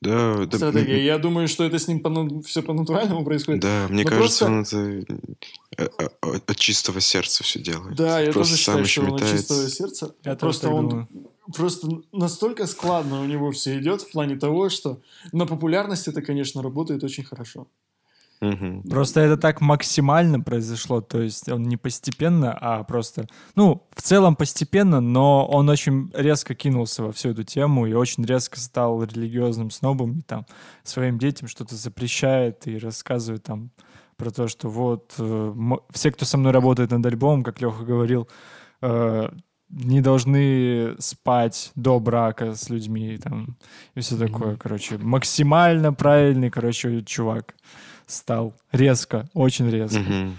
A: Да, да,
C: стратегия. Я думаю, что это с ним все по-натуральному происходит.
A: да, мне
C: Ну,
A: кажется,
C: просто-
A: он это э, э, э, от чистого сердца все делает.
C: Да, я
A: Просто
C: тоже считаю, что он от чистого сердца.
B: Я
C: просто он
B: думаю.
C: просто настолько складно у него все идет в плане того, что на популярность это, конечно, работает очень хорошо.
B: Просто это так максимально произошло, то есть он не постепенно, а просто, ну, в целом постепенно, но он очень резко кинулся во всю эту тему и очень резко стал религиозным снобом и там своим детям что-то запрещает и рассказывает там про то, что вот э, все, кто со мной работает над альбомом, как Леха говорил, э, не должны спать до брака с людьми там и все такое, короче, максимально правильный, короче, чувак стал резко, очень резко.
A: Мгм.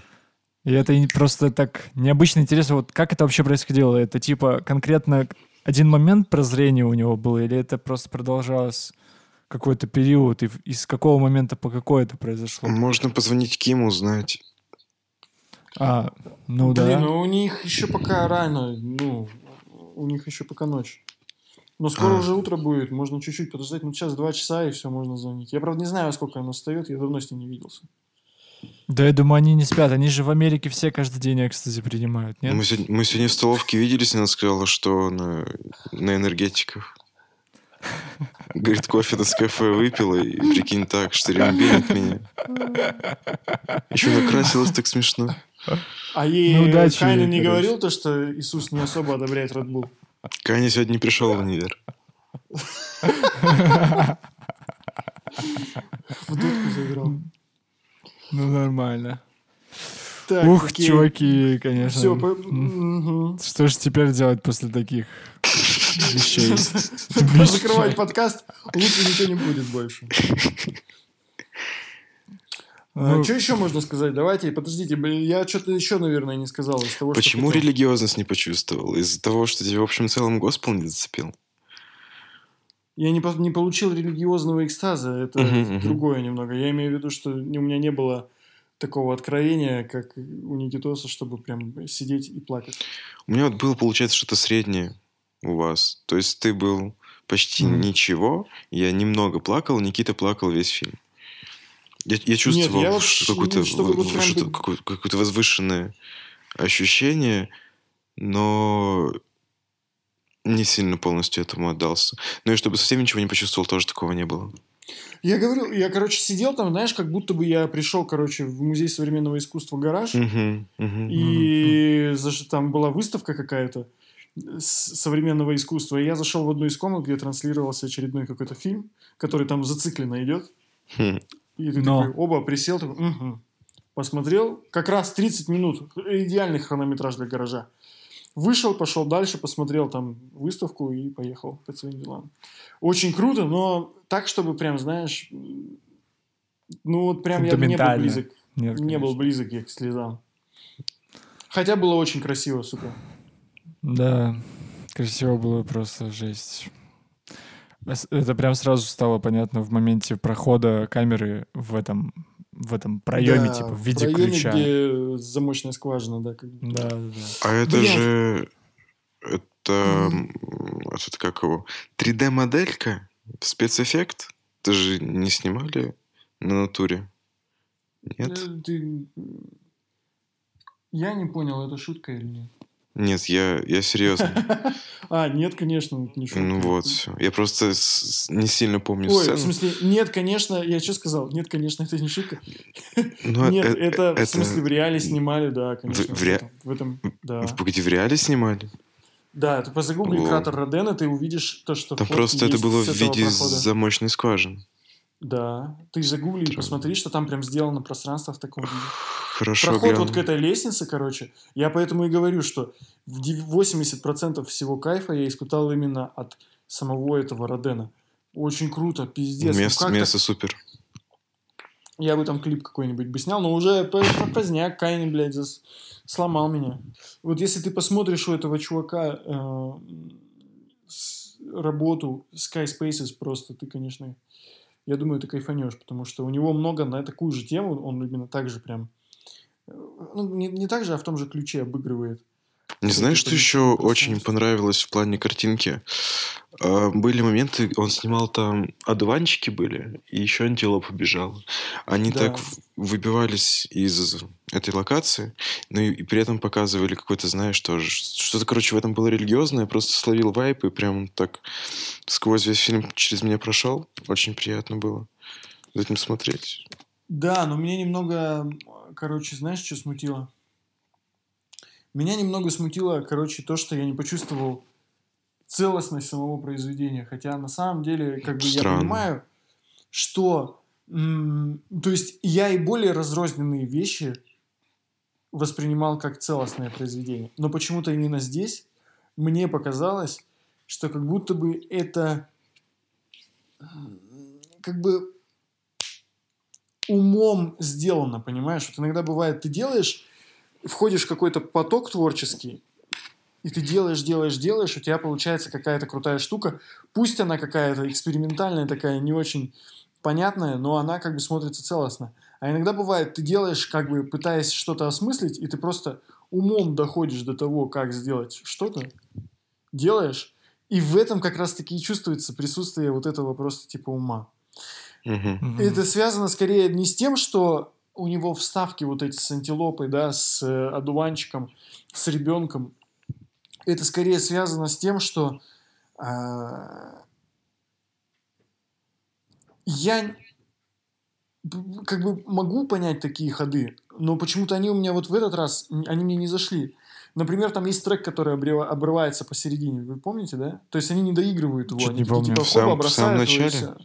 B: И это просто так необычно интересно, вот как это вообще происходило? Это типа конкретно один момент прозрения у него был, или это просто продолжалось какой-то период, и, в- и с какого момента по какой это произошло?
A: Можно позвонить Киму, узнать.
B: А, ну
C: Блин,
B: да.
C: ну у них еще пока рано, ну, у них еще пока ночь. Но скоро
A: А.
C: уже утро будет, можно чуть-чуть подождать, ну час, два часа, и все, можно звонить. Я, правда, не знаю, сколько она встает, я давно с ней не виделся.
B: Да, я думаю, они не спят. Они же в Америке все каждый день экстази принимают, нет?
A: Мы сегодня, мы сегодня в столовке виделись, и она сказала, что на, на энергетиках. Говорит, кофе с кафе выпила, и прикинь так, что рембенит меня. Еще накрасилась так смешно.
C: А ей
B: Ну, удачи
C: Кайна
B: ей,
C: не
B: короче.
C: говорил то, что Иисус не особо одобряет Red Bull?
A: Каня сегодня не пришел в универ.
C: В дудку заиграл.
B: Ну, нормально.
C: Так,
B: Ух,
C: окей.
B: чуваки, конечно.
C: Все, по... Мгм.
B: Что же теперь делать после таких вещей? <laughs>
C: Закрывать подкаст, лучше ничего не будет больше.
B: Ну,
C: что еще можно сказать? Давайте, подождите, я что-то еще, наверное, не сказал из того,
A: Почему
C: что
A: религиозность не почувствовал? Из-за того, что тебя в общем целом госпел не зацепил?
C: Я не, не получил религиозного экстаза, это
A: мгм.
C: другое немного. Я имею в виду, что у меня не было такого откровения, как у Никитоса, чтобы прям сидеть и плакать.
A: У меня вот было, получается, что-то среднее у вас. То есть ты был почти
B: Мгм.
A: ничего, я немного плакал, Никита плакал весь фильм. Я, я чувствовал
C: я
A: ш-
C: ш-
A: какое-то,
C: чтобы вот прям
A: что-то-
C: бы-
A: какое- какое-то возвышенное ощущение, но не сильно полностью этому отдался. Ну и чтобы совсем ничего не почувствовал, тоже такого не было.
C: Я говорю, я, короче, сидел там, знаешь, как будто бы я пришел, короче, в музей современного искусства «Гараж»,
A: Мгм, мгм.
C: и заш- там была выставка какая-то современного искусства, и я зашел в одну из комнат, где транслировался очередной какой-то фильм, который там зацикленно идет. И ты
B: Но.
C: такой, оба, присел, такой, «Мгм». посмотрел, как раз 30 минут, идеальный хронометраж для «Гаража». Вышел, пошел дальше, посмотрел там выставку и поехал по своим делам. Очень круто, но так, чтобы прям, знаешь, ну вот прям я не был близок,
B: Нет,
C: не был близок я к слезам. Хотя было очень красиво, сука.
B: Да, красиво было просто жесть. Это прям сразу стало понятно в моменте прохода камеры в этом, в этом проеме,
C: Да,
B: типа, в виде
C: проеме,
B: ключа.
C: где замочная скважина, да. Как... бы.
B: Да, да, да.
A: А это
C: Блядь.
A: же... Это... м, а что-то как его? 3D-моделька? Спецэффект? Это же не снимали на натуре? Нет?
C: Э, ты- Я не понял, это шутка или нет.
A: Нет, я, я серьезно. <laughs>
C: А, нет, конечно, не шутка.
A: Ну вот, все. Я просто не сильно помню
C: Ой, в
A: сцену.
C: смысле, нет, конечно, я что сказал? Нет, конечно, это не шутка.
A: Но <laughs>
C: Нет,
A: э-
C: это, в смысле в реале снимали, да, конечно.
A: в
C: В,
A: ре-
C: этом, в этом, да.
A: В Погоди, в реале снимали?
C: Да, ты позагугли кратер Родена, ты увидишь то, что
A: Там просто это было в виде
C: прохода.
A: замочной скважины.
C: Да, ты загугли и посмотри, что там прям сделано пространство в таком виде.
A: Хорошо
C: Проход
A: глянул.
C: вот к этой лестнице, короче, я поэтому и говорю, что в дев- 80% всего кайфа я испытал именно от самого этого Родена. Очень круто, пиздец. Ну,
A: Место,
C: как-то-
A: место супер.
C: Я бы там клип какой-нибудь бы снял, но уже по- по- поздняк Кайни, блядь, зас- сломал меня. Вот если ты посмотришь у этого чувака э, с- работу Sky Spaces, просто ты, конечно, я думаю, ты кайфанешь, потому что у него много на такую же тему, он именно так же прям, э, ну, не, не так же, а в том же ключе обыгрывает.
A: Не
C: типа
A: что еще очень понравилось в плане картинки? А, Были моменты, он снимал там одуванчики были, и еще антилопа бежала. Они
C: Да.
A: так выбивались из этой локации, но и, и при этом показывали какой-то, знаешь, тоже что-то, короче, в этом было религиозное, просто словил вайп и прям так сквозь весь фильм через меня прошел. Очень приятно было за этим смотреть.
C: Да, но меня немного, короче, знаешь, что смутило? Меня немного смутило, короче, то, что я не почувствовал целостность самого произведения. Хотя на самом деле, как бы я
A: Странно.
C: понимаю, что... то есть я и более разрозненные вещи воспринимал как целостное произведение. Но почему-то именно здесь мне показалось, что как будто бы это как бы умом сделано, понимаешь? Вот иногда бывает, ты делаешь, входишь в какой-то поток творческий, и ты делаешь, делаешь, делаешь, у тебя получается какая-то крутая штука. Пусть она какая-то экспериментальная, такая не очень понятная, но она как бы смотрится целостно. А иногда бывает, ты делаешь, как бы пытаясь что-то осмыслить, и ты просто умом доходишь до того, как сделать что-то, делаешь, и в этом как раз-таки и чувствуется присутствие вот этого просто типа ума.
A: Мгм.
C: Это связано скорее не с тем, что у него вставки вот эти с антилопой, да, с э, одуванчиком, с ребенком. Это скорее связано с тем, что а, я как бы могу понять такие ходы, но почему-то они у меня вот в этот раз, они мне не зашли. Например, там есть трек, который обрывается посередине, вы помните, да? То есть они не доигрывают его, они
B: не
C: такие,
B: помню.
C: типа
A: В самом- в самом начале?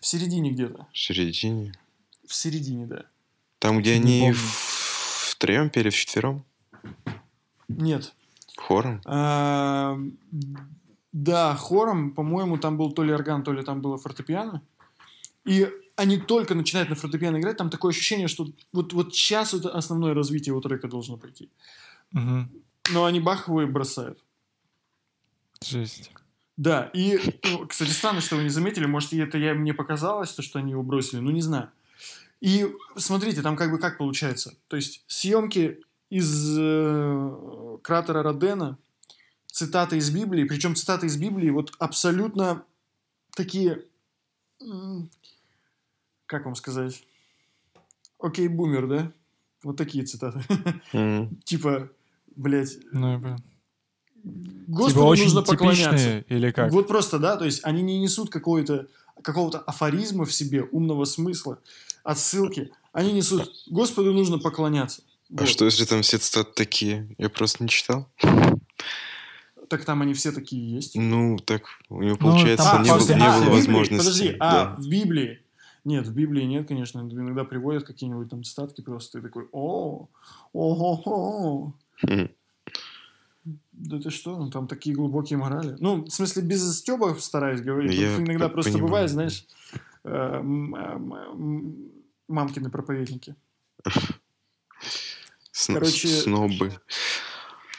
C: В середине где-то.
A: В середине.
C: В середине, да.
A: Там, где
B: не
A: они в- втроем пели, вчетвером,
C: Нет.
A: хором.
C: А, Да, хором, по-моему, там был то ли орган, то ли там было фортепиано. И они только начинают на фортепиано играть, там такое ощущение, что вот, вот сейчас это основное развитие у трека должно пойти.
B: Мгм.
C: Но они бах его и бросают.
B: Жесть.
C: Да, и, ну, кстати, странно, что вы не заметили, может, это я, мне показалось, то, что они его бросили, ну, не знаю. И смотрите, там как бы как получается. То есть съемки из э, кратера Родена, цитаты из Библии, причем цитаты из Библии вот абсолютно такие, как вам сказать, окей, бумер, да? Вот такие цитаты. <laughs> Типа, блядь,
B: Ну, я понял.
C: Господу
B: типа очень
C: нужно поклоняться.
B: типичные или как?
C: Вот просто, да, то есть они не несут какого-то какого-то афоризма в себе, умного смысла, отсылки. Они несут Господу нужно поклоняться.
D: А
C: Вот.
D: что, если там все цитаты такие? Я просто не читал.
C: Так там они все такие есть.
D: Ну, так, у него,
B: Ну,
D: получается,
B: там
D: не, было,
B: смысле,
D: не
B: а,
D: было
B: в Библии?
D: возможности.
C: Подожди, а
D: да.
C: в Библии? Нет, в Библии нет, конечно. Иногда приводят какие-нибудь там цитатки просто. И такой, о, ого-го.
D: Мгм.
C: Да ты что? Ну, там такие глубокие морали. Ну, в смысле, без стебов стараюсь говорить.
D: Я
C: Вот иногда просто
D: понимаю.
C: бывает, знаешь, э, мамкины проповедники. Короче,
D: Снобы.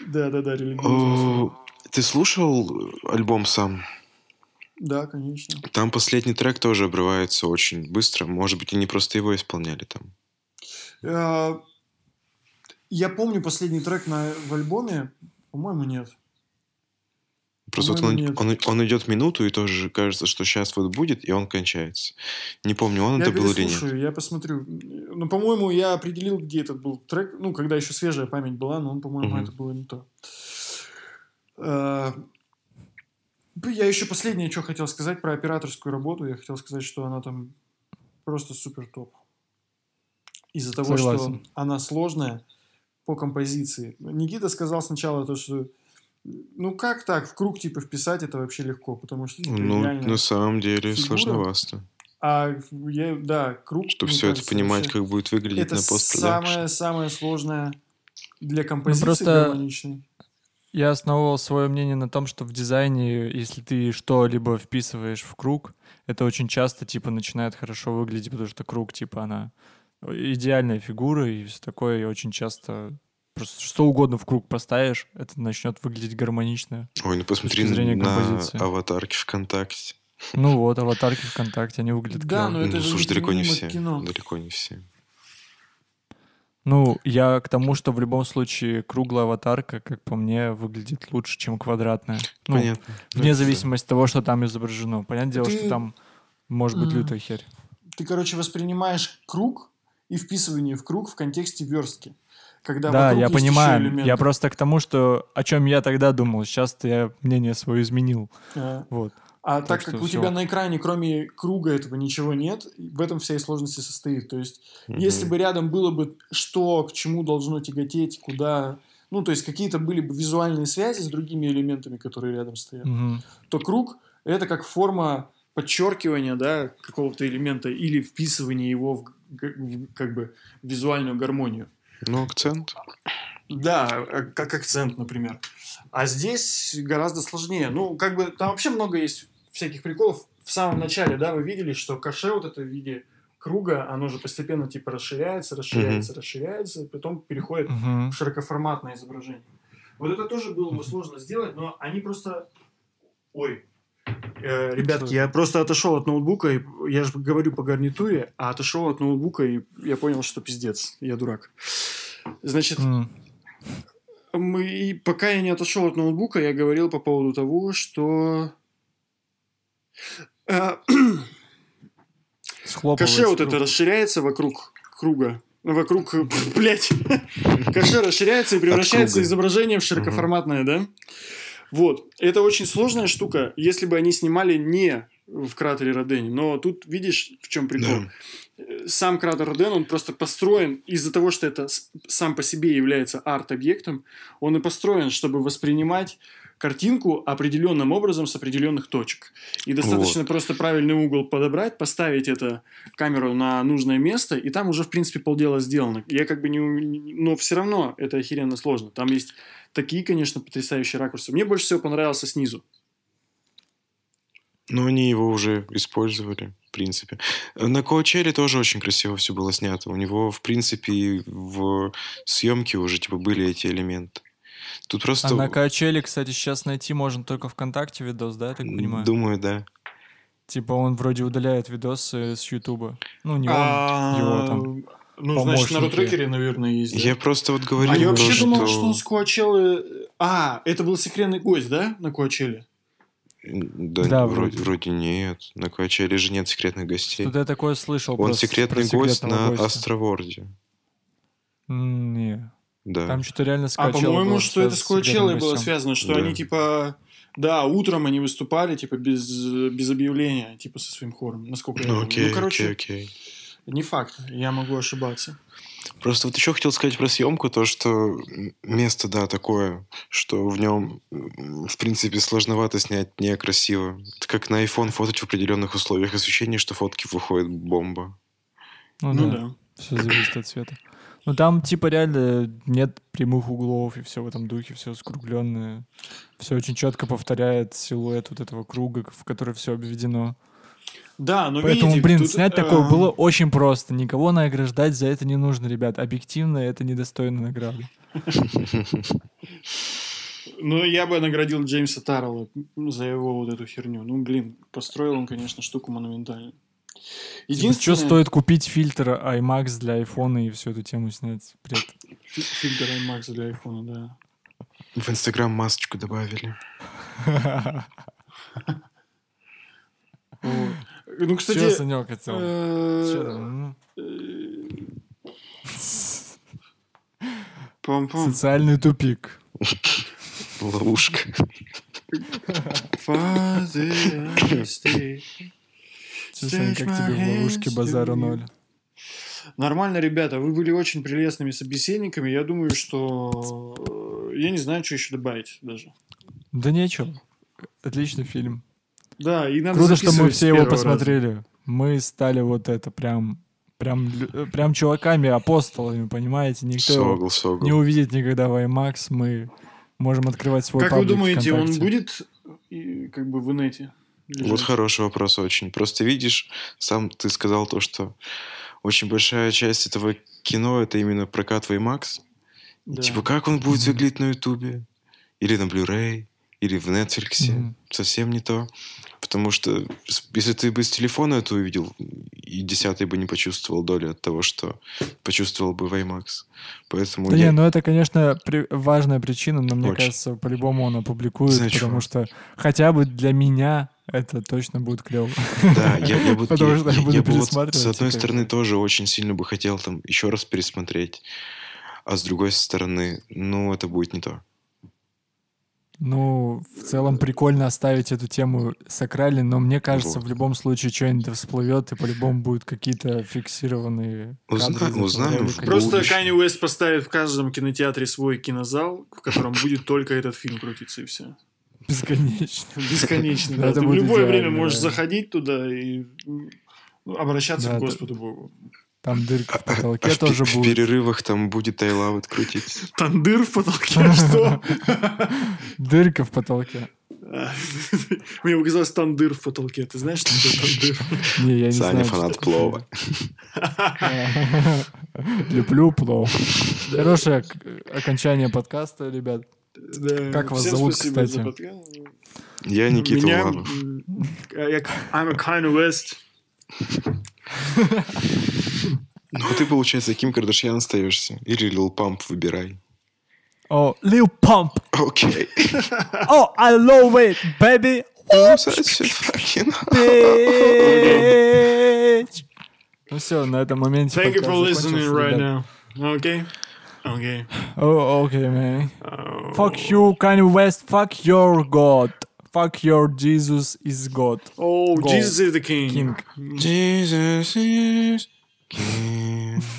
C: Да-да-да, религиозные.
D: Ты слушал альбом сам?
C: Да, конечно.
D: Там последний трек тоже обрывается очень быстро. Может быть, они просто его исполняли там.
C: Э, Я помню последний трек на, в альбоме. По-моему, нет.
D: Просто вот он,
C: нет.
D: он, он идет минуту, и тоже кажется, что сейчас вот будет, и он кончается. Не помню, он
C: я
D: это был или нет.
C: я посмотрю. Ну, по-моему, я определил, где этот был трек. Ну, когда еще свежая память была, но он, по-моему,
D: Мгм.
C: это было не то. Э, Я еще последнее, что хотел сказать про операторскую работу. Я хотел сказать, что она там просто супер топ. Из-за того,
B: Согласен.
C: что она сложная по композиции. Никита сказал сначала то, что ну как так, в круг типа вписать это вообще легко, потому что типа,
D: Ну,
C: реально-
D: на самом деле,
C: фигура.
D: сложновато.
C: А я, да, круг.
D: Чтобы все это
C: кажется,
D: понимать,
C: вообще-
D: как будет выглядеть
C: это
D: на постпродакшн.
C: самое самое сложное для композиции
B: просто-
C: гармоничной.
B: Я основывал свое мнение на том, что в дизайне, если ты что-либо вписываешь в круг, это очень часто, типа, начинает хорошо выглядеть, потому что круг, типа, она идеальная фигура и все такое, и очень часто просто что угодно в круг поставишь, это начнет выглядеть гармонично.
D: Ой, ну посмотри на
B: композиции.
D: аватарки ВКонтакте.
B: Ну вот, аватарки ВКонтакте, они выглядят
C: Да, но это
D: ну, слушай, далеко не все.
C: кино.
D: Далеко не все.
B: Ну, я к тому, что в любом случае круглая аватарка, как по мне, выглядит лучше, чем квадратная. Ну,
D: Понятно. Ну,
B: вне
D: это да.
B: зависимости от того, что там изображено. Понятное дело,
C: Ты-
B: что там может быть лютая херь.
C: Ты, короче, воспринимаешь круг и вписывание в круг в контексте верстки. Когда
B: Да, я понимаю.
C: элементы.
B: Я просто к тому, что о чем я тогда думал. Сейчас я мнение свое изменил.
C: А,
B: Вот.
C: А
B: Так
C: так, как у
B: всё.
C: тебя на экране, кроме круга этого ничего нет, в этом вся и сложность состоит. То есть,
D: Мгм.
C: если бы рядом было бы что, к чему должно тяготеть, куда... Ну, то есть, какие-то были бы визуальные связи с другими элементами, которые рядом стоят.
B: Мгм.
C: то круг это как форма подчеркивания да, какого-то элемента или вписывания его в, как бы визуальную гармонию.
D: Ну, акцент.
C: Да, а, как акцент, например. А здесь гораздо сложнее. Ну, как бы там вообще много есть всяких приколов. В самом начале, да, вы видели, что каше вот это в виде круга, оно же постепенно типа расширяется, расширяется, расширяется, потом переходит
B: Мгм.
C: широкоформатное изображение. Вот это тоже было бы сложно сделать, но они просто... Ой, Э, ребятки, я просто отошел от ноутбука, и я же говорю по гарнитуре, а отошел от ноутбука, и я понял, что пиздец, я дурак. Значит,
B: М.
C: мы, и пока я не отошел от ноутбука, я говорил по поводу того, что... э, <clears throat> Каше вот это расширяется вокруг круга. Вокруг, <laughs> блять, <laughs> каше расширяется и превращается изображение в широкоформатное, да? Вот. Это очень сложная штука, если бы они снимали не в кратере Родени. Но тут видишь, в чем прикол?
D: Да.
C: Э, Сам кратер Роден, он просто построен из-за того, что это сам по себе является арт-объектом, он и построен, чтобы воспринимать картинку определенным образом с определенных точек. И достаточно просто правильный угол подобрать, поставить это камеру на нужное место, и там уже, в принципе, полдела сделано. Я как бы не... Но все равно это охеренно сложно. Там есть такие, конечно, потрясающие ракурсы. Мне больше всего понравился снизу.
D: Но они его уже использовали, в принципе. На Коачеле тоже очень красиво все было снято. У него, в принципе, в съемке уже типа были эти элементы. Тут просто...
B: А на качеле, кстати, сейчас найти можно только ВКонтакте видос, да, я так понимаю?
D: Думаю, да.
B: Типа он вроде удаляет видосы с Ютуба. Ну, не он,
C: А,
B: его там.
C: Ну, значит, на рутрекере, наверное, есть.
A: Я просто вот говорил,
C: А я вообще думал, что он с Куачеллы... А, это был секретный гость, да, на Куачелле?
A: Да,
B: Да,
A: вроде,
B: вроде.
A: нет. На Куачеле же нет секретных гостей.
B: Что-то я такое слышал.
A: Он секретный гость на
B: гостя.
A: Астроворде.
B: Не.
A: Да.
B: Там что-то реально с
C: А,
B: Coachella
C: по-моему, что это с
B: секретным
C: было связано, что
A: Да.
C: они, типа... Да, утром они выступали, типа, без, без объявления, типа, со своим хором, насколько я
A: Ну
C: помню.
A: окей,
C: ну, короче,
A: окей, окей.
C: не факт, я могу ошибаться.
A: Просто вот еще хотел сказать про съемку, то, что место, да, такое, что в нем, в принципе, сложновато снять некрасиво. Это как на iPhone фотать в определенных условиях освещения, что фотки выходит бомба.
B: Ну,
C: Ну
B: да.
C: да.
B: Все зависит от цвета. Ну там типа реально нет прямых углов и все в этом духе, все скругленное. Все очень четко повторяет силуэт вот этого круга, в который все обведено.
C: Да, но
B: Поэтому,
C: видите,
B: блин,
C: тут,
B: снять такое
C: э,
B: было очень просто. Никого награждать за это не нужно, ребят. Объективно это недостойно награды.
C: Ну, я бы наградил Джеймса Таррелла за его вот эту херню. Ну, блин, построил он, конечно, штуку монументальную.
B: Что
C: Единственное...
B: Типа, стоит купить фильтр IMAX для айфона и всю эту тему снять?
C: Фи- Фильтр IMAX для айфона, да.
A: В Инстаграм масочку добавили.
C: Ну, кстати...
B: Чё, Санёк, хотел? Социальный тупик.
A: Ловушка.
C: Father,
B: Сань, как тебе в ловушке базара ноль?
C: Нормально, ребята, вы были очень прелестными собеседниками. Я думаю, что... э, Я не знаю, что еще добавить даже.
B: Да нечего. Отличный фильм.
C: Да, и надо
B: Круто, что мы все его
C: первого раза.
B: посмотрели. Мы стали вот это прям, прям, лю- прям чуваками, апостолами, понимаете? Никто
A: Согл, согл.
B: не увидит никогда в IMAX. Мы можем открывать свой
C: Как вы думаете, он будет и, как бы в инете? Лежать?
A: Вот хороший вопрос очень. Просто видишь, сам ты сказал то, что очень большая часть этого кино это именно прокат IMAX.
C: Да.
A: Типа, как он будет выглядеть на Ютубе? Или на Blu-ray? Или в Netflix?
B: Мгм.
A: Совсем не то. Потому что если ты бы с телефона это увидел, и десятый бы не почувствовал доли от того, что почувствовал бы в IMAX. Поэтому
B: Да
A: я-
B: не, ну это, конечно, при- важная причина, но мне
A: Очень.
B: кажется, по-любому он опубликует,
A: Знаешь,
B: потому что хотя бы для меня это точно будет клево.
A: Да, я, я <laughs> бы,
B: Потому
A: я-
B: что я
A: я-
B: буду
A: я бы вот с одной стороны тоже очень сильно бы хотел там еще раз пересмотреть, а с другой стороны, ну, это будет не то.
B: Ну, в целом прикольно оставить эту тему сакральной, но мне кажется,
A: Вот.
B: в любом случае что-нибудь всплывет, и по-любому будут какие-то фиксированные
A: Узна-
B: кадры
A: узнаем в
C: Просто. Kanye Уэст поставит в каждом кинотеатре свой кинозал, в котором будет только этот фильм крутиться и все.
B: Бесконечно. <laughs>
C: Бесконечно.
B: Да,
C: Ты в любое время можешь заходить туда и обращаться к Господу Богу.
B: Там дырка в
A: А
B: потолке
A: в, пе-
B: тоже
A: в
B: будет.
A: перерывах там будет тайлавит крутиться. <laughs>
C: Тандыр в потолке, <laughs> что?
B: Дырка в потолке.
C: Мне показалось тандыр в потолке. Ты знаешь, что такое тандыр?
B: Не, я не
A: Саня
B: знаю.
A: фанат
B: что такое.
A: плова.
B: Люблю плов. Хорошее окончание подкаста, ребят.
C: Да.
B: Как вас
C: Всем
B: зовут,
C: спасибо за
B: кстати?
C: подкаст.
A: Я Никита
C: Меня,
A: Уланов.
C: I'm a Kanye West.
A: Ну, ты, получается, Ким Кардашьян остаешься. Или Лил Памп выбирай.
B: О, Lil Pump.
A: Окей.
B: Oh, I love it, baby. Ну все, на этом моменте
C: Thank you for listening right now. Okay? Okay.
B: Oh, okay, man.
C: Oh.
B: Fuck you, Kanye West. Fuck your God. Fuck your Jesus is God.
C: Oh,
B: Go.
C: Jesus is the king.
B: King.
A: Jesus is <laughs> king. <laughs>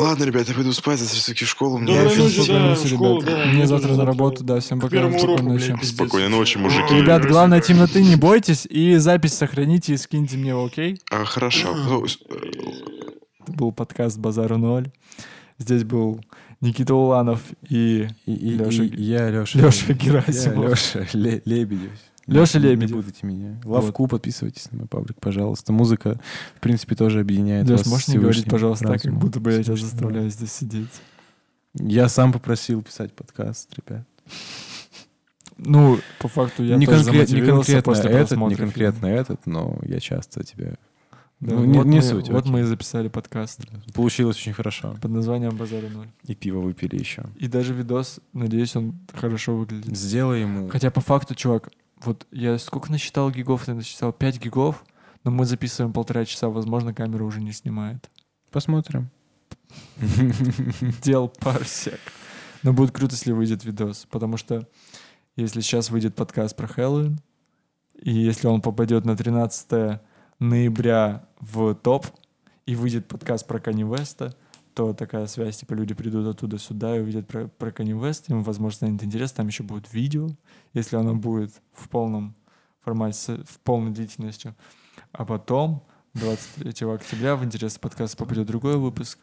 A: Ладно, ребята, я пойду спать, завтра все-таки в школу. Мне
B: Я
C: Доброй ночи, да,
B: ночи,
C: в школу,
B: ребят.
C: да.
B: Мне завтра на работу, да, всем пока.
C: первому уроку,
B: Спокойной
C: блядь,
B: ночи.
C: пиздец.
A: Спокойной ночи, мужики.
C: Ой,
B: Ребят, главное темноты не бойтесь и запись сохраните и скиньте мне, окей?
A: А, хорошо. Ну, с-
B: Это был подкаст Базару ноль. Здесь был Никита Уланов и
E: И, и-
B: Лёша-
E: и я Леша.
B: Лёша Герасимов.
E: Леша Лебедев.
B: Лёша
E: Не-
B: Лебедев.
E: Не путайте меня. Лавку, подписывайтесь на мой паблик, пожалуйста. Музыка, в принципе, тоже объединяет
B: Лёш,
E: вас
B: можешь не говорить, пожалуйста, так, как
E: разумом.
B: будто бы я тебя заставляю здесь сидеть.
E: разумом. Я сам попросил писать подкаст, ребят.
B: Ну, по факту я
A: не,
B: тоже
A: конкрет- не конкретно
B: после
A: этот, не конкретно этот, но я часто тебя...
B: Да,
A: ну, не,
B: вот
A: не
B: мы,
A: суть.
B: Вот
A: окей.
B: мы и записали подкаст
A: Получилось очень хорошо.
B: под названием «Базара ноль».
A: И пиво выпили еще.
B: И даже видос, надеюсь, он хорошо выглядит.
A: Сделай ему...
B: Хотя по факту, чувак, вот я сколько насчитал гигов? Я насчитал 5 гигов, но мы записываем полтора часа, возможно, камера уже не снимает.
A: Посмотрим.
B: Дел парсек. Но будет круто, если выйдет видос, потому что если сейчас выйдет подкаст про Хэллоуин, и если он попадет на 13 ноября в топ, и выйдет подкаст про Кани Веста, то такая связь, типа люди придут оттуда сюда и увидят про, про Кани Вест, им, возможно, станет интересно, там еще будет видео, если она будет в полном формате, в полной длительностью. А потом, 23 октября, в интерес подкаста попадет другой выпуск.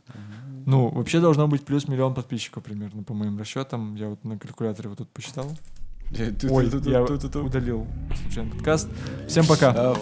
B: Ну, вообще должно быть плюс миллион подписчиков примерно, по моим расчетам. Я вот на калькуляторе вот тут посчитал. Ой, я удалил случайно подкаст. Всем пока.